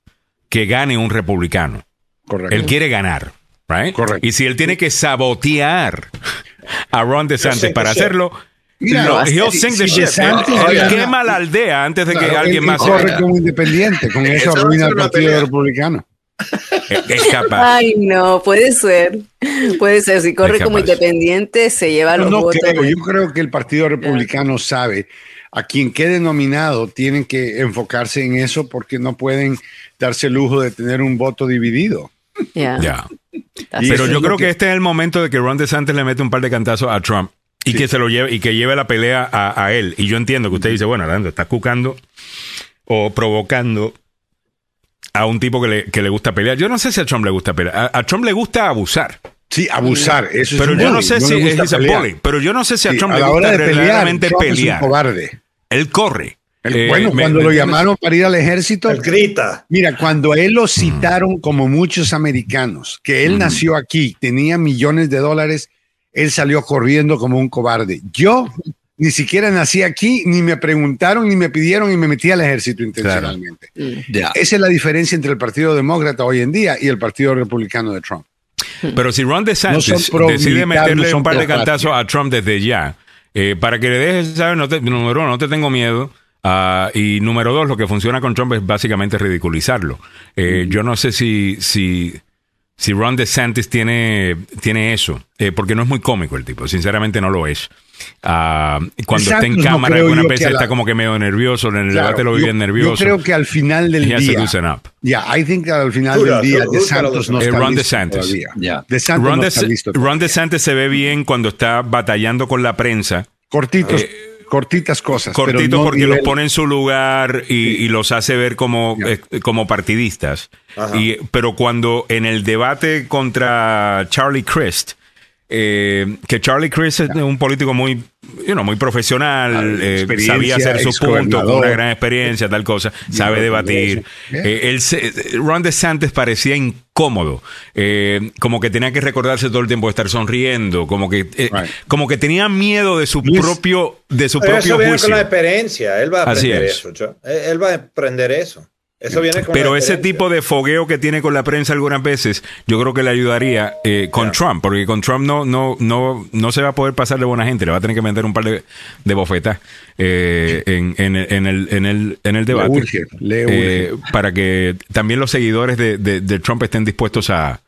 que gane un republicano. Correcto. Él quiere ganar. Right? Correcto. Y si él tiene que sabotear a Ron DeSantis para hacerlo, Mira, he'll sing the shit. quema la aldea antes de que alguien más corre como independiente. Con eso arruina el Partido Republicano. Es capaz. Ay, no, puede ser. Puede ser. Si corre como independiente, se lleva los votos. yo creo que el Partido Republicano sabe a quien quede nominado tienen que enfocarse en eso porque no pueden darse el lujo de tener un voto dividido. Ya. Pero yo creo que... este es el momento de que Ron DeSantis le mete un par de cantazos a Trump y que se lo lleve y que lleve la pelea a, él. Y yo entiendo que usted dice, bueno, Arando, está cucando o provocando a un tipo que le, que le gusta pelear. Yo no sé si a Trump le gusta pelear. A, Trump le gusta abusar. Sí, abusar. Eso pero yo no sé si es pero yo no sé si a Trump le gusta realmente pelear. cobarde. Él corre. Eh, bueno, cuando lo llamaron para ir al ejército, él grita. Mira, cuando él lo citaron como muchos americanos, que él nació aquí, tenía millones de dólares, él salió corriendo como un cobarde. Yo ni siquiera nací aquí, ni me preguntaron, ni me pidieron y me metí al ejército intencionalmente. Esa es la diferencia entre el Partido Demócrata hoy en día y el Partido Republicano de Trump. Pero si Ron DeSantis decide meterle un par de cantazos a Trump desde ya, eh, para que le dejes saber, no número uno, no te tengo miedo. Ah, y número dos, lo que funciona con Trump es básicamente ridiculizarlo. Eh, yo no sé si, si, si Ron DeSantis tiene, tiene eso, eh, porque no es muy cómico el tipo, sinceramente no lo es. Ah, cuando está en cámara, alguna vez está como que medio nervioso, en el debate lo vive nervioso. Yo creo que al final del día. Ya, I think al final del día, DeSantis no está Ron listo DeSantis. Ron, Ron DeSantis se ve bien cuando está batallando con la prensa. Cortitos. Eh, cortitas cosas. Cortitos porque los pone en su lugar y, los hace ver como, eh, como partidistas. Y, pero cuando en el debate contra Charlie Crist, eh, que Charlie Crist es un político muy muy profesional, eh, sabía hacer su punto, con una gran experiencia, tal cosa, sabe debatir. Eh, Ron DeSantis parecía incómodo, eh, como que tenía que recordarse todo el tiempo de estar sonriendo, como que, como que tenía miedo de su propio, de su propio eso juicio. con la experiencia, él va a aprender eso. Él va a aprender eso. Pero ese tipo de fogueo que tiene con la prensa algunas veces, yo creo que le ayudaría eh, con Trump, porque con Trump no, no, no, no se va a poder pasar de buena gente, le va a tener que meter un par de, de bofetas eh, en, en, en, el, en, el, en el debate. Eh, para que también los seguidores de, de Trump estén dispuestos a,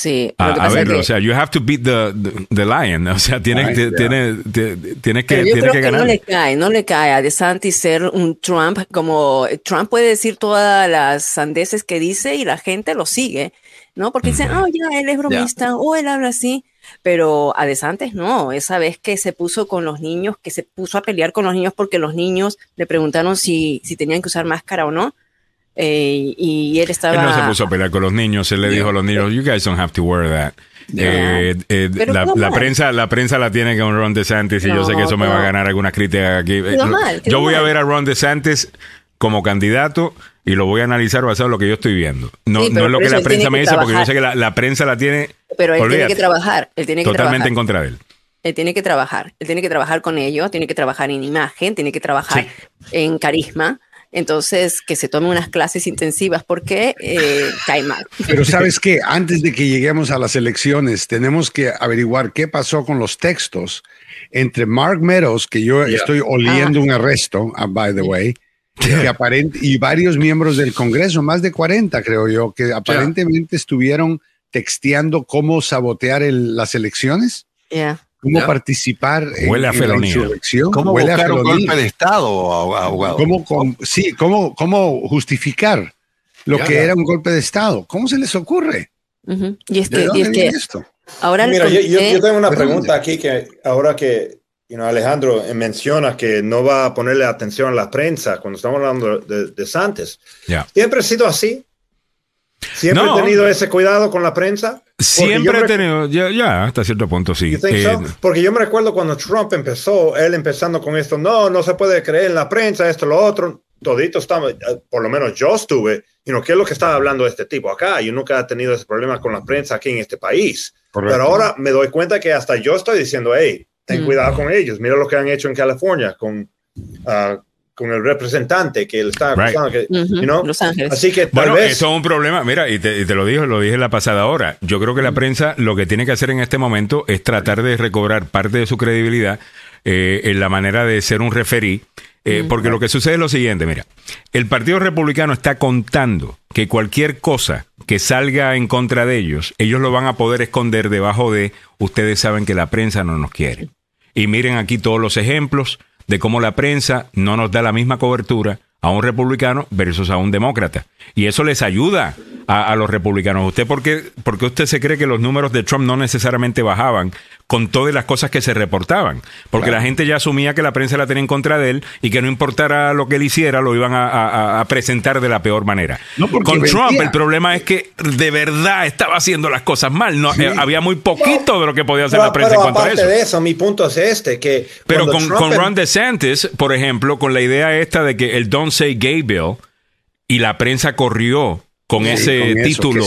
Sí, a, verlo, o sea, you have to beat the, the, lion, o sea, tienes, tiene, tiene que, que, ganar. No le cae, no le cae a DeSantis ser un Trump, como Trump puede decir todas las sandeces que dice y la gente lo sigue, ¿no? Porque dicen, oh, ya, él es bromista, o él habla así, pero a DeSantis no, esa vez que se puso con los niños, que se puso a pelear con los niños porque los niños le preguntaron si, si tenían que usar máscara o no, eh, y él estaba. Él no se puso a pelear con los niños. Él le dijo a los niños, "You guys don't have to wear that." Eh, eh, la, prensa, la prensa la tiene con Ron DeSantis y yo sé que eso me va a ganar algunas críticas aquí. yo voy a ver a Ron DeSantis como candidato y lo voy a analizar basado en lo que yo estoy viendo. No, no es lo que la prensa me dice, porque yo sé que la, prensa la tiene. Pero él tiene que trabajar. Él tiene que totalmente en contra de él. Él tiene que trabajar. Él tiene que trabajar con ellos, tiene que trabajar en imagen, tiene que trabajar en carisma entonces, que se tome unas clases intensivas porque eh, cae mal. Pero sabes que antes de que lleguemos a las elecciones, tenemos que averiguar qué pasó con los textos entre Mark Meadows, que yo estoy oliendo ah. un arresto, uh, by the way, y varios miembros del Congreso, más de 40 creo yo, que aparentemente estuvieron texteando cómo sabotear las elecciones. Yeah cómo participar en, la insurrección. ¿Cómo Huele buscar un golpe de Estado, abogado? ¿Cómo, sí, cómo, cómo justificar lo que era un golpe de Estado? ¿Cómo se les ocurre? Y es que, y es que esto? ahora Mira, yo, yo, tengo una pregunta aquí que ahora que Alejandro menciona que no va a ponerle atención a la prensa cuando estamos hablando de, de Santos. ¿Siempre ha sido así? ¿Siempre he tenido ese cuidado con la prensa? Siempre he tenido, ya, hasta cierto punto sí. Eh, Porque yo me recuerdo cuando Trump empezó, él empezando con esto, no, no se puede creer en la prensa, esto, lo otro, todito estaba, eh, por lo menos yo estuve, y no ¿qué es lo que estaba hablando este tipo acá? Yo nunca he tenido ese problema con la prensa aquí en este país. Pero ahora me doy cuenta que hasta yo estoy diciendo, hey, ten cuidado con ellos, mira lo que han hecho en California con... Uh, con el representante que él está acusando. Que, Los Ángeles. Así que bueno, eso es un problema. Mira, y te, lo dije, lo dije la pasada hora. Yo creo que la prensa lo que tiene que hacer en este momento es tratar de recobrar parte de su credibilidad eh, en la manera de ser un referí. Eh, porque lo que sucede es lo siguiente, mira, el Partido Republicano está contando que cualquier cosa que salga en contra de ellos, ellos lo van a poder esconder debajo de, ustedes saben que la prensa no nos quiere. Y miren aquí todos los ejemplos de cómo la prensa no nos da la misma cobertura a un republicano versus a un demócrata. Y eso les ayuda a, los republicanos. ¿Usted por qué, usted se cree que los números de Trump no necesariamente bajaban con todas las cosas que se reportaban? Porque la gente ya asumía que la prensa la tenía en contra de él y que no importara lo que él hiciera, lo iban a, presentar de la peor manera. con Trump el problema es que de verdad estaba haciendo las cosas mal. No, eh, había muy poquito de lo que podía hacer la prensa en cuanto a eso. de eso, mi punto es este, que... Pero con, con Ron DeSantis, por ejemplo, con la idea esta de que el Don't Say Gay Bill y la prensa corrió con ese título.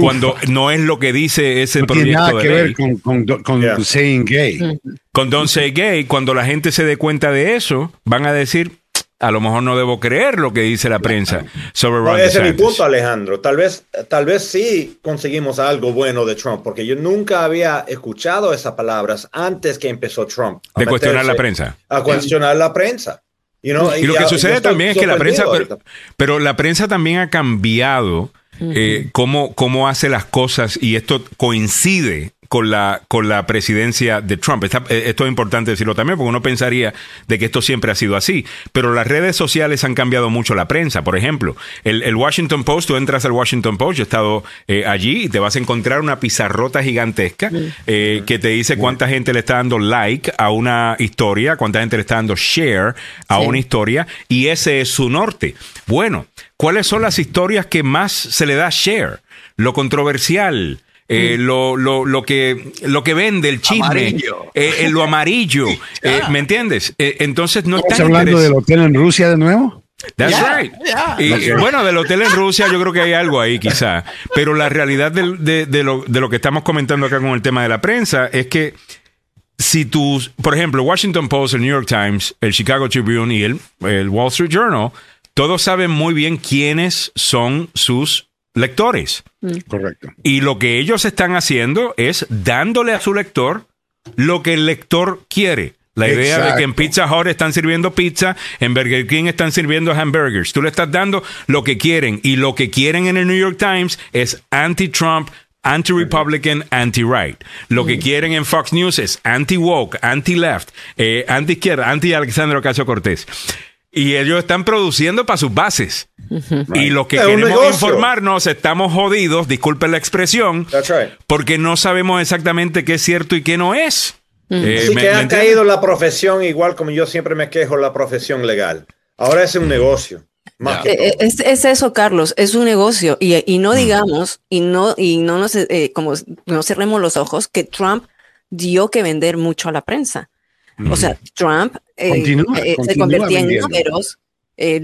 cuando no es lo que dice ese proyecto tiene nada que ver con, con, saying gay. Con don't say gay, cuando la gente se dé cuenta de eso, van a decir, a lo mejor no debo creer lo que dice la prensa sobre Ese es mi punto, Alejandro. Tal vez, tal vez sí conseguimos algo bueno de Trump, porque yo nunca había escuchado esas palabras antes que empezó Trump. De cuestionar la prensa. A cuestionar la prensa y lo que sucede también es que la prensa, pero, la prensa también ha cambiado eh, cómo, cómo hace las cosas y esto coincide con la, con la presidencia de Trump. Eh, esto es importante decirlo también, porque uno pensaría de que esto siempre ha sido así. Pero las redes sociales han cambiado mucho la prensa. Por ejemplo, el, Washington Post, tú entras al Washington Post, yo he estado eh, allí y te vas a encontrar una pizarrota gigantesca eh, que te dice cuánta gente le está dando like a una historia, cuánta gente le está dando share a una historia, y ese es su norte. Bueno, ¿cuáles son las historias que más se le da share? Lo controversial, eh, mm. lo, lo, lo, que, lo que vende, el chisme, eh, lo amarillo, eh, ¿me entiendes? entonces no ¿Estás hablando del hotel en Rusia de nuevo? That's right. Y, bueno, del hotel en Rusia yo creo que hay algo ahí quizá, pero la realidad de, de, lo, de lo que estamos comentando acá con el tema de la prensa es que si tú, por ejemplo, Washington Post, el New York Times, el Chicago Tribune y el, el Wall Street Journal, todos saben muy bien quiénes son sus lectores. Mm. Correcto. Y lo que ellos están haciendo es dándole a su lector lo que el lector quiere. La idea de que en Pizza Hut están sirviendo pizza, en Burger King están sirviendo hamburgers. Tú le estás dando lo que quieren. Y lo que quieren en el New York Times es anti-Trump, anti-Republican, anti-right. Lo que mm. quieren en Fox News es anti-woke, anti-left, eh, anti-izquierda, anti-Alexandro Ocasio Cortés. Y ellos están produciendo para sus bases. Y lo que queremos informarnos, estamos jodidos, disculpen la expresión, porque no sabemos exactamente qué es cierto y qué no es. Eh, Así que ha caído la profesión, igual como yo siempre me quejo, la profesión legal. Ahora es un negocio. Eh, es, eso, Carlos, es un negocio. Y, no digamos, y no, y no nos, eh, como no cerremos los ojos, que Trump dio que vender mucho a la prensa. O sea, Trump eh, eh, se convertía en números, eh,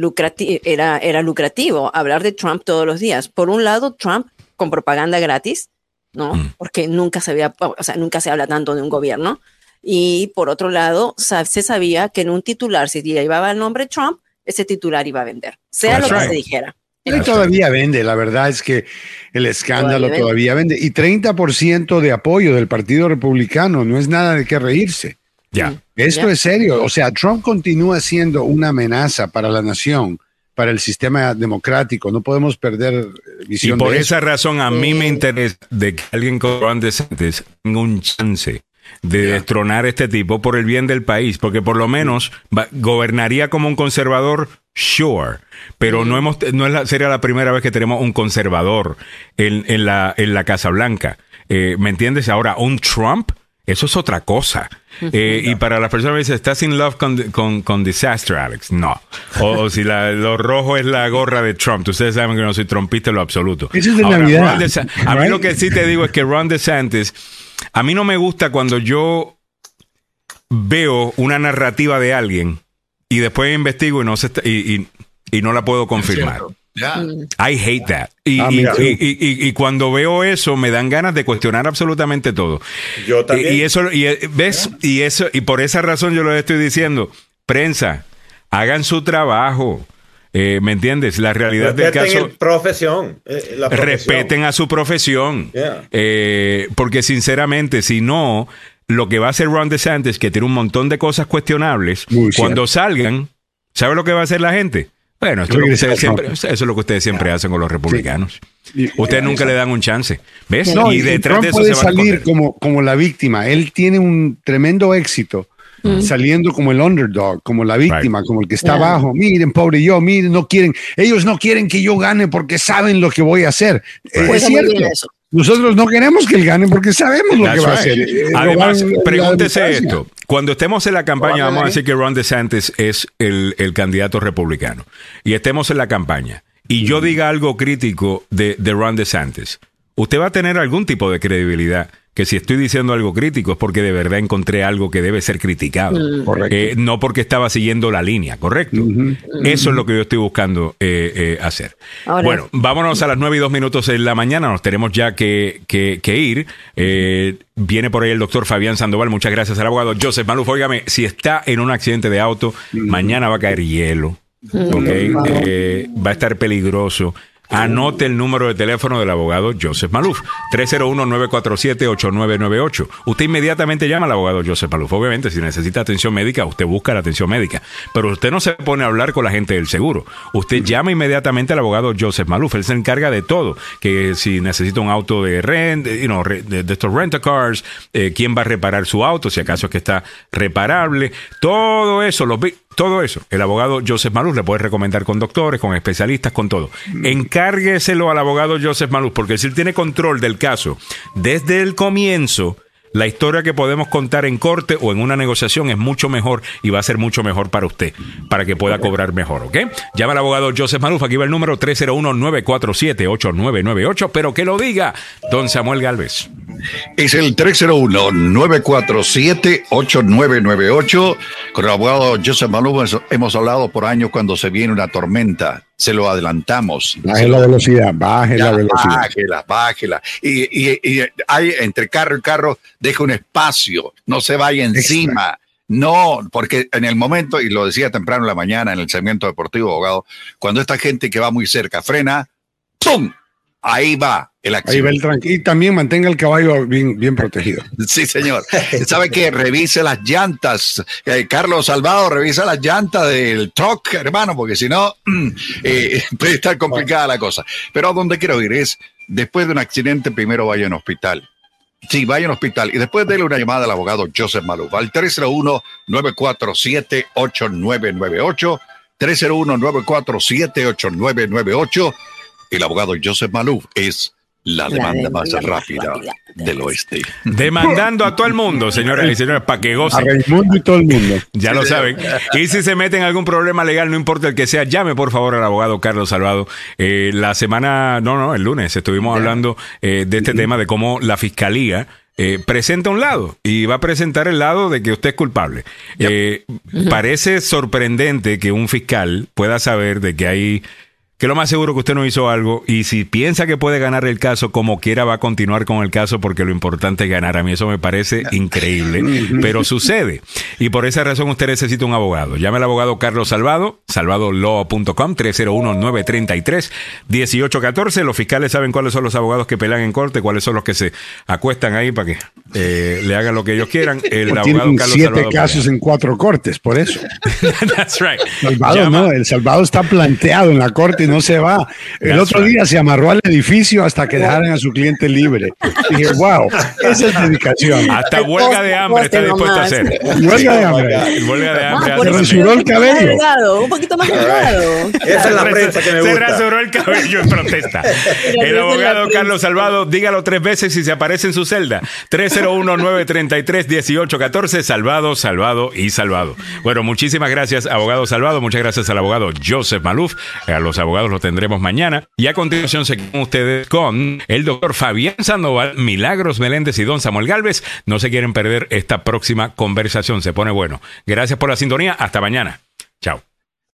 era, era lucrativo hablar de Trump todos los días. Por un lado, Trump con propaganda gratis, ¿no? Mm. Porque nunca se había, o sea, nunca se habla tanto de un gobierno. Y por otro lado, se sabía que en un titular, si llevaba el nombre Trump, ese titular iba a vender, sea lo que se dijera. Y todavía vende, la verdad es que el escándalo todavía vende. Y 30% de apoyo del Partido Republicano, no es nada de qué reírse. Ya. Esto es serio. O sea, Trump continúa siendo una amenaza para la nación, para el sistema democrático. No podemos perder visión. Y por esa razón a mí me interesa de que alguien como Ron DeSantis tenga un chance de destronar a este tipo por el bien del país, porque por lo menos gobernaría como un conservador, sure, pero no hemos no es la, sería la primera vez que tenemos un conservador en, en la en la Casa Blanca. Eh, ¿Me entiendes? Ahora un Trump eso es otra cosa. Eh, y para las personas que dicen, ¿estás in love con, con, Disaster, Alex? No. O, si lo rojo es la gorra de Trump. Ustedes saben que no soy trompista en lo absoluto. Eso es de Navidad. a mí lo que sí te digo es que Ron DeSantis, a mí no me gusta cuando yo veo una narrativa de alguien y después investigo y no, se y, y no la puedo confirmar. I hate that. Ah, y, cuando veo eso, me dan ganas de cuestionar absolutamente todo. Yo también. Y, eso, y, eh, ¿ves? Y eso, y por esa razón yo lo estoy diciendo. Prensa, hagan su trabajo. Eh, ¿Me entiendes? La realidad del caso. Profesión, eh, Respeten a su profesión. porque sinceramente, si no, lo que va a hacer Ron DeSantis, que tiene un montón de cosas cuestionables, cuando salgan, ¿sabe lo que va a hacer la gente? Bueno, eso, es lo que ustedes siempre hacen con los republicanos. Ustedes nunca le dan un chance. ¿Ves? y detrás de eso puede salir como, como la víctima. Él tiene un tremendo éxito mm. saliendo como el underdog, como la víctima, como el que está abajo. Miren, pobre yo, miren, no quieren. Ellos no quieren que yo gane porque saben lo que voy a hacer. es cierto. Nosotros no queremos que él gane porque sabemos lo que va a hacer. Eh, Además, pregúntese esto. Cuando estemos en la campaña, vamos a decir que Ron DeSantis es el, el candidato republicano. Y estemos en la campaña. Y yo diga algo crítico de, de Ron DeSantis. Usted va a tener algún tipo de credibilidad que si estoy diciendo algo crítico es porque de verdad encontré algo que debe ser criticado. Mm. Eh, no porque estaba siguiendo la línea, ¿correcto? Eso es lo que yo estoy buscando eh, eh, hacer. bueno, vámonos a las nueve y dos minutos en la mañana. Nos tenemos ya que, ir. viene por ahí el doctor Fabián Sandoval. Muchas gracias al abogado Joseph Maluf. Óigame, si está en un accidente de auto, mañana va a caer hielo. va a estar peligroso. Anote el número de teléfono del abogado Joseph Maluf, 301-947-8998. Usted inmediatamente llama al abogado Joseph Maluf. Obviamente, si necesita atención médica, usted busca la atención médica. Pero usted no se pone a hablar con la gente del seguro. Usted llama inmediatamente al abogado Joseph Maluf. Él se encarga de todo. Que si necesita un auto de rent, de, estos rent cars, eh, quién va a reparar su auto, si acaso es que está reparable. Todo eso, los todo eso, el abogado Joseph Maluz le puede recomendar con doctores, con especialistas, con todo. Encárgueselo al abogado Joseph Maluz, porque si él tiene control del caso desde el comienzo, la historia que podemos contar en corte o en una negociación es mucho mejor y va a ser mucho mejor para usted, para que pueda cobrar mejor, ¿ok? Llama al abogado Joseph Maluf, aquí va el número 301-947-8998, pero que lo diga don Samuel Galvez. Es el 301-947-8998. Con el abogado Joseph Maluf hemos hablado por años cuando se viene una tormenta se lo adelantamos. Baje la velocidad, baje la velocidad. Bájela, bájela. Y, y, hay entre carro y carro, deja un espacio, no se vaya encima. No, porque en el momento, y lo decía temprano en la mañana en el segmento deportivo, abogado, cuando esta gente que va muy cerca frena, ¡pum! Ahí va el Ahí va el tranquilo. Y también mantenga el caballo bien, bien protegido. Sí, señor. ¿Sabe que Revise las llantas. Eh, Carlos Salvado, revisa las llantas del truck, hermano, porque si no, eh, puede estar complicada la cosa. Pero a donde quiero ir es, después de un accidente, primero vaya a un hospital. Sí, vaya a un hospital y después déle una llamada al abogado Joseph Maluf al 301-947-8998. 301-947-8998 el abogado Joseph Malouf es la demanda, más rápida, del oeste. Demandando a todo el mundo, señoras y señores, para que gocen. A mundo y todo el mundo. Ya lo saben. Y si se meten en algún problema legal, no importa el que sea, llame por favor al abogado Carlos Salvado. Eh, la semana, no, no, el lunes estuvimos hablando eh, de este tema de cómo la fiscalía eh, presenta un lado y va a presentar el lado de que usted es culpable. parece sorprendente que un fiscal pueda saber de que hay que lo más seguro que usted no hizo algo y si piensa que puede ganar el caso como quiera va a continuar con el caso porque lo importante es ganar. A mí eso me parece increíble, pero sucede. Y por esa razón usted necesita un abogado. Llame al abogado Carlos Salvado, salvadolaw.com 301-933-1814. Los fiscales saben cuáles son los abogados que pelean en corte, cuáles son los que se acuestan ahí para que eh, le hagan lo que ellos quieran. El abogado Carlos siete casos en cuatro cortes, por eso. That's right. Salvado, no, el Salvado está planteado en la corte no se va. El otro día se amarró al edificio hasta que dejaran a su cliente libre. dije, wow, esa es dedicación. Hasta huelga de hambre está dispuesto a hacer. Huelga de hambre. Huelga de hambre. Se rasuró el cabello. Un poquito más delgado. Esa es la prensa que me gusta. Se rasuró el cabello en protesta. El abogado Carlos Salvado, dígalo tres veces si se aparece en su celda. 301-933-1814. Salvado, salvado y salvado. Bueno, muchísimas gracias, abogado Salvado. Muchas gracias al abogado Joseph Maluf, a los lo tendremos mañana. Y a continuación se quedan ustedes con el doctor Fabián Sandoval, Milagros Meléndez y don Samuel Galvez. No se quieren perder esta próxima conversación, se pone bueno. Gracias por la sintonía, hasta mañana. Chao.